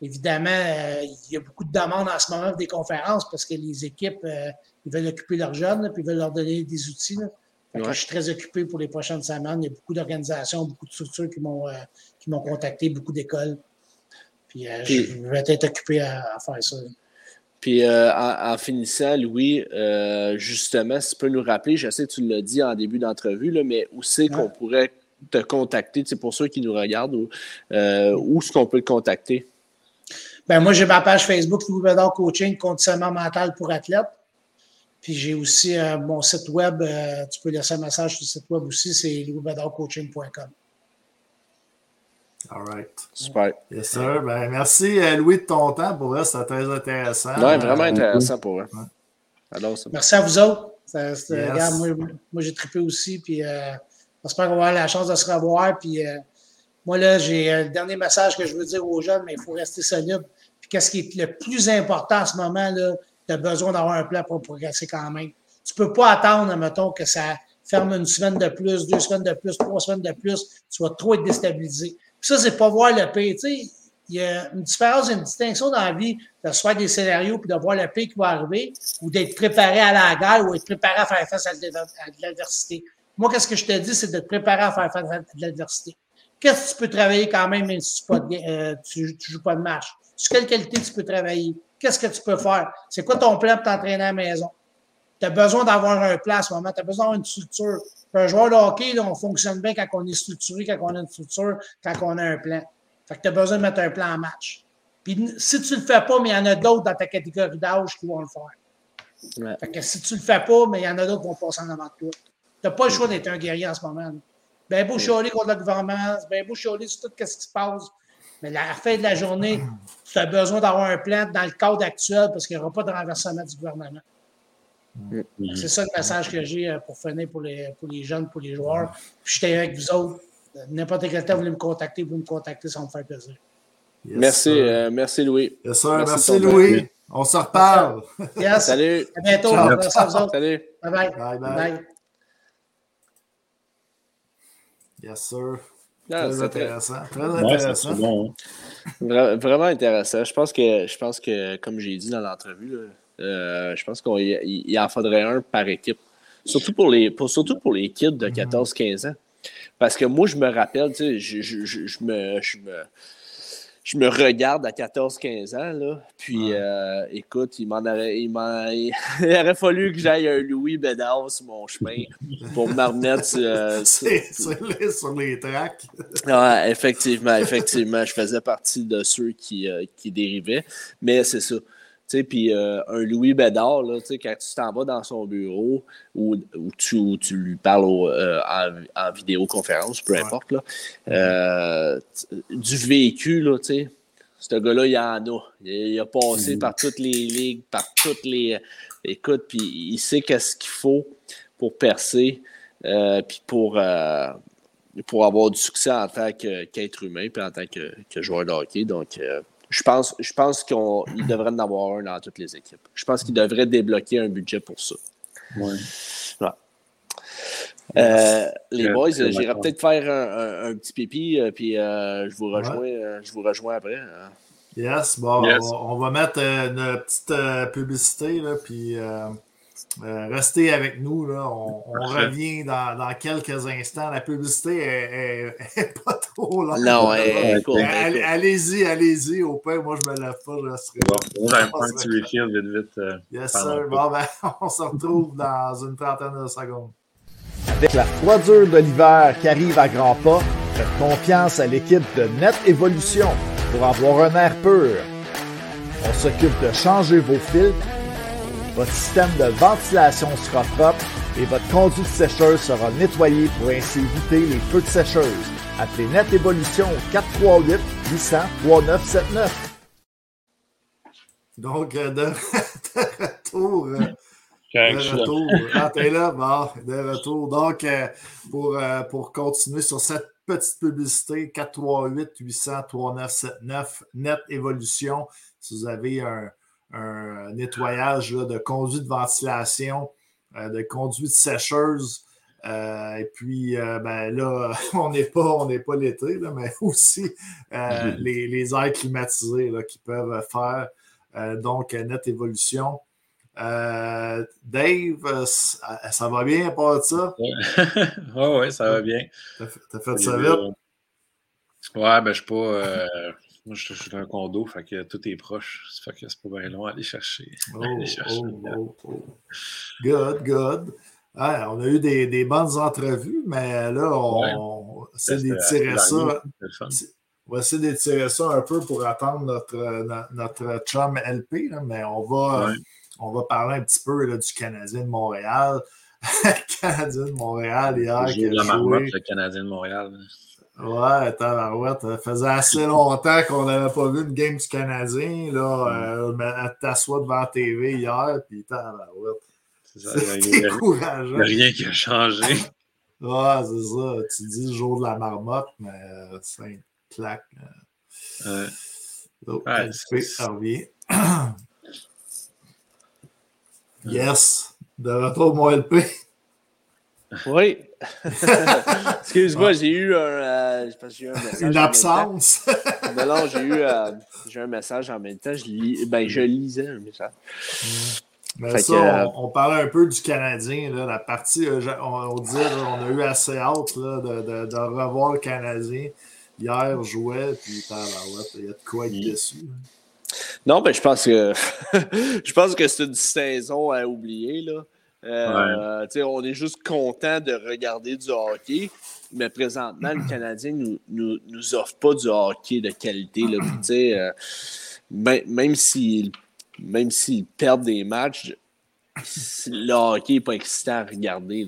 évidemment, euh, il y a beaucoup de demandes en ce moment des conférences parce que les équipes, euh, ils veulent occuper leurs jeunes, puis ils veulent leur donner des outils. je suis très occupé pour les prochaines semaines. Il y a beaucoup d'organisations, beaucoup de structures qui m'ont qui m'ont contacté, beaucoup d'écoles. Puis, je vais être occupé à, faire ça. Puis en, finissant, Louis, justement, si tu peux nous rappeler, je sais que tu l'as dit en début d'entrevue, mais où c'est qu'on pourrait te contacter, c'est pour ceux qui nous regardent, euh, où est-ce qu'on peut le contacter? Ben, moi, j'ai ma page Facebook Louis Bédard Coaching, conditionnement mental pour athlètes. Puis j'ai aussi euh, mon site web, euh, tu peux laisser un message sur le site web aussi, c'est louisbédardcoaching.com. All right. Super. Yes, sir. Ben, merci, Louis, de ton temps. Pour vrai, c'était très intéressant. Oui, vraiment intéressant pour eux. Merci à vous autres. moi, j'ai trippé aussi. Puis, J'espère qu'on va avoir la chance de se revoir. Puis euh, moi, là, j'ai euh, le dernier message que je veux dire aux jeunes, mais il faut rester solide. Puis qu'est-ce qui est le plus important en ce moment, là, tu besoin d'avoir un plan pour progresser quand même. Tu peux pas attendre, mettons, que ça ferme une semaine de plus, deux semaines de plus, trois semaines de plus. Tu vas trop être déstabilisé. Puis ça, c'est pas voir le pays. Tu sais, il y a une différence, une distinction dans la vie de se faire des scénarios puis de voir le pays qui va arriver ou d'être préparé à la guerre ou être préparé à faire face à l'adversité. Moi, qu'est-ce que je te dis, c'est de te préparer à faire face à l'adversité. Qu'est-ce que tu peux travailler quand même, même si tu ne euh, joues pas de match? Sur quelle qualité tu peux travailler? Qu'est-ce que tu peux faire? C'est quoi ton plan pour t'entraîner à la maison? Tu as besoin d'avoir un plan à ce moment. Tu as besoin d'avoir une structure. Un joueur de hockey, on fonctionne bien quand on est structuré, quand on a une structure, quand on a un plan. Fait que tu as besoin de mettre un plan en match. Puis si tu ne le fais pas, mais il y en a d'autres dans ta catégorie d'âge qui vont le faire. Fait que si tu ne le fais pas, mais il y en a d'autres qui vont passer en avant de toi. Tu n'as pas le choix d'être un guerrier en ce moment. Ben beau chialer contre le gouvernement, ben beau chialer sur tout ce qui se passe. Mais à la fin de la journée, tu as besoin d'avoir un plan dans le cadre actuel parce qu'il n'y aura pas de renversement du gouvernement. Mm-hmm. C'est ça le message que j'ai euh, pour finir pour les, pour les jeunes, pour les joueurs. Puis j'étais avec vous autres. N'importe quel temps, vous voulez me contacter, vous me contacter, ça va me faire plaisir. merci, euh, merci Louis. merci, merci Louis. On se reparle. Salut. À bientôt. Salut. Bye bye. bye, bye. Yes, sir. Ah, très intéressant. Très intéressant. bon, hein. vraiment intéressant. Je pense que, je pense que comme j'ai dit dans l'entrevue, euh, je pense qu'il en faudrait un par équipe. Surtout pour les, pour, surtout pour les kids de 14-15 ans. Parce que moi, je me rappelle, tu sais, je, je, je, me, je, me, je me regarde à 14-15 ans, là. Puis, euh, écoute, il m'en aurait, il, il, aurait fallu que j'aille un Louis Bédard sur mon chemin pour me remettre euh, sur, sur, les tracks. ouais, effectivement, effectivement. Je faisais partie de ceux qui, euh, qui dérivaient. Mais c'est ça puis euh, un Louis Bédard, là, quand tu t'en vas dans son bureau ou, tu, tu, lui parles euh, en, vidéoconférence, peu importe, là, euh, du vécu, là, ce gars-là, il en a. Il, a passé par toutes les ligues, par toutes les. Écoute, puis il sait qu'est-ce qu'il faut pour percer, puis pour, pour avoir du succès en tant qu'être humain, puis en tant que, que joueur de hockey. Donc, je pense, je pense qu'il devrait en avoir un dans toutes les équipes. Je pense qu'il devrait débloquer un budget pour ça. Ouais. Euh, les boys, j'irai peut-être faire un, petit pipi, euh, puis euh, je, vous rejoins, je vous rejoins après. Hein. Yes, bon, On, va mettre une petite publicité, là, puis euh, restez avec nous. Là. On, revient dans, dans, quelques instants. La publicité est, pas trop longue. Non, Allez-y, allez-y. Au pire, moi, je me lève pas. Je resterai bon, on va un petit refill vite, vite. Euh, yes, sir. Bon, ben, on se retrouve dans une trentaine de secondes. Avec la froidure de l'hiver qui arrive à grands pas, faites confiance à l'équipe de Net Evolution pour avoir un air pur. On s'occupe de changer vos filtres votre système de ventilation sera propre et votre conduite sécheuse sera nettoyée pour ainsi éviter les feux de sécheuse. Appelez Net Évolution au 438 800 3979. Donc, euh, de, retour. Euh, de retour. Ah, t'es là? Bon, de retour. Donc, euh, pour, pour continuer sur cette petite publicité, 438 800 3979, Net Évolution. Si vous avez un, un nettoyage de conduite de ventilation, euh, de conduite sécheuse. Euh, et puis, euh, ben là, on n'est pas, on n'est pas l'été, mais aussi mhm. les, les, airs climatisés qui peuvent faire donc net évolution. Dave, ça va bien à part de ça? Oui, ouais, ça va bien. T'as fait ça vite? Ouais, ben je suis pas. Moi, je suis dans un condo, fait que tout est proche. Ça fait que c'est pas bien long à aller chercher. Oh, oh, oh, good, good. on a eu des, des, bonnes entrevues, mais là, on, essaie d'étirer ça. On va essayer d'étirer ça un peu pour attendre notre, notre, chum LP, mais on va, on va parler un petit peu là, du Canadien de Montréal. Canadien de Montréal hier. Qui a la marmotte, le Canadien de Montréal. Ouais, tabarouette. Ça faisait assez longtemps qu'on n'avait pas vu une game du Canadien. Là, mm. euh, t'assois devant la TV hier, puis tabarouette. C'est décourageant. Il n'y a rien qui a changé. ouais, c'est ça. Tu dis le jour de la marmotte, mais euh, c'est un claque. Euh. Ouais. ouais, ça revient. yes. De retour, mon LP. Oui. Excuse-moi, j'ai eu un, euh, eu un message. Une absence. non, non, j'ai eu euh, j'ai un message en même temps. Je, lis, ben, je lisais un message. Mais ça, euh, on, parlait un peu du Canadien. Là, la partie, on, dit, on a eu assez hâte là, de, de, de, revoir le Canadien. Hier, jouait, puis il y a de quoi être mm. déçu. Non, ben, je pense que je pense que c'est une saison à oublier. Là. Euh, on est juste content de regarder du hockey, mais présentement, le Canadien ne nous, nous, offre pas du hockey de qualité. Là. Euh, même s'ils même perdent des matchs, le hockey n'est pas excitant à regarder,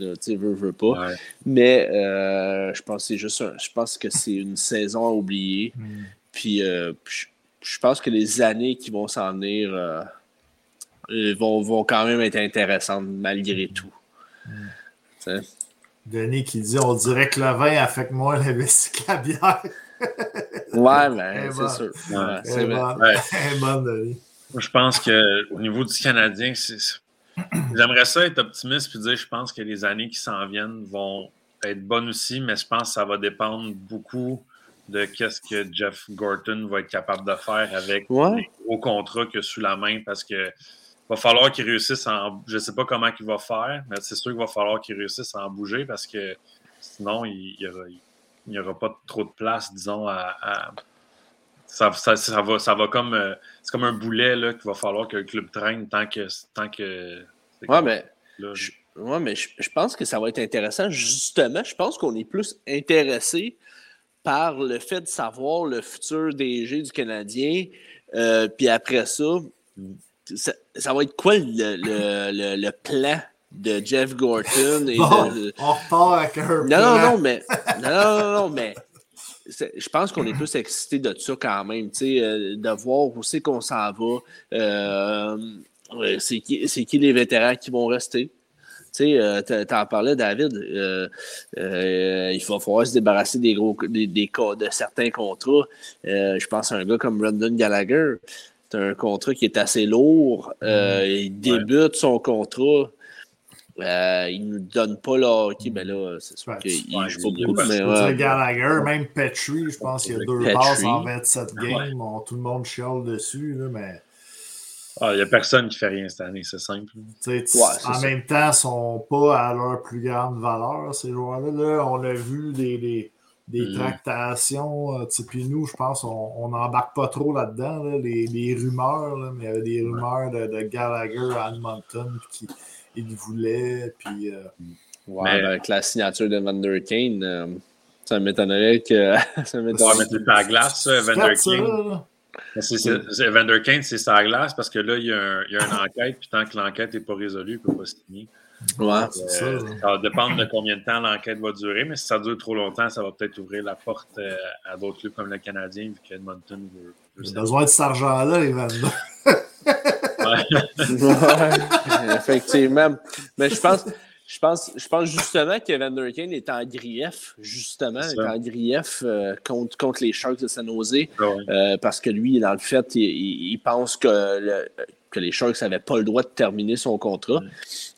pas. Mais euh, je pense que juste je pense que c'est une saison à oublier. Mm. Puis je pense que les années qui vont s'en venir vont, vont quand même être intéressantes malgré tout. Denis qui dit on dirait que le vin affecte moins la vessie que la bière. ouais, mais c'est sûr. c'est bon, Denis. Je pense qu'au niveau du Canadien, j'aimerais ça être optimiste et dire je pense que les années qui s'en viennent vont être bonnes aussi, mais je pense que ça va dépendre beaucoup de qu'est-ce que Jeff Gorton va être capable de faire avec Ouais. les gros contrats qu'il a sous la main parce que va falloir qu'il réussisse à en, je sais pas comment il va faire, mais c'est sûr qu'il va falloir qu'il réussisse à en bouger parce que sinon il n'y aura, il aura pas trop de place, disons, à, à- ça, ça, ça va, ça va comme euh, c'est comme un boulet qu'il va falloir que le club traîne tant que tant que Ouais, comme mais là. Je, ouais, mais je, je pense que ça va être intéressant. Justement, je pense qu'on est plus intéressé par le fait de savoir le futur DG du Canadien. Euh, puis après ça, ça, ça va être quoi le, le- le- le plan de Jeff Gorton? Et Bon, de- on repart avec un non, plan. non, non, mais. Non, non, non, non, mais. Je pense qu'on est plus excité de ça quand même, tu sais, euh, de voir où c'est qu'on s'en va. Euh, c'est qui, qui les vétérans qui vont rester. Tu sais, euh, t'en- t'en parlais, David. euh, euh, il va falloir se débarrasser des gros, des, des de certains contrats. Je pense à un gars comme Brendan Gallagher. C'est un contrat qui est assez lourd. Euh, il débute son contrat. Euh, il ne nous donne pas le hockey. Ben là, c'est sûr Ouais, qu'il ouais, joue pas beaucoup. Mais ouais. Gallagher, même Petrie, je pense qu'il y a deux Petrie. passes en 27 games. On- tout le monde chiale dessus, là, mais Ah, il n'y a personne qui fait rien cette année, c'est simple. en ça. même temps, ils ne sont pas à leur plus grande valeur, ces joueurs-là. Là, on a vu des, des, des tractations. euh, tu sais, Puis nous, je pense on n'embarque pas trop là-dedans, là, les, les rumeurs, là, mais il y avait des rumeurs de, de Gallagher à Edmonton puis qu'il il voulait. Puis, euh, Ouais, Mais- ben, avec la signature de Van Der Kane, euh, ça m'étonnerait que. ça m'étonnerait. mais c'est à la glace, ça, c'est- c'est- Evander Kane, c'est sa glace parce que là, il y a, un- il y a une enquête, puis tant que l'enquête n'est pas résolue, il ne peut pas signer. Ouais. C'est ça, Euh, ça va dépendre de combien de temps l'enquête va durer, mais si ça dure trop longtemps, ça va peut-être ouvrir la porte euh, à d'autres clubs comme le Canadien, vu qu'Edmonton veut. veut J'ai ça. besoin de cet argent-là, Evander. Ouais, effectivement. Mais je pense, je pense, je pense justement que Van Der Kane est en grief, justement, est ça. en grief euh, contre, contre les Sharks de San Jose, Ah ouais. euh, parce que lui, dans le fait, il, il- il pense que, le- que les Sharks n'avaient pas le droit de terminer son contrat.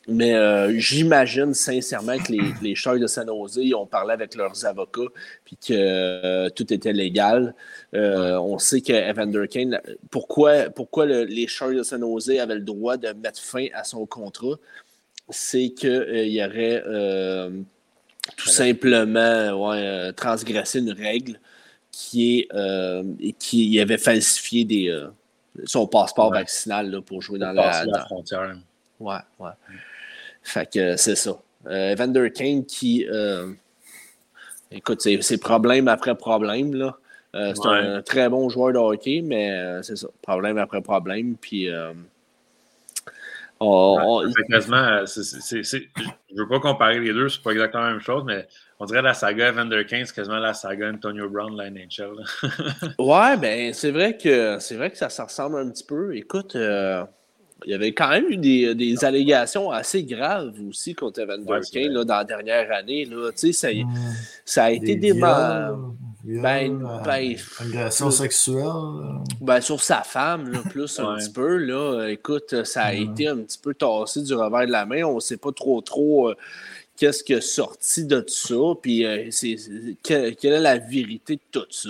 Mais euh, j'imagine sincèrement que les, les Sharks de San Jose ont parlé avec leurs avocats puis que euh, tout était légal. Euh, On sait que Evander Kane, pourquoi, pourquoi le- les Sharks de San Jose avaient le droit de mettre fin à son contrat, c'est qu'il y aurait tout simplement ouais, transgressé une règle qui est et qui avait falsifié des, son passeport Ouais. vaccinal là, pour jouer dans la, la dans- frontière. Ouais, ouais. Fait que c'est ça. Euh, Evander Kane qui. euh, écoute, c'est problème après problème, là. Euh, c'est Ouais. un très bon joueur de hockey, mais euh, c'est ça. Problème après problème. Puis. euh, on- on- quasiment, je ne veux pas comparer les deux, c'est pas exactement la même chose, mais on dirait la saga Evander Kane, c'est quasiment la saga Antonio Brown de la NHL. Ouais, ben c'est vrai que c'est vrai que ça se ressemble un petit peu. Écoute, il y avait quand même eu des, des allégations assez graves aussi contre Evander Ouais, Kane là, dans la dernière année. Là. Ça, ça a été Des viols, viols, Ben, euh, ben, agression sexuelle. euh. Ben, sur sa femme, là, plus un Ouais. petit peu. Là, écoute, ça a été un petit peu tassé du revers de la main. On ne sait pas trop trop euh, qu'est-ce qui est sorti de tout ça. Puis euh, c'est, quelle est la vérité de tout ça?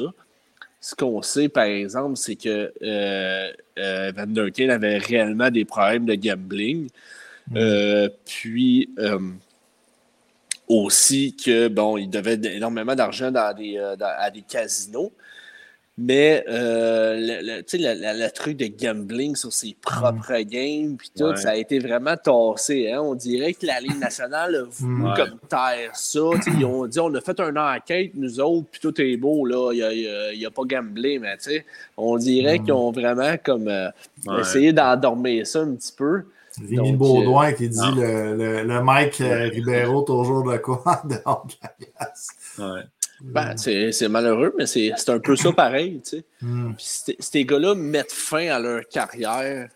Ce qu'on sait, par exemple, c'est que euh, euh, Van Der Kane avait réellement des problèmes de gambling. Euh, puis aussi que bon, il devait énormément d'argent dans des, dans- à des casinos. Mais euh, le, truc de gambling sur ses propres games, puis tout, Ouais. ça a été vraiment tassé. Hein? On dirait que la Ligue nationale a voulu Ouais. comme taire ça. Ils ont dit on a fait une enquête, nous autres, puis tout est beau, là. Il n'y a, pas gamblé, mais tu sais, on dirait Mm. qu'ils ont vraiment comme euh, Ouais. essayé d'endormir ça un petit peu. Rémi Baudouin qui dit non. le, le, le Mike euh, Ribeiro toujours de quoi dehors de la glace. Ben, c'est c'est malheureux, mais c'est c'est un peu ça pareil, tu sais. Hmm, ces gars-là mettent fin à leur carrière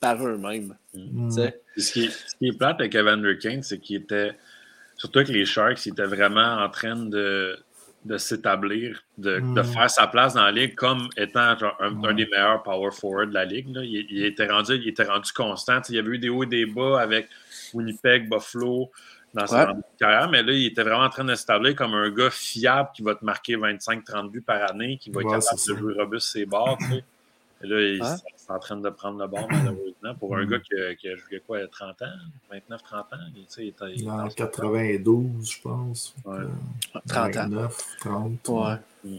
par eux-mêmes, hmm. tu sais. Puis Ce qui, est, ce qui est plate avec Evander Kane, c'est qu'il était, surtout avec les Sharks, il était vraiment en train de, de s'établir, de, Mm. de faire sa place dans la ligue comme étant genre, un, Mm. un des meilleurs power forward de la ligue. là. Il, il était rendu, il était rendu constant. Tu sais, il y avait eu des hauts et des bas avec Winnipeg, Buffalo. Dans sa carrière, mais là, il était vraiment en train de comme un gars fiable qui va te marquer 25-30 buts par année, qui va être capable de jouer robuste ses bords. Tu sais. Et là, il est en train de prendre le bord, malheureusement, pour un mm. gars qui, qui a joué quoi, 30 ans, 29-30 ans. Tu sais, il était, il en 92, je pense. Ouais. 30 ans. 30. Ouais. Mm.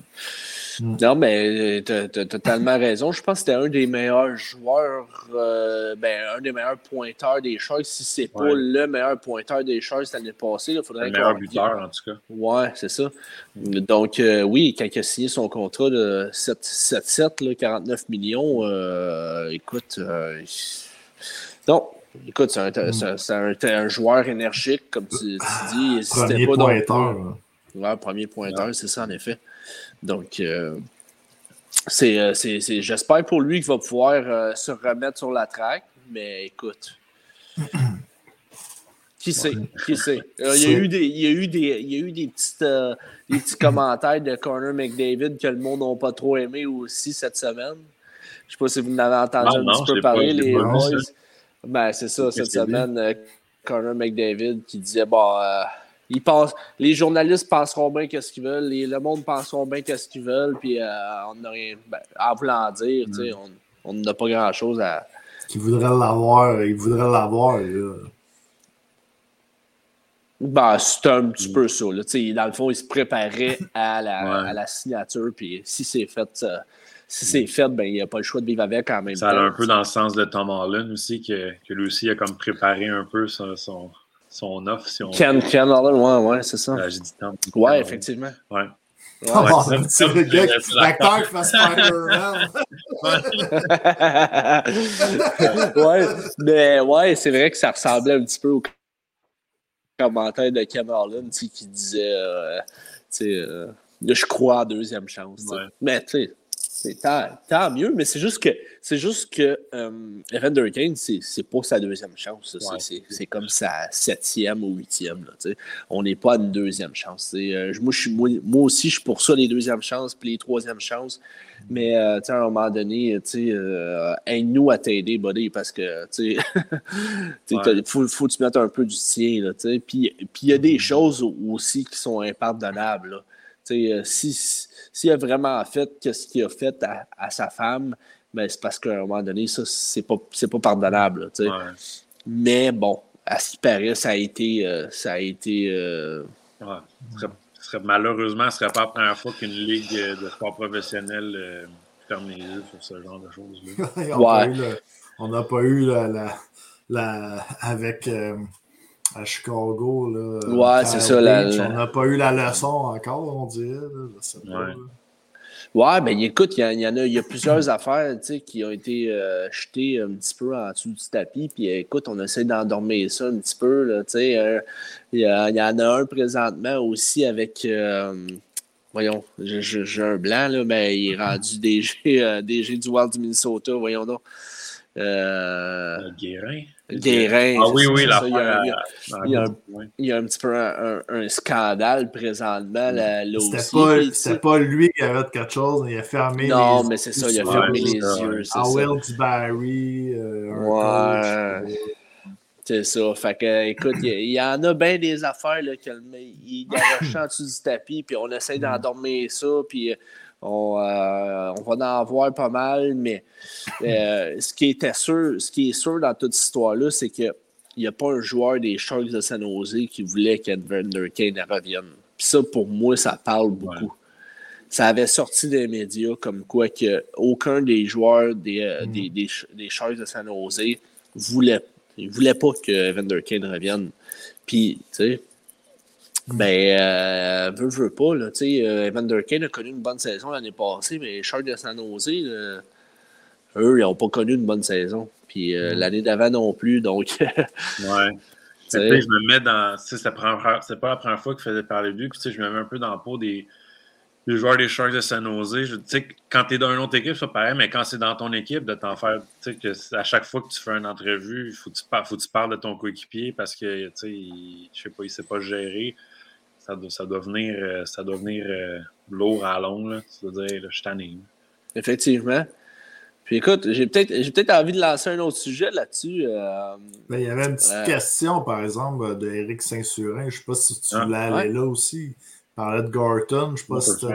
Mm. Non, mais tu as, totalement raison. Je pense que c'était un des meilleurs joueurs, euh, ben, un des meilleurs pointeurs des Sharks. Si c'est pas le meilleur pointeur des Sharks l'année passée, il faudrait Le meilleur buteur, en tout cas. Ouais, c'est ça. Donc, euh, oui, quand il a signé son contrat de 7-7, 49 millions, euh, écoute, non, écoute, c'est un, un, un, joueur énergique, comme tu, tu dis. Premier pas pointeur. Ouais, premier pointeur, c'est ça, en effet. Donc, euh, euh, c'est, j'espère pour lui qu'il va pouvoir euh, se remettre sur la traque, mais écoute. Qui sait? Qui sait? il, y a eu des, il, y a eu des, il y a eu des, petites, des petits commentaires de Connor McDavid que le monde n'a pas trop aimé aussi cette semaine. Je ne sais pas si vous en avez entendu un petit peu parler, les boys. Ben, c'est ça, cette semaine, Connor McDavid qui disait bon, ils pensent, les journalistes penseront bien qu'est-ce qu'ils veulent, le monde penseront bien qu'est-ce qu'ils veulent, puis euh, on n'a rien ben, à vouloir dire, mm. on n'a pas grand-chose à. Qui voudrait l'avoir, ils voudraient l'avoir, Ben, c'est un petit mm. peu ça. Là. Dans le fond, il se préparait à la, à la signature, puis si c'est fait. Euh, si c'est fait, ben, il n'y a pas le choix de vivre avec quand même. Ça va un peu dans le sens de Tom Holland aussi, que, que lui aussi a comme préparé un peu son, son son offre. Si on... Ken, Ken Allen, ouais, ouais, c'est ça. Ah, j'ai dit tant. Ouais, effectivement. Ouais. Ouais, oh, c'est le gars, l'acteur qui fait Spider-Man. ouais, mais ouais, c'est vrai que ça ressemblait un petit peu au commentaire de Ken Allen qui disait, euh, tu sais, euh, je crois en deuxième chance. Ouais. Mais tu sais, Tant, tant, mieux, mais c'est juste que c'est juste que euh, Evander Kane, c'est pas sa deuxième chance. c'est comme sa septième ou huitième. Là, on n'est pas à une deuxième chance. Euh, moi, je, moi, moi, aussi, je suis pour ça les deuxièmes chances puis les troisièmes chances. Mais euh, à un moment donné, euh, aide-nous à t'aider, buddy, parce que il faut, faut que tu mettes un peu du tien. Puis il y a des choses aussi qui sont impardonnables. Euh, si s'il a vraiment fait ce qu'il a fait à, sa femme, ben, c'est parce qu'à un moment donné, ça, c'est pas, pas pardonnable. Mais bon, à ce qui paraît, ça a été. Euh, ça a été euh, malheureusement, ce serait pas la première fois qu'une ligue de sport professionnel ferme les yeux sur ce genre de choses-là. on n'a pas eu la, la, avec à Chicago. Là, ouais, c'est ça. On n'a pas eu la leçon encore, on dirait. ouais. Ouais, ben écoute, il y, en a, il y a plusieurs affaires qui ont été euh, jetées un petit peu en dessous du tapis. Puis écoute, on essaie d'endormir ça un petit peu. Euh, il y, en a un présentement aussi avec. Euh, voyons, j'ai un blanc, là, mais il est rendu DG, DG du Wild du Minnesota, voyons donc. Guérin. Guérin. Ah oui, oui, là. Il, y a un petit peu un, scandale présentement là. C'était pas, lui qui avait quelque chose, il a fermé non, mais c'est ça, il a fermé les yeux. Ah, Will Barry. Euh, ouais. C'est ça. Fait que, écoute, il y, en a bien des affaires là, qu'il il garoche en dessous du tapis, puis on essaie d'endormir ça, puis on, euh, on, va en voir pas mal, mais euh, ce, qui était sûr, ce qui est sûr dans toute cette histoire-là, c'est qu'il n'y a pas un joueur des Sharks de San Jose qui voulait qu'Evander Kane revienne. Puis ça, pour moi, ça parle beaucoup. Ça avait sorti des médias comme quoi que aucun des joueurs des, euh, mm. des, des, Sharks de San Jose voulait, voulait pas que Evander Kane revienne. Puis, tu sais, ben, euh, veut, veut pas, là, tu sais, euh, Evander Kane a connu une bonne saison l'année passée, mais les Sharks de San Jose, eux, ils n'ont pas connu une bonne saison. Puis euh, mm. l'année d'avant non plus, donc... ouais. je me mets dans... C'est pas la première fois qu'il faisait parler de lui, puis je me mets un peu dans le pot des, des joueurs des Sharks de San Jose. Je, sais, quand tu es dans une autre équipe, c'est pareil, mais quand c'est dans ton équipe, de t'en faire, tu sais, que à chaque fois que tu fais une entrevue, il faut, faut que tu parles de ton coéquipier parce que, tu sais, je sais pas, il ne sait pas gérer ça doit, ça doit venir, euh, ça doit venir euh, lourd à long. Là. Ça veut dire, je suis Effectivement. Puis écoute, j'ai peut-être j'ai peut-être envie de lancer un autre sujet là-dessus. Euh, ben, il y avait une petite question, par exemple, d'Éric Saint-Surin. Je ne sais pas si tu ah, voulais aller là aussi. Il parlait de Gorton. Je ne sais pas si tu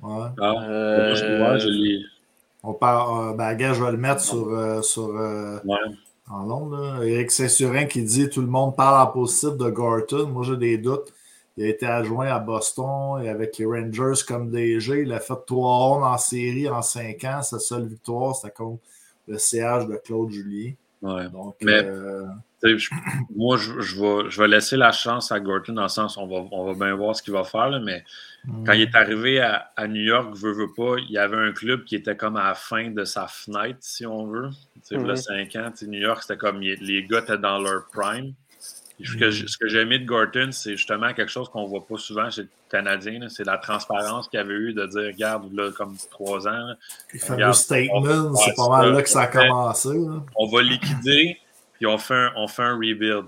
Ouais. Ah, euh... je On parle. Euh, ben, gars, je vais le mettre sur. Euh, sur En long, là. Éric Saint-Surin qui dit tout le monde parle en positif de Gorton. Moi, j'ai des doutes. Il a été adjoint à Boston et avec les Rangers comme DG. Il a fait 3 11 en série en 5 ans. Sa seule victoire, c'était contre le CH de Claude Julien. Ouais. Donc, Mais, euh, moi, je, vais, je vais laisser la chance à Gorton dans le sens on va, on va bien voir ce qu'il va faire. mais quand il est arrivé à, New York, veut, veut pas, il y avait un club qui était comme à la fin de sa fenêtre, si on veut. Y a 5 ans, New York, c'était comme les gars étaient dans leur prime. Ce que, ce que j'ai aimé de Gorton, c'est justement quelque chose qu'on ne voit pas souvent chez les Canadiens. C'est la transparence qu'il avait eu de dire regarde, là, comme trois ans. Les fameux statements, c'est pas mal là que ça a commencé. On va liquider, puis on fait un, on fait un rebuild.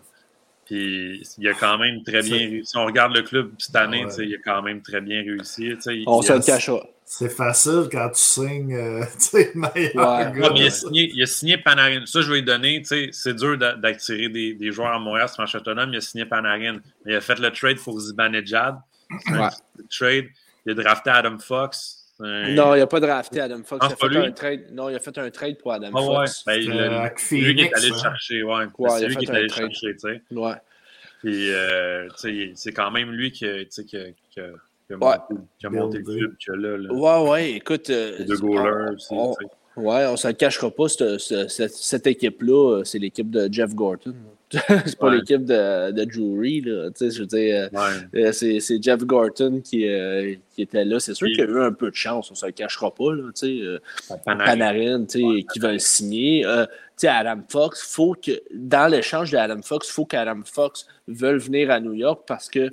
Puis il a quand même très bien réussi. Si on regarde le club cette année, il a quand même très bien réussi. On se le cache c'est facile quand tu signes euh, meilleur gars. il, a signé, il, a signé, Panarin. Ça, je vais lui donner. C'est dur d'attirer des, des, joueurs à Montréal, ce match autonome. Il a signé Panarin. Il a fait le trade pour Zibanejad. Ouais. trade. Il a drafté Adam Fox. Non, il n'a pas drafté Adam Fox. il a fait un trade. Non, il a fait un trade pour Adam Fox. Ouais. Ben, euh, c'est lui qui est allé le chercher. Ouais. c'est lui qui est allé le chercher. Ouais. Puis, euh, c'est quand même lui qui, qui, qui, qui a, monté, le club que là, là. Ouais, ouais, écoute. Euh, de goalers aussi. On, ouais, on ne se le cachera pas, cette, cette, cette équipe-là, euh, c'est l'équipe de Jeff Gorton. c'est pas l'équipe de, de Drury, là. Tu sais, je veux dire, euh, c'est Jeff Gorton qui, qui était là. C'est sûr qu'il y a eu un peu de chance, on ne se le cachera pas, là. Tu sais, Panarin, tu sais, qui va le signer. tu sais, Adam Fox, faut que, dans l'échange d'Adam Fox, il faut qu'Adam Fox veuille venir à New York parce que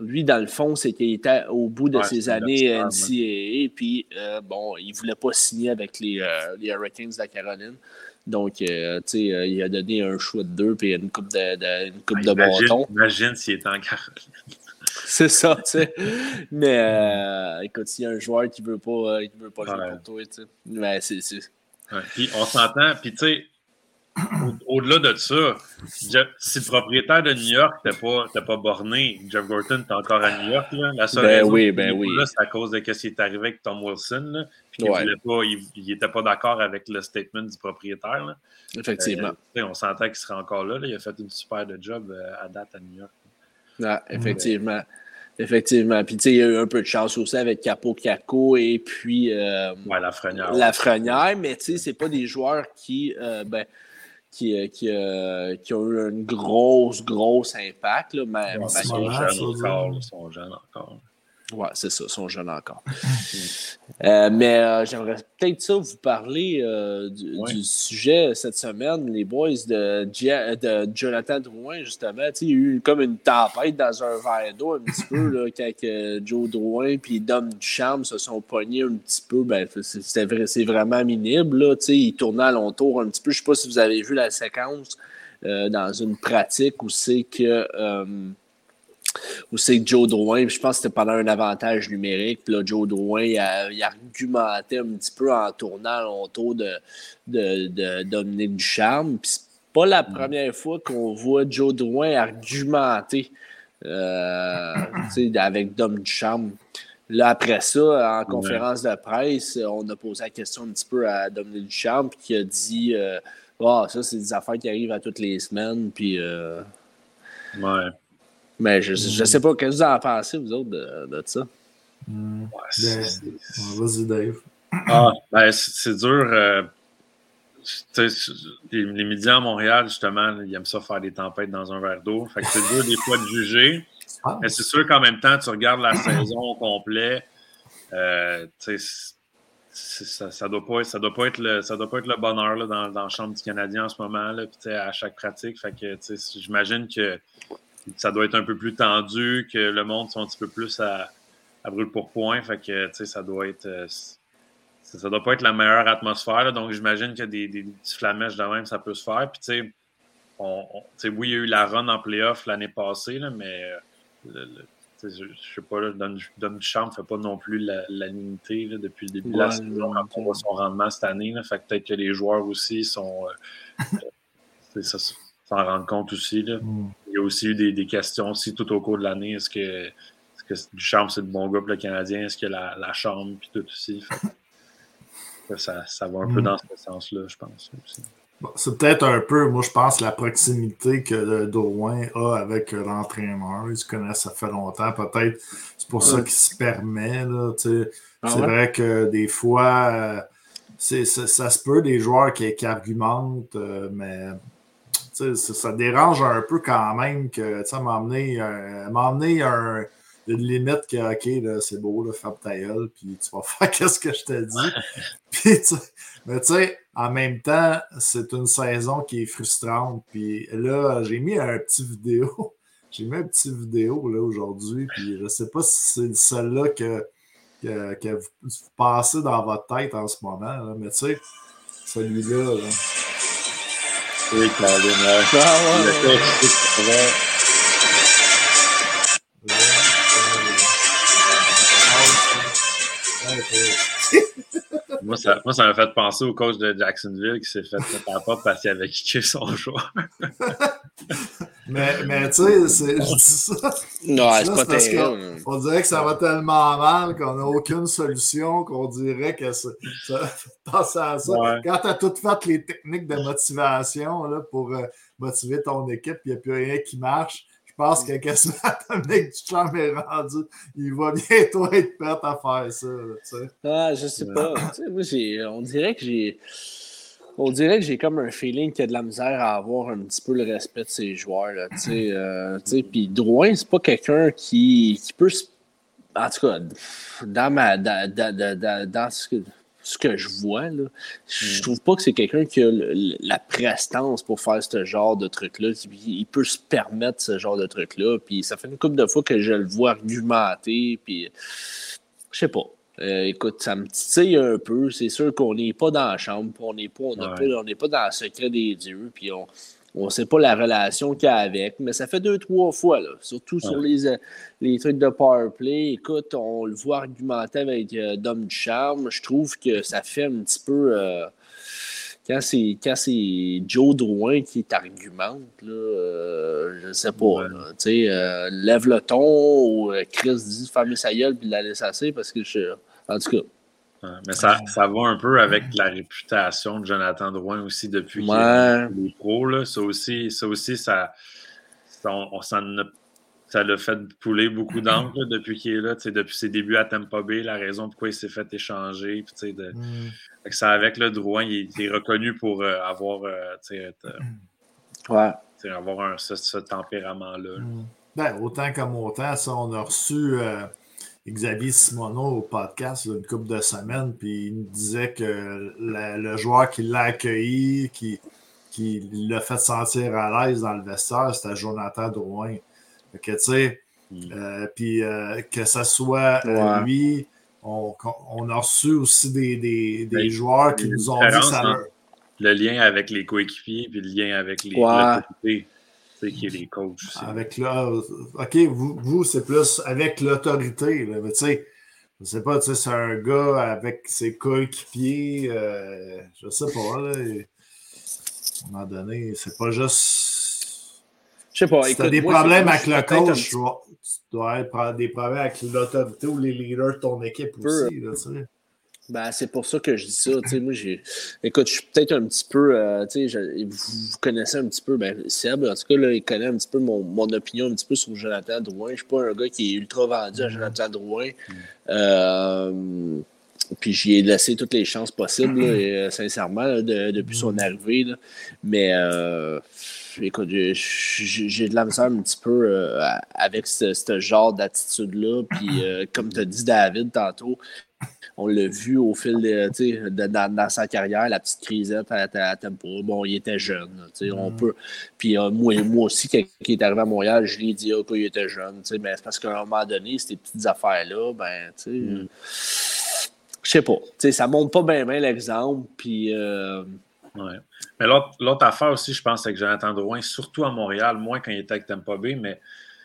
lui, dans le fond, c'est qu'il était au bout de ses années NCAA, puis euh, bon, il ne voulait pas signer avec les, euh, les, Hurricanes de la Caroline. Donc, euh, tu sais, il a donné un choix de deux, puis une coupe de, de une coupe de bâton. Imagine s'il était en Caroline. c'est ça, tu sais. Mais écoute, s'il y a un joueur qui ne veut pas, qui veut pas jouer pour toi, tu sais. Mais c'est. Puis on s'entend, puis tu sais, au-delà de ça, si le propriétaire de New York n'était pas, pas borné, Jeff Gorton est encore à New York. Là. La seule ben oui, ben oui. c'est à cause de ce qui est arrivé avec Tom Wilson. Là, puis il n'était pas, d'accord avec le statement du propriétaire. Là. Effectivement. Euh, on sentait qu'il serait encore là, Il a fait une super de job euh, à date à New York. Ah, effectivement. Effectivement. Puis, tu sais, il y a eu un peu de chance aussi avec Capo Caco et puis. Euh, la Frenière. La Frenière, mais tu sais, c'est pas des joueurs qui. ben, qui, euh, qui, euh, qui, ont eu un gros, gros impact. Là, sont jeunes encore. Ils sont jeunes encore. Oui, c'est ça, ils sont jeunes encore. Euh, mais euh, j'aimerais peut-être ça vous parler euh, du, sujet cette semaine, les boys de, de Jonathan Drouin, justement. Il y a eu comme une tempête dans un verre d'eau un petit peu là, quand Joe Drouin et Dom Duchamp se sont pognés un petit peu. Ben, c'est vraiment minime. Là, ils tournaient à l'entour un petit peu. Je ne sais pas si vous avez vu la séquence dans une pratique où c'est que où c'est Joe Drouin, je pense que c'était pendant un avantage numérique. Puis là, Joe Drouin, il, a, il argumentait un petit peu en tournant autour de, de, de Dominique Ducharme. Puis c'est pas la mm. première fois qu'on voit Joe Drouin argumenter euh, avec Dom Ducharme. Là, après ça, en conférence de presse, on a posé la question un petit peu à Dominique Ducharme, qui a dit euh, Ah, ça, c'est des affaires qui arrivent à toutes les semaines. Puis. Euh, ouais. Mais je ne sais pas, qu'est-ce que vous en pensez, vous autres, de, de ça? Hmm. Ben, vas-y, Dave. Ah, ben, c'est dur. Euh, les, les, médias à Montréal, justement, ils aiment ça faire des tempêtes dans un verre d'eau. Fait que c'est dur des fois de juger. Ah. Mais c'est sûr qu'en même temps, tu regardes la saison au complet. Euh, ça, ça doit pas être, ça doit pas être le, ça doit pas être le bonheur là, dans, dans la chambre du Canadien en ce moment là, à chaque pratique. Fait que j'imagine que ça doit être un peu plus tendu, que le monde soit un petit peu plus à, à brûle pour point. Fait que, ça doit être. Euh, ça, doit pas être la meilleure atmosphère. donc, j'imagine qu'il y a des, des, petits flamèches de même, ça peut se faire. Puis, tu sais, on, oui, il y a eu la run en playoff l'année passée, là, mais euh, je, ne sais pas, là, Dom, ne fait pas non plus l'animité depuis le début de la saison quand on voit son rendement cette année. Là, fait peut-être que les joueurs aussi sont. Euh, ça, s'en rendent compte aussi. Là. Mm. Il y a aussi eu des, des, questions aussi tout au cours de l'année. Est-ce que, est que Duchamp, c'est le bon gars pour le Canadien? Est-ce que la, la chambre, puis tout aussi? ça, ça va un peu mm. dans ce sens-là, je pense. Aussi c'est peut-être un peu, moi je pense, la proximité que Drouin a avec l'entraîneur. Ils se connaissent, ça fait longtemps. Peut-être c'est pour ça qu'il se permet. Ah c'est vrai que des fois, euh, ça, se peut des joueurs qui, argumentent, euh, mais ça, dérange un peu quand même que m'emmener m'emmener un une limite que, OK, c'est beau, là, ferme ta gueule, puis tu vas faire qu'est-ce que je te dis. puis, mais tu sais, en même temps, c'est une saison qui est frustrante. Puis là, j'ai mis un petit vidéo. J'ai mis un petit vidéo là aujourd'hui. Puis je sais pas si c'est celle-là que, que, vous, passez dans votre tête en ce moment. mais tu sais, celui-là. Là. Ricardo, né? Não, não, não. Moi, ça, moi, ça m'a fait penser au coach de Jacksonville qui s'est fait mettre à porte parce qu'il avait kické son joueur. mais, mais tu sais, je dis ça. Non, c'est pas terrible. On dirait que ça va tellement mal qu'on n'a aucune solution, qu'on dirait que ça, pense à ça. Quand tu as tout fait les techniques de motivation là, pour euh, motiver ton équipe, il n'y a plus rien qui marche pense que quasiment Dominique Duchamp est rendu. Il va bientôt être prêt à faire ça. ah, je sais pas. moi, on dirait que j'ai. On dirait que j'ai comme un feeling qu'il y a de la misère à avoir un petit peu le respect de ses joueurs. Là, euh, puis Drouin, c'est pas quelqu'un qui, qui peut. En tout cas, dans, ma, dans, dans, dans ce que ce que je vois, là, je mm. trouve pas que c'est quelqu'un qui a la prestance pour faire ce genre de truc-là. Il peut se permettre ce genre de truc-là. Puis ça fait une couple de fois que je le vois argumenter. Puis je sais pas. Euh, écoute, ça me titille un peu. C'est sûr qu'on n'est pas dans la chambre, on n'est pas, on pas, pas dans le secret des dieux. Puis on, on ne sait pas la relation qu'il y a avec, mais ça fait deux, trois fois, là, surtout sur les, euh, les trucs de powerplay. Écoute, on le voit argumenter avec euh, Dom du Charme. Je trouve que ça fait un petit peu. Euh, quand c'est Joe Drouin qui t'argumente, là, je ne sais pas. lève le ton ou Chris dit ferme sa gueule puis la laisse assez parce que je. En tout cas mais ça, ça va un peu avec la réputation de Jonathan Drouin aussi depuis qu'il est pro. Là. Ça aussi, ça, aussi, ça, on, ça l'a fait pouler beaucoup d'encre depuis qu'il est là. Depuis ses débuts à Tampa Bay, la raison pourquoi il s'est fait échanger. Puis, de, mm. ça avec le Drouin, il, est reconnu pour euh, avoir, euh, euh, ouais. avoir un, ce, tempérament-là. Mm. Ben, autant comme autant, ça, on a reçu Xavier Simoneau au podcast une couple de semaines, puis il nous disait que le joueur qui l'a accueilli, qui, qui l'a fait sentir à l'aise dans le vestiaire, c'était Jonathan Drouin. que, tu sais, hmm. euh, puis euh, que ce soit euh, lui, on, a reçu aussi des, des, des joueurs qui nous ont dit ça Le lien avec les coéquipiers, puis le lien avec les qui est les coachs. Avec OK, vous, vous c'est plus avec l'autorité. Mais tu sais, je sais pas, tu sais, c'est un gars avec ses coéquipiers. Euh, je sais pas, là. à un moment donné, c'est pas juste. Je sais pas. Si tu as des problèmes avec le coach, tu dois avoir des problèmes avec l'autorité ou les leaders de ton équipe aussi. Là, tu sais. Ben, c'est pour ça que je dis ça. moi, j'ai... Écoute, je suis peut-être un petit peu. Euh, vous, connaissez un petit peu, ben, Seb, en tout cas, là, il connaît un petit peu mon, mon, opinion un petit peu sur Jonathan Drouin. Je ne suis pas un gars qui est ultra vendu à mm-hmm. Jonathan Drouin. Mm. Euh, puis j'y ai laissé toutes les chances possibles, euh, sincèrement, depuis son mm. arrivée. Mais écoute, j'ai de la misère un petit peu avec ce, genre d'attitude-là. Puis comme tu as dit, David, tantôt, on l'a vu au fil de, dans, sa carrière, la petite crisette à, à, Bon, il était jeune. On mm. peut. Puis euh, moi, moi aussi, quand il est arrivé à Montréal, je lui ai dit qu'il était jeune. Mais c'est parce qu'à un moment donné, ces petites affaires-là, ben, tu sais. Mm. Je sais pas. ça montre pas bien bien l'exemple. Puis. Euh, mais l'autre affaire aussi, je pense, avec Jonathan Drouin, surtout à Montréal, moins quand il était avec Tampa Bay, mais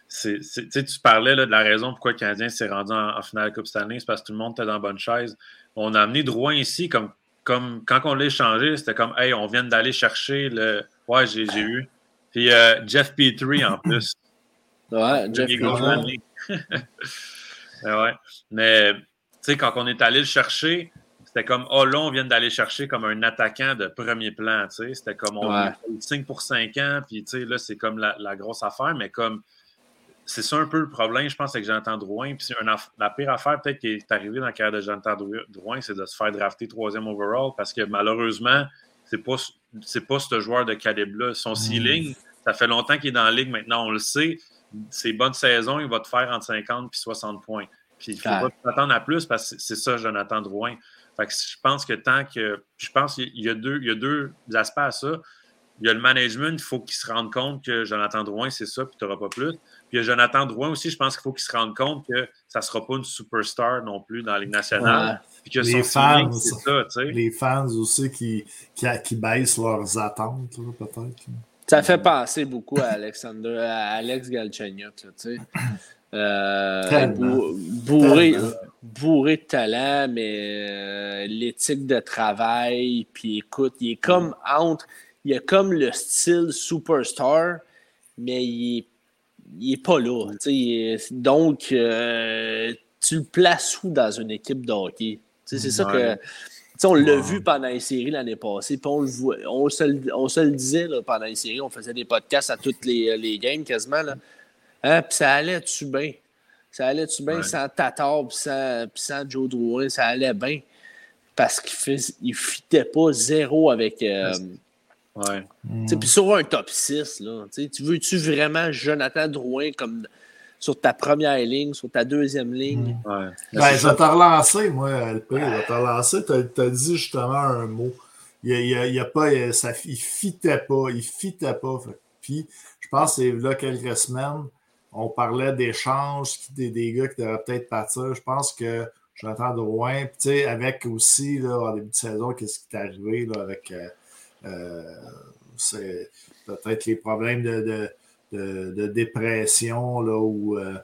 tu parlais là, de la raison pourquoi le Canadien s'est rendu en, finale de Coupe Stanley, c'est parce que tout le monde était dans la bonne chaise. On a amené Drouin ici, comme, comme quand on l'a échangé, c'était comme Hey, on vient d'aller chercher le. Ouais, j'ai eu. Puis euh, Jeff Petrie en plus. Ouais, Jeff Petrie. ouais. Mais tu sais, quand on est allé le chercher, c'était comme, oh là, on vient d'aller chercher comme un attaquant de premier plan, tu sais. C'était comme, on ouais. signe pour cinq ans, puis tu sais, là, c'est comme la, grosse affaire, mais comme, c'est ça un peu le problème, je pense, avec Jonathan Drouin. Puis la pire affaire, peut-être, qui est arrivée dans la carrière de Jonathan Drouin, c'est de se faire drafter troisième overall, parce que malheureusement, c'est pas, c'est pas ce joueur de calibre-là. Son mm. ceiling, ça fait longtemps qu'il est dans la ligue, maintenant, on le sait. Ses bonnes saisons, il va te faire entre 50 et 60 points. Puis il ne faut pas t'attendre à plus parce que c'est ça, Jonathan Drouin. Fait que je pense que tant que. Je pense qu'il y, a deux, il y a deux aspects à ça. Il y a le management, il faut qu'il se rende compte que Jonathan Drouin, c'est ça, puis tu n'auras pas plus. Puis il y a Jonathan Drouin aussi, je pense qu'il faut qu'il se rende compte que ça ne sera pas une superstar non plus dans la Ligue nationale. que les, fans, ça, les fans aussi qui, qui, qui baissent leurs attentes, peut-être. Ça fait penser beaucoup à Alexander, à Alex Galchenyuk, tu sais. Euh, bourré, bourré de talent, mais euh, l'éthique de travail, puis écoute, il est comme entre, il a comme le style superstar, mais il est, pas là. donc, euh, tu le places où dans une équipe de hockey? C'est ça que. on l'a vu pendant les séries l'année passée, puis on, le on, se, on se le disait pendant les séries, on faisait des podcasts à toutes les, les games quasiment. Là. Hein, puis ça allait-tu bien? Ça allait-tu bien sans Tatar puis sans, sans, Joe Drouin? Ça allait bien? Parce qu'il ne fitait pas zéro avec. Euh, ouais. Puis sur un top 6, là, tu veux-tu vraiment Jonathan Drouin comme sur ta première ligne, sur ta deuxième ligne? Ouais. Ben, je vais te relancer, moi, LP. Je vais te relancer. Tu as, dit justement un mot. Il, il, a pas, ça, il fitait pas. Il fitait pas. Puis, je pense que c'est là quelques semaines on parlait d'échanges, des, des gars qui devraient peut-être partir. Je pense que loin. Puis, avec aussi, là, en début de saison, qu'est-ce qui est arrivé là, avec euh, euh, peut-être les problèmes de, de, dépression, là, ou, euh,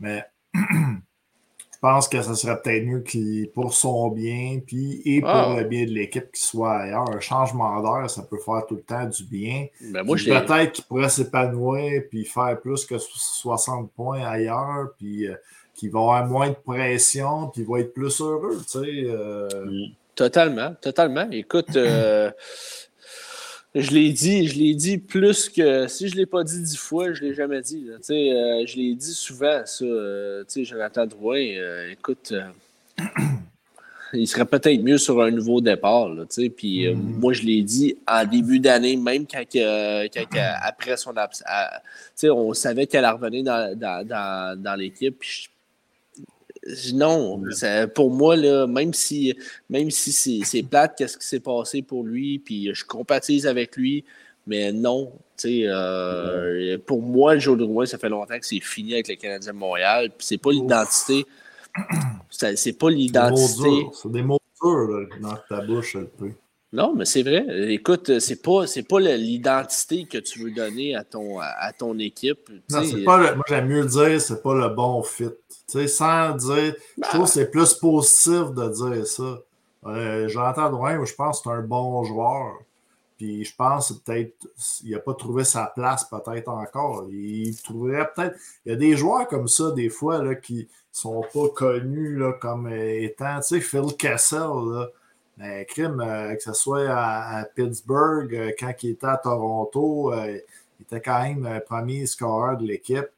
mais je pense que ça serait peut-être mieux qu'il, pour son bien, puis et pour ah. le bien de l'équipe qui soit ailleurs. Un changement d'air, ça peut faire tout le temps du bien. Ben, peut-être qu'il pourrait s'épanouir puis faire plus que 60 points ailleurs, puis euh, qu'il va avoir moins de pression, puis il va être plus heureux, tu sais. Euh. Totalement, totalement. Écoute, euh, je l'ai dit, je l'ai dit plus que. Si je ne l'ai pas dit dix fois, je ne l'ai jamais dit. Euh, je l'ai dit souvent, ça. Euh, Jonathan Drouin, euh, écoute, il serait peut-être mieux sur un nouveau départ. puis mm-hmm. moi, je l'ai dit en début d'année, même quand, après son absence. On savait qu'elle revenait dans, dans, dans, l'équipe. Non, pour moi, là, même si, même si c'est plate, qu'est-ce qui s'est passé pour lui, puis je compatise avec lui, mais non. Euh, pour moi, le jour de Rouen, ça fait longtemps que c'est fini avec les Canadiens de Montréal. C'est pas l'identité. C'est pas l'identité. C'est des mots durs dans ta bouche un peu. Non, mais c'est vrai. Écoute, c'est pas, pas l'identité que tu veux donner à ton, à, ton équipe. Non, c'est pas moi, j'aime mieux dire c'est pas le bon fit. Sans dire. je trouve que c'est plus positif de dire ça. Euh, Jonathan Drouin, je pense que c'est un bon joueur. Puis je pense peut-être il n'a pas trouvé sa place peut-être encore. Il trouverait peut-être. Il y a des joueurs comme ça, des fois, là, qui sont pas connus là, comme étant. Tu sais, Phil Kessel, là, mais crime, euh, que ce soit à, Pittsburgh, euh, quand il était à Toronto, il était quand même premier scoreur de l'équipe.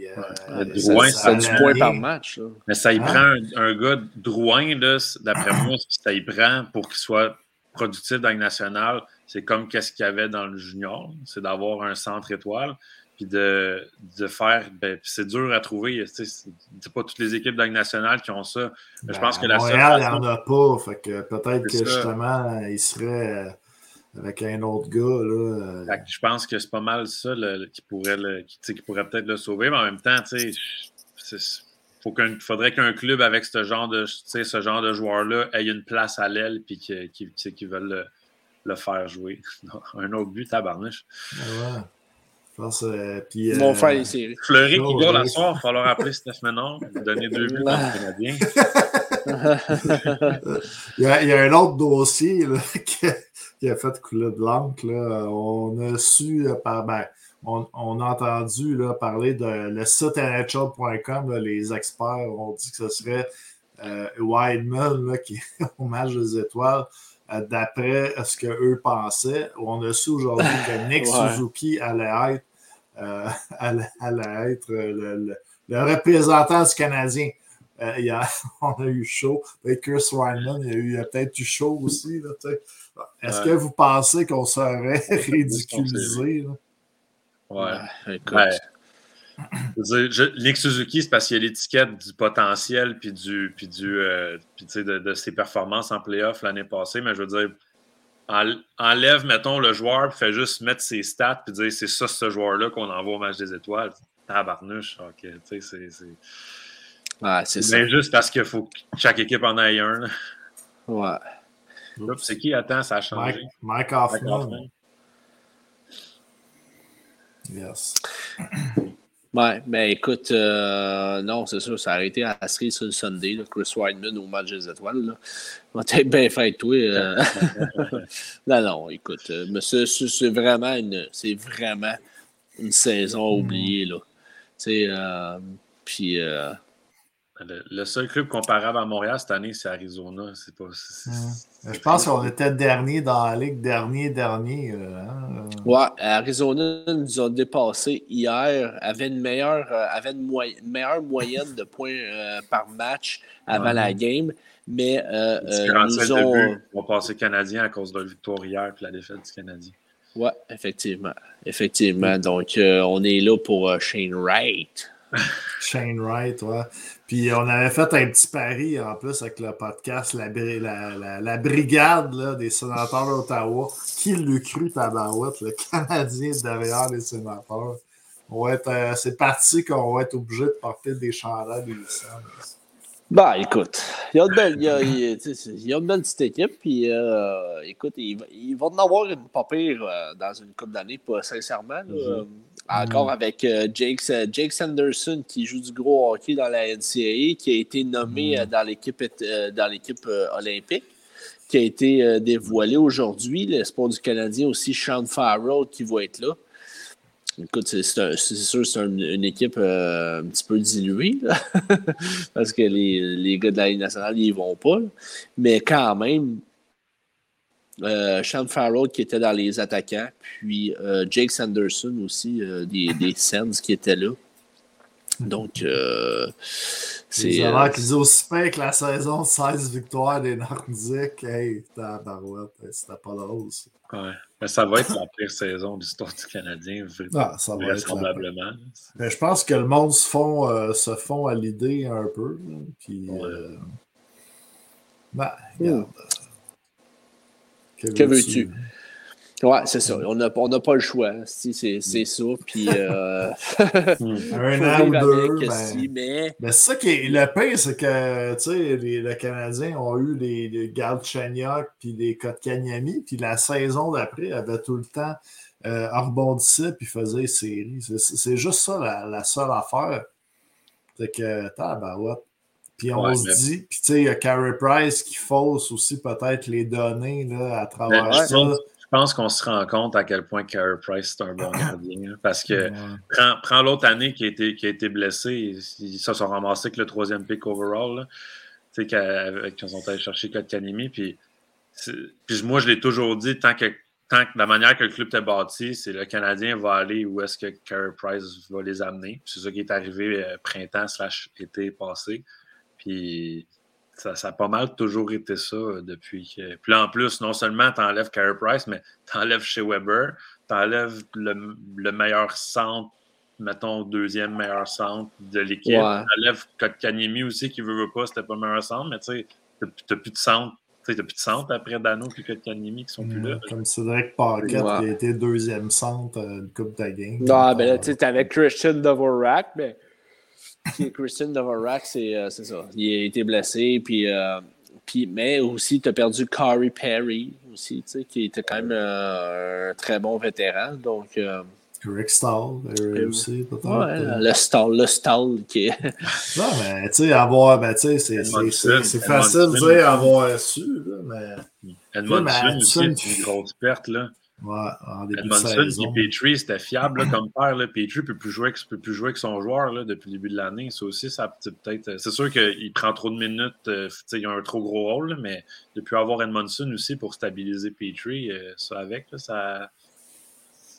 Euh, ça, du point par match. Mais ça y hein? prend un, gars Drouin, d'après moi, ça y prend pour qu'il soit productif dans le national. C'est comme qu'est-ce qu'il y avait dans le junior, c'est d'avoir un centre étoile. Puis de, de faire, ben, c'est dur à trouver. C'est pas toutes les équipes dans le national qui ont ça. je pense que la Montréal, il n'y en a pas. Fait que peut-être que justement, il serait euh, avec un autre gars. Là. Euh. Je pense que c'est pas mal ça qui pourrait, qui, pourrait peut-être le sauver, mais en même temps, il faudrait qu'un club avec ce genre de, ce genre de joueur-là ait une place à l'aile et qu'ils veulent le, faire jouer. un autre but, tabarnouche. Ouais. Je pense, euh, puis, Ils vont euh, faire les séries. Fleury qui Oh, goal à oui. soir, il va falloir appeler Steph Menard, lui donner deux buts le Canadien. Il y, a, il y a un autre dossier là, qui, a, qui a fait couler de l'encre. là. On a su, euh, par, ben, on, on a entendu là, parler de le site NHL.com. là, Les experts ont dit que ce serait euh, Wideman là, qui est au match des étoiles. Euh, D'après ce qu'eux pensaient, on a su aujourd'hui que Nick Ouais. Suzuki allait être, euh, allait, allait être euh, le, le- le représentant du Canadien. Euh, il y a- on a eu chaud. Peut-être Chris Ryman, il y a, a peut-être eu chaud aussi. Est-ce Ouais. que vous pensez qu'on serait ridiculisé? Ouais, écoute. Je Nick Suzuki, c'est parce qu'il y a l'étiquette du potentiel puis du, puis du, euh, puis, tu sais, de, de ses performances en playoff l'année passée. Mais je veux dire, en- enlève, mettons, le joueur puis fais juste mettre ses stats puis dire c'est ça, ce joueur-là qu'on envoie au match des étoiles. Tabarnouche, ok. tu sais, c'est- c'est Ouais, c'est c'est ça. bien juste parce qu'il faut que chaque équipe en ait un. là. Ouais. C'est qui? Attends, ça a changé. Mike, Mike. Hoffman. Yes. Ouais, mais écoute, euh, non, c'est sûr, ça a été à la série sur le Sunday, là, Chris Weidman au match des étoiles. Là. Être bien fait, toi. euh. non, non, écoute, euh, mais c'est, c'est- vraiment une, c'est vraiment une saison à oublier, là. Tu sais, euh, puis, euh, Le, le seul club comparable à Montréal cette année, c'est Arizona. C'est pas. c'est- c'est- Mais Je pense qu'on était dernier dans la ligue, dernier, dernier. euh, hein, ouais, Arizona nous a dépassé hier, avait une meilleure, euh, avait une, meilleure moyenne de points euh, par match avant Ouais. la game, mais euh, euh, nous de ont. but passer Canadien à cause de la victoire hier et la défaite du Canadien. Oui, effectivement. Effectivement. Donc, euh, on est là pour euh, Shane Wright. Shane Wright, ouais. Puis on avait fait un petit pari en plus avec le podcast La, la, la- la Brigade là, des sénateurs d'Ottawa. Qui l'eût cru, Tabarouette, le Canadien derrière les sénateurs? Euh, c'est parti qu'on va être obligé de porter des chandails des Sens. Bah, écoute, il y a une belle, il y a, il y a- il y une belle petite équipe, puis euh, écoute, ils, va- ils vont en avoir une pas pire euh, dans une couple d'années, sincèrement. là. Euh, encore avec euh, Jake, Jake Sanderson qui joue du gros hockey dans la NCAA, qui a été nommé euh, dans l'équipe euh, dans l'équipe euh, olympique, qui a été euh, dévoilé aujourd'hui. L'espoir du Canadien aussi, Sean Farrell, qui va être là. Écoute, c'est un- c'est sûr, c'est un- une équipe euh, un petit peu diluée, là. parce que les, les gars de la Ligue nationale, ils vont pas. là. Mais quand même, euh, Sean Farrell qui était dans les attaquants, puis euh, Jake Sanderson aussi, euh, des, des Sens qui étaient là. Donc, euh, C'est euh, qu'ils aussi que la saison 16 victoires des Nordiques. Hey, Tabarouette, c'était pas drôle. ça. Ouais. Mais ça va être la pire saison de l'histoire du Canadien, Ah, ça va être la- vraisemblablement. Mais je pense que le monde se fond, euh, se fond à l'idée un peu. Puis, euh, ben, regarde. Que veux-tu? Ouais, c'est ça. On n'a on n'a pas le choix. Si, C'est c'est ça. Puis. Euh, Un faut an ou deux. ben, si, mais. ben, c'est ça qui est le pire, c'est que tu sais, les, les Canadiens ont eu les, les Galchenyuk puis les Kotkaniemi, puis la saison d'après avait tout le temps euh, rebondissait puis faisait série. C'est- C'est juste ça la, la seule affaire. C'est que, tabarouette. Puis on Ouais, se mais- dit, puis tu sais, il y a Carey Price qui fausse aussi peut-être les données là, à travers Mais je ça. pense- Je pense qu'on se rend compte à quel point Carey Price c'est un bon gardien. hein, Parce que Ouais. prends, prends l'autre année qui a été, qui a été blessé, ils ils se sont ramassés avec le troisième pick overall. Tu sais, qu'ils sont allés chercher Kotkaniemi. Puis, puis moi, je l'ai toujours dit, tant que, tant que la manière que le club était bâti, c'est le Canadien va aller où est-ce que Carey Price va les amener. C'est ça qui est arrivé euh, printemps slash été passé. Puis ça, ça a pas mal toujours été ça euh, depuis. que- Puis là, en plus, non seulement tu enlèves Carey Price, mais tu enlèves chez Weber, tu enlèves le, le meilleur centre, mettons, deuxième meilleur centre de l'équipe. Ouais. Tu enlèves Kotkaniemi aussi, qui veut, veut pas, c'était pas le meilleur centre, mais tu sais, t'as plus de centre. Tu sais, t'as plus de centre après Dano et Kotkaniemi qui sont plus là. Comme Cédric Paquette qui a été deuxième centre euh, une coupe de game. Non, ben là, tu sais, t'avais Christian Dvorak, mais Christian Dvorak, c'est euh, c'est ça. Il a été blessé, puis, euh, puis mais aussi, tu as perdu Corey Perry, aussi, tu sais, qui était quand même euh, un très bon vétéran. Donc, euh, Rick Stall, aussi, peut-être. Ouais, le Stall, le Stall qui est. non, mais tu sais, avoir, ben, tu sais, c'est facile de dire avoir su, là, mais. Edmondson c'est une grosse perte, là. Ouais, en début Edmondson de Petrie, c'était fiable là, comme père. Là. Petrie ne peut, plus jouer peut plus jouer avec son joueur là, depuis le début de l'année. Ça aussi, ça peut-être. C'est sûr qu'il prend trop de minutes. Euh, il a un trop gros rôle, là, mais depuis avoir Edmondson aussi pour stabiliser Petrie, euh, ça avec, là, ça,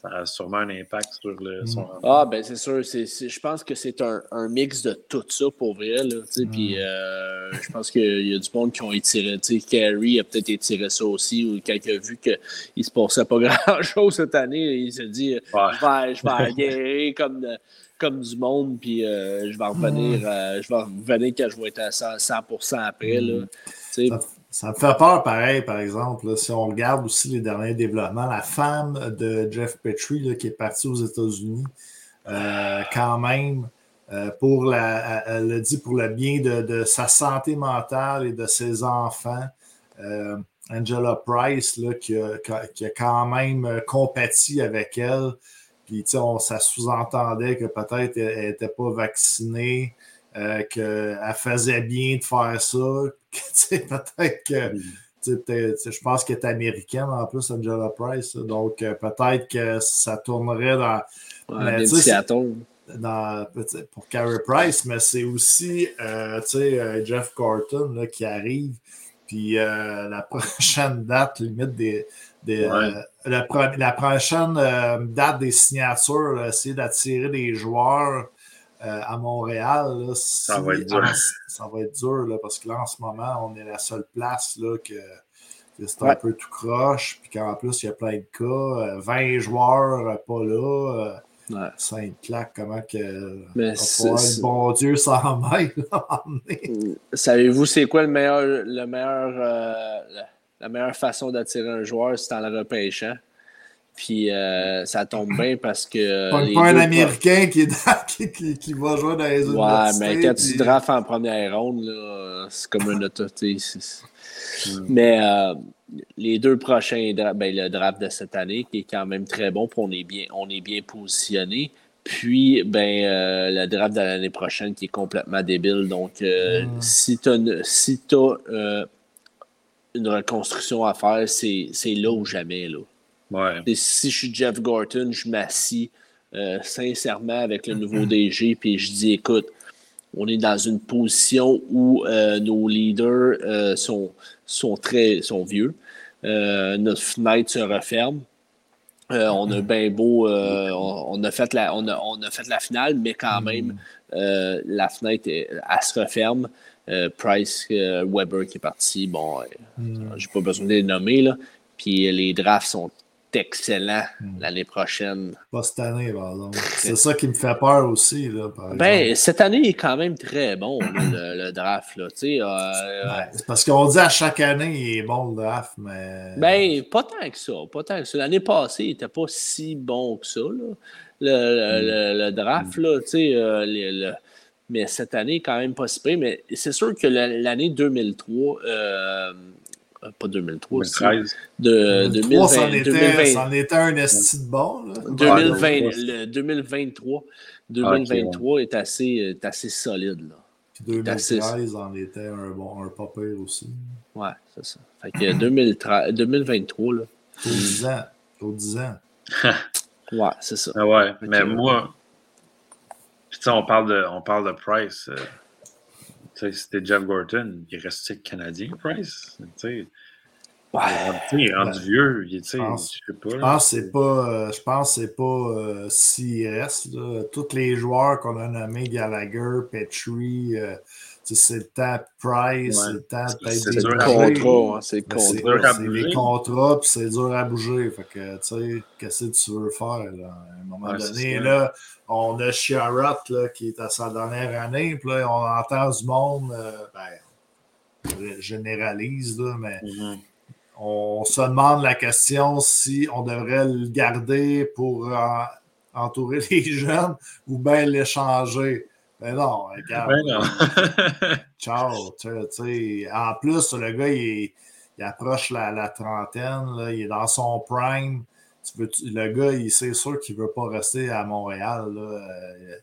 ça a sûrement un impact sur le, son. Ah, ben c'est sûr. C'est, je pense que c'est un, un, mix de tout ça pour vrai. Là, Mm. Puis euh, je pense qu'il y a du monde qui ont étiré. Carey a peut-être étiré ça aussi, ou quand il a vu qu'il ne se passait pas grand-chose cette année, il s'est dit Ouais. je vais, je vais aguerrir comme, comme du monde, puis euh, je vais revenir, Mm. euh, je vais revenir quand je vais être à 100, 100% après. Là, Tu sais, Ça, ça me fait peur, pareil, par exemple, si on regarde aussi les derniers développements. La femme de Jeff Petrie, qui est partie aux États-Unis, euh, quand même, euh, pour la, elle le dit pour le bien de, sa santé mentale et de ses enfants. Euh, Angela Price, qui, a, quand même compati avec elle. Puis, on- ça sous-entendait que peut-être elle n'était pas vaccinée, qu'elle faisait bien de faire ça. peut-être que. Je pense qu'elle est américaine en plus, Angela Price. donc, euh, peut-être que ça tournerait dans, ouais, Seattle. dans, pour Carey Price, mais c'est aussi euh, euh, Jeff Gorton là, qui arrive. Puis euh, la prochaine date, limite des. des, Ouais. euh, la, pro- la prochaine date des signatures, là, essayer d'attirer des joueurs euh, à Montréal. là, si- Ça va être dur. en- ça va être dur là, parce que là, en ce moment, on est la seule place là, que, que c'est un Ouais. peu tout croche. Puis qu'en plus, il y a plein de cas. euh, 20 joueurs euh, pas là. euh, Ouais. Sainte claque, comment que. Mais le bon Dieu s'en mêle. donné. Savez-vous c'est quoi le meilleur, le meilleur, euh, la, la meilleure façon d'attirer un joueur, c'est en le repêchant? Puis euh, ça tombe bien parce que. Pas, les pas un Américain qui, est dans- qui, qui- qui va jouer dans les Ouais, mais quand tu drafts en première ronde, c'est comme un auto. Mais euh, les deux prochains drafts, ben, le draft de cette année, qui est quand même très bon, puis on est bien, on est bien positionné. Puis, ben, euh, le draft de l'année prochaine qui est complètement débile. Donc, euh, Mm. si tu as, si euh, une reconstruction à faire, c'est c'est là ou jamais. Là. Ouais. Et si je suis Jeff Gorton, je m'assis euh, sincèrement avec le nouveau DG, puis je dis écoute, on est dans une position où euh, nos leaders euh, sont, sont très sont vieux. Notre fenêtre se referme. Euh, on a bien beau, euh, on, on a fait la, on, a, on a fait la finale, mais quand même, euh, la fenêtre, elle, elle se referme. Price, Weber qui est parti, bon, j'ai pas besoin de les nommer, là. Puis les drafts sont excellents l'année prochaine. Pas cette année, par exemple. C'est ça qui me fait peur aussi. Là, par Ben, cette année il est quand même très bon, le, le draft. Là, euh, c'est parce qu'on dit à chaque année, il est bon le draft, mais. Ben, pas tant que ça. Pas tant que ça. L'année passée, il n'était pas si bon que ça, là. Le, le- le- le draft, là, euh, le- le- mais cette année, quand même pas si pire. Mais c'est sûr que la- l'année 2003, euh, euh, pas 2003, c'est 2013. de 2003, c'en 2020, était, 2020, c'en était un esti de bon. Là. 2020, Ouais, le 2023, 2023 est, assez, est assez solide, là. Puis assez- 2013 en était un bon, un pas pire aussi. Ouais, c'est ça. Fait que 2013 2023, là. Au 10 ans. Au 10 ans. Ouais, c'est ça. Ah ouais, mais Ok. moi, puis tu sais, on parle de, on parle de Price. euh, c'était Jeff Gorton, il est resté canadien, Price. Ouais. il est rendu vieux, il tu sais, Je pense- je sais pas. Je là. pense que c'est pas, je pense que c'est pas euh, s'il reste. Tous les joueurs qu'on a nommés, Gallagher, Petrie, euh, c'est le temps de Price, Ouais. c'est le temps C'est- peut-être c'est des dur à bouger. Contrat, hein, c'est le Mais C'est contrat. dur à c'est bouger. les contrats, puis c'est dur à bouger. Fait que, tu sais, qu'est-ce que tu veux faire? Là? À un moment Ouais, donné, là, on a Chiarot là, qui est à sa dernière année, puis là, on entend du monde, euh, ben, généralise, là, mais Mhm. on se demande la question si on devrait le garder pour en- entourer les jeunes ou bien l'échanger. Ben non, regarde. Ben non. Ciao. tu sais, tu. En plus, le gars, il, il approche la, la trentaine. là, il est dans son prime. le gars, c'est sûr qu'il ne veut pas rester à Montréal. Il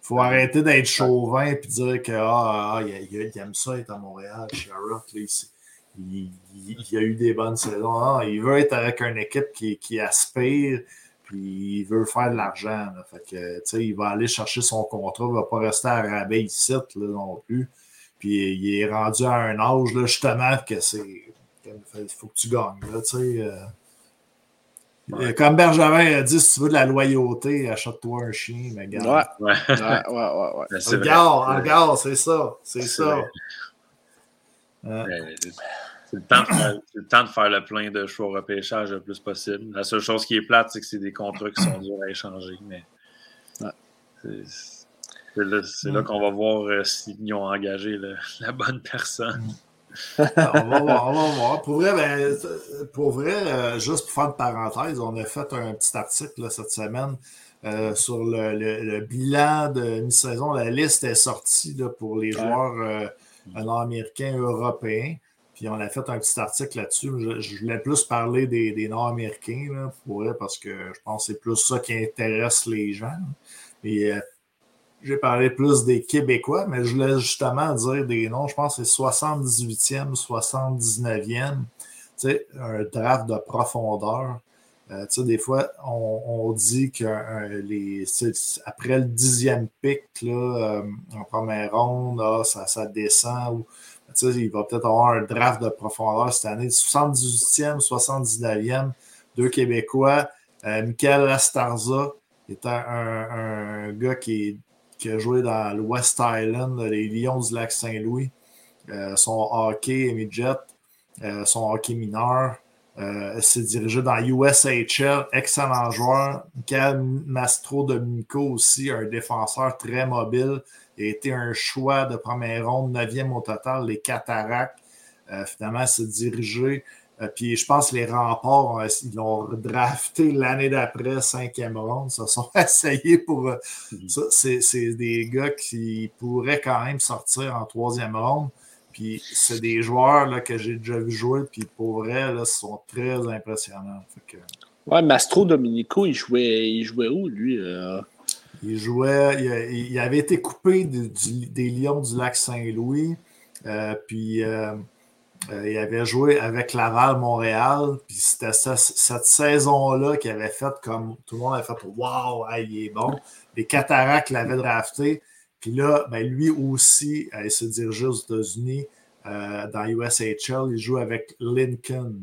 faut arrêter d'être chauvin et dire que ah, ah il, aime ça être à Montréal, Sherrock. Il, il, a eu des bonnes saisons. Ah, il veut être avec une équipe qui, qui aspire puis il veut faire de l'argent. Fait que, il va aller chercher son contrat, il ne va pas rester à rabais ici là, non plus. Puis il est rendu à un âge, là, justement, que c'est. Il faut que tu gagnes. Là, euh, euh, Comme Benjamin a dit, si tu veux de la loyauté, achète-toi un chien, mais garde. Ouais, ouais, ouais, ouais. ouais. Regarde, regarde, c'est ça. C'est ça. C'est le, temps de faire le plein de choix au repêchage le plus possible. La seule chose qui est plate, c'est que c'est des contrats qui sont durs à échanger. Mais c'est là, qu'on va voir euh, s'ils ont engagé la bonne personne. on va voir, on va voir. Pour vrai, ben, pour vrai euh, juste pour faire une parenthèse, on a fait un petit article cette semaine euh, sur le, bilan de mi-saison. La liste est sortie pour les joueurs nord-américains européens on a fait un petit article là-dessus. Je, voulais plus parler des, Nord-Américains, parce que je pense que c'est plus ça qui intéresse les gens. Et euh, j'ai parlé plus des Québécois, mais je voulais justement dire des noms. Je pense que c'est 78e, 79e. Tu sais, un draft de profondeur. Euh, tu sais, des fois, on, dit que les, après le dixième pic euh, en première ronde, ah, ça, ça descend. Il va peut-être avoir un draft de profondeur cette année. 78e, 79e, deux Québécois. Euh, Michael Astarza, est un, gars qui, a joué dans le West Island, les Lions du lac Saint-Louis. Euh, son hockey midget, euh, son hockey mineur. s'est dirigé dans USHL, excellent joueur. Michael Mastro Dominico aussi, un défenseur très mobile, il a été un choix de première ronde, neuvième au total, les Cataractes. Euh, finalement, s'est dirigé. Euh, puis je pense que les remparts, euh, ils l'ont drafté l'année d'après, cinquième ronde. Ils se sont essayés pour. Mhm. c'est des gars qui pourraient quand même sortir en troisième ronde. Puis c'est des joueurs là, que j'ai déjà vu jouer. Puis pour vrai, là, sont très impressionnants. Ouais, Mastro Dominico, il jouait, il jouait où, lui? Il jouait, il, avait été coupé des Lions du Lac Saint-Louis. Euh, puis euh, euh, il avait joué avec Laval Montréal. Puis c'était cette saison-là qu'il avait fait comme tout le monde avait fait Waouh, il est bon. Les Cataractes l'avaient drafté. Puis là, ben, lui aussi, il se dirigeait aux États-Unis dans USHL. Il joue avec Lincoln.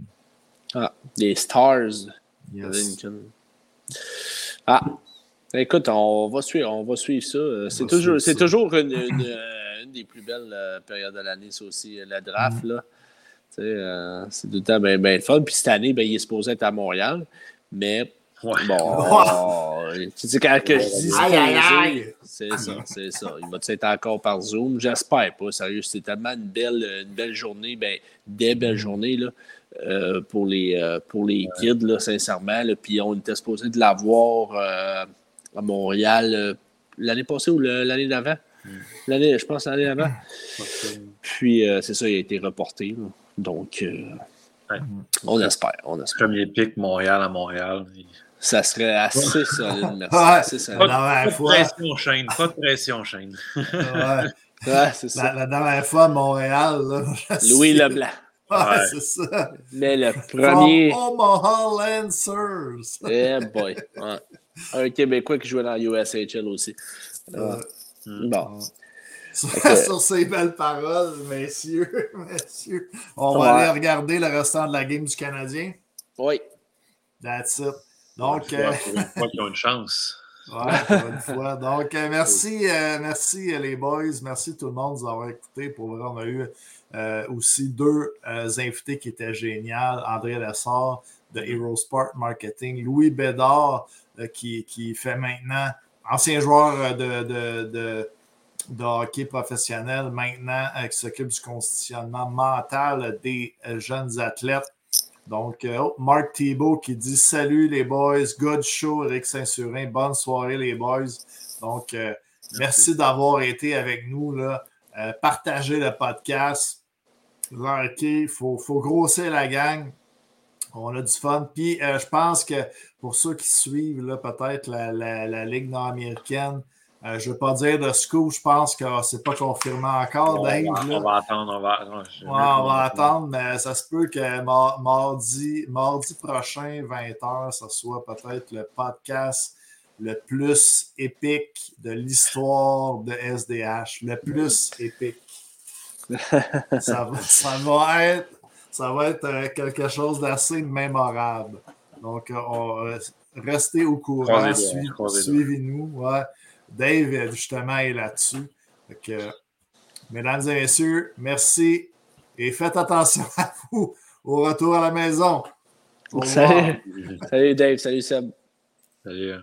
Ah, les Stars. Lincoln. Ah, Écoute, on va suivre, on va suivre ça. C'est toujours, c'est toujours une, des plus belles euh, périodes de l'année, ça aussi, la draft. Là. Euh, c'est tout le temps bien, bien fun. Puis cette année, ben, il est supposé être à Montréal. Mais bon, tu sais, quand que je dis c'est ça, c'est ça. Il va être encore par Zoom? J'espère pas, sérieux. C'est tellement une belle, une belle journée, ben, des belles journées là, euh, pour, les, pour les kids, là, sincèrement. Puis on était supposé de l'avoir à Montréal euh, l'année passée ou l'année d'avant? Hmm. L'année, je pense l'année d'avant. Puis euh, c'est ça, il a été reporté. Donc euh, on espère, on espère. Premier pic Montréal à Montréal. Ça serait assez solide, merci. assez Pas, de pression chaîne, pas de pression chaîne. ouais. c'est ça. La, dernière fois à Montréal, Louis Leblanc. Ouais, c'est ça. Mais le premier. From Omaha Lancers. Yeah, boy. Un Québécois qui jouait dans USHL aussi. Euh, bon. Sur, ces belles paroles, messieurs, messieurs, on va aller regarder le restant de la game du Canadien. Oui. That's it. Donc, euh... qu'ils ont une chance. Ouais, pour une fois. Donc, euh, merci, euh, merci les boys, merci tout le monde de nous avoir écoutés. Pour vrai, on a eu aussi deux invités qui étaient géniaux. André Lessard de Hero Sport Marketing, Louis Bédard euh, qui, fait maintenant, ancien joueur euh, de, hockey professionnel, maintenant euh, qui s'occupe du conditionnement mental des jeunes athlètes. Donc, oh, Marc Thibault qui dit Salut les boys, good show, Eric Saint-Surin, bonne soirée les boys. Donc, merci, d'avoir été avec nous. Partagez le podcast. Il faut, faut la gang. On a du fun. Puis euh, je pense que pour ceux qui suivent peut-être la, la, Ligue nord-américaine, euh, je ne veux pas dire de scoop, je pense que ce n'est pas confirmé encore, on. Va, on va attendre, on va, on va attendre, mais ça se peut que mardi, mardi prochain, 20h, ce soit peut-être le podcast le plus épique de l'histoire de SDH. Le plus épique. ça, va, être, ça va être euh, quelque chose d'assez mémorable. Donc, on, restez au courant, suivez-nous. Dave, justement, est là-dessus. mesdames et messieurs, merci et faites attention à vous au retour à la maison. Salut. Salut Dave, salut Seb. Salut.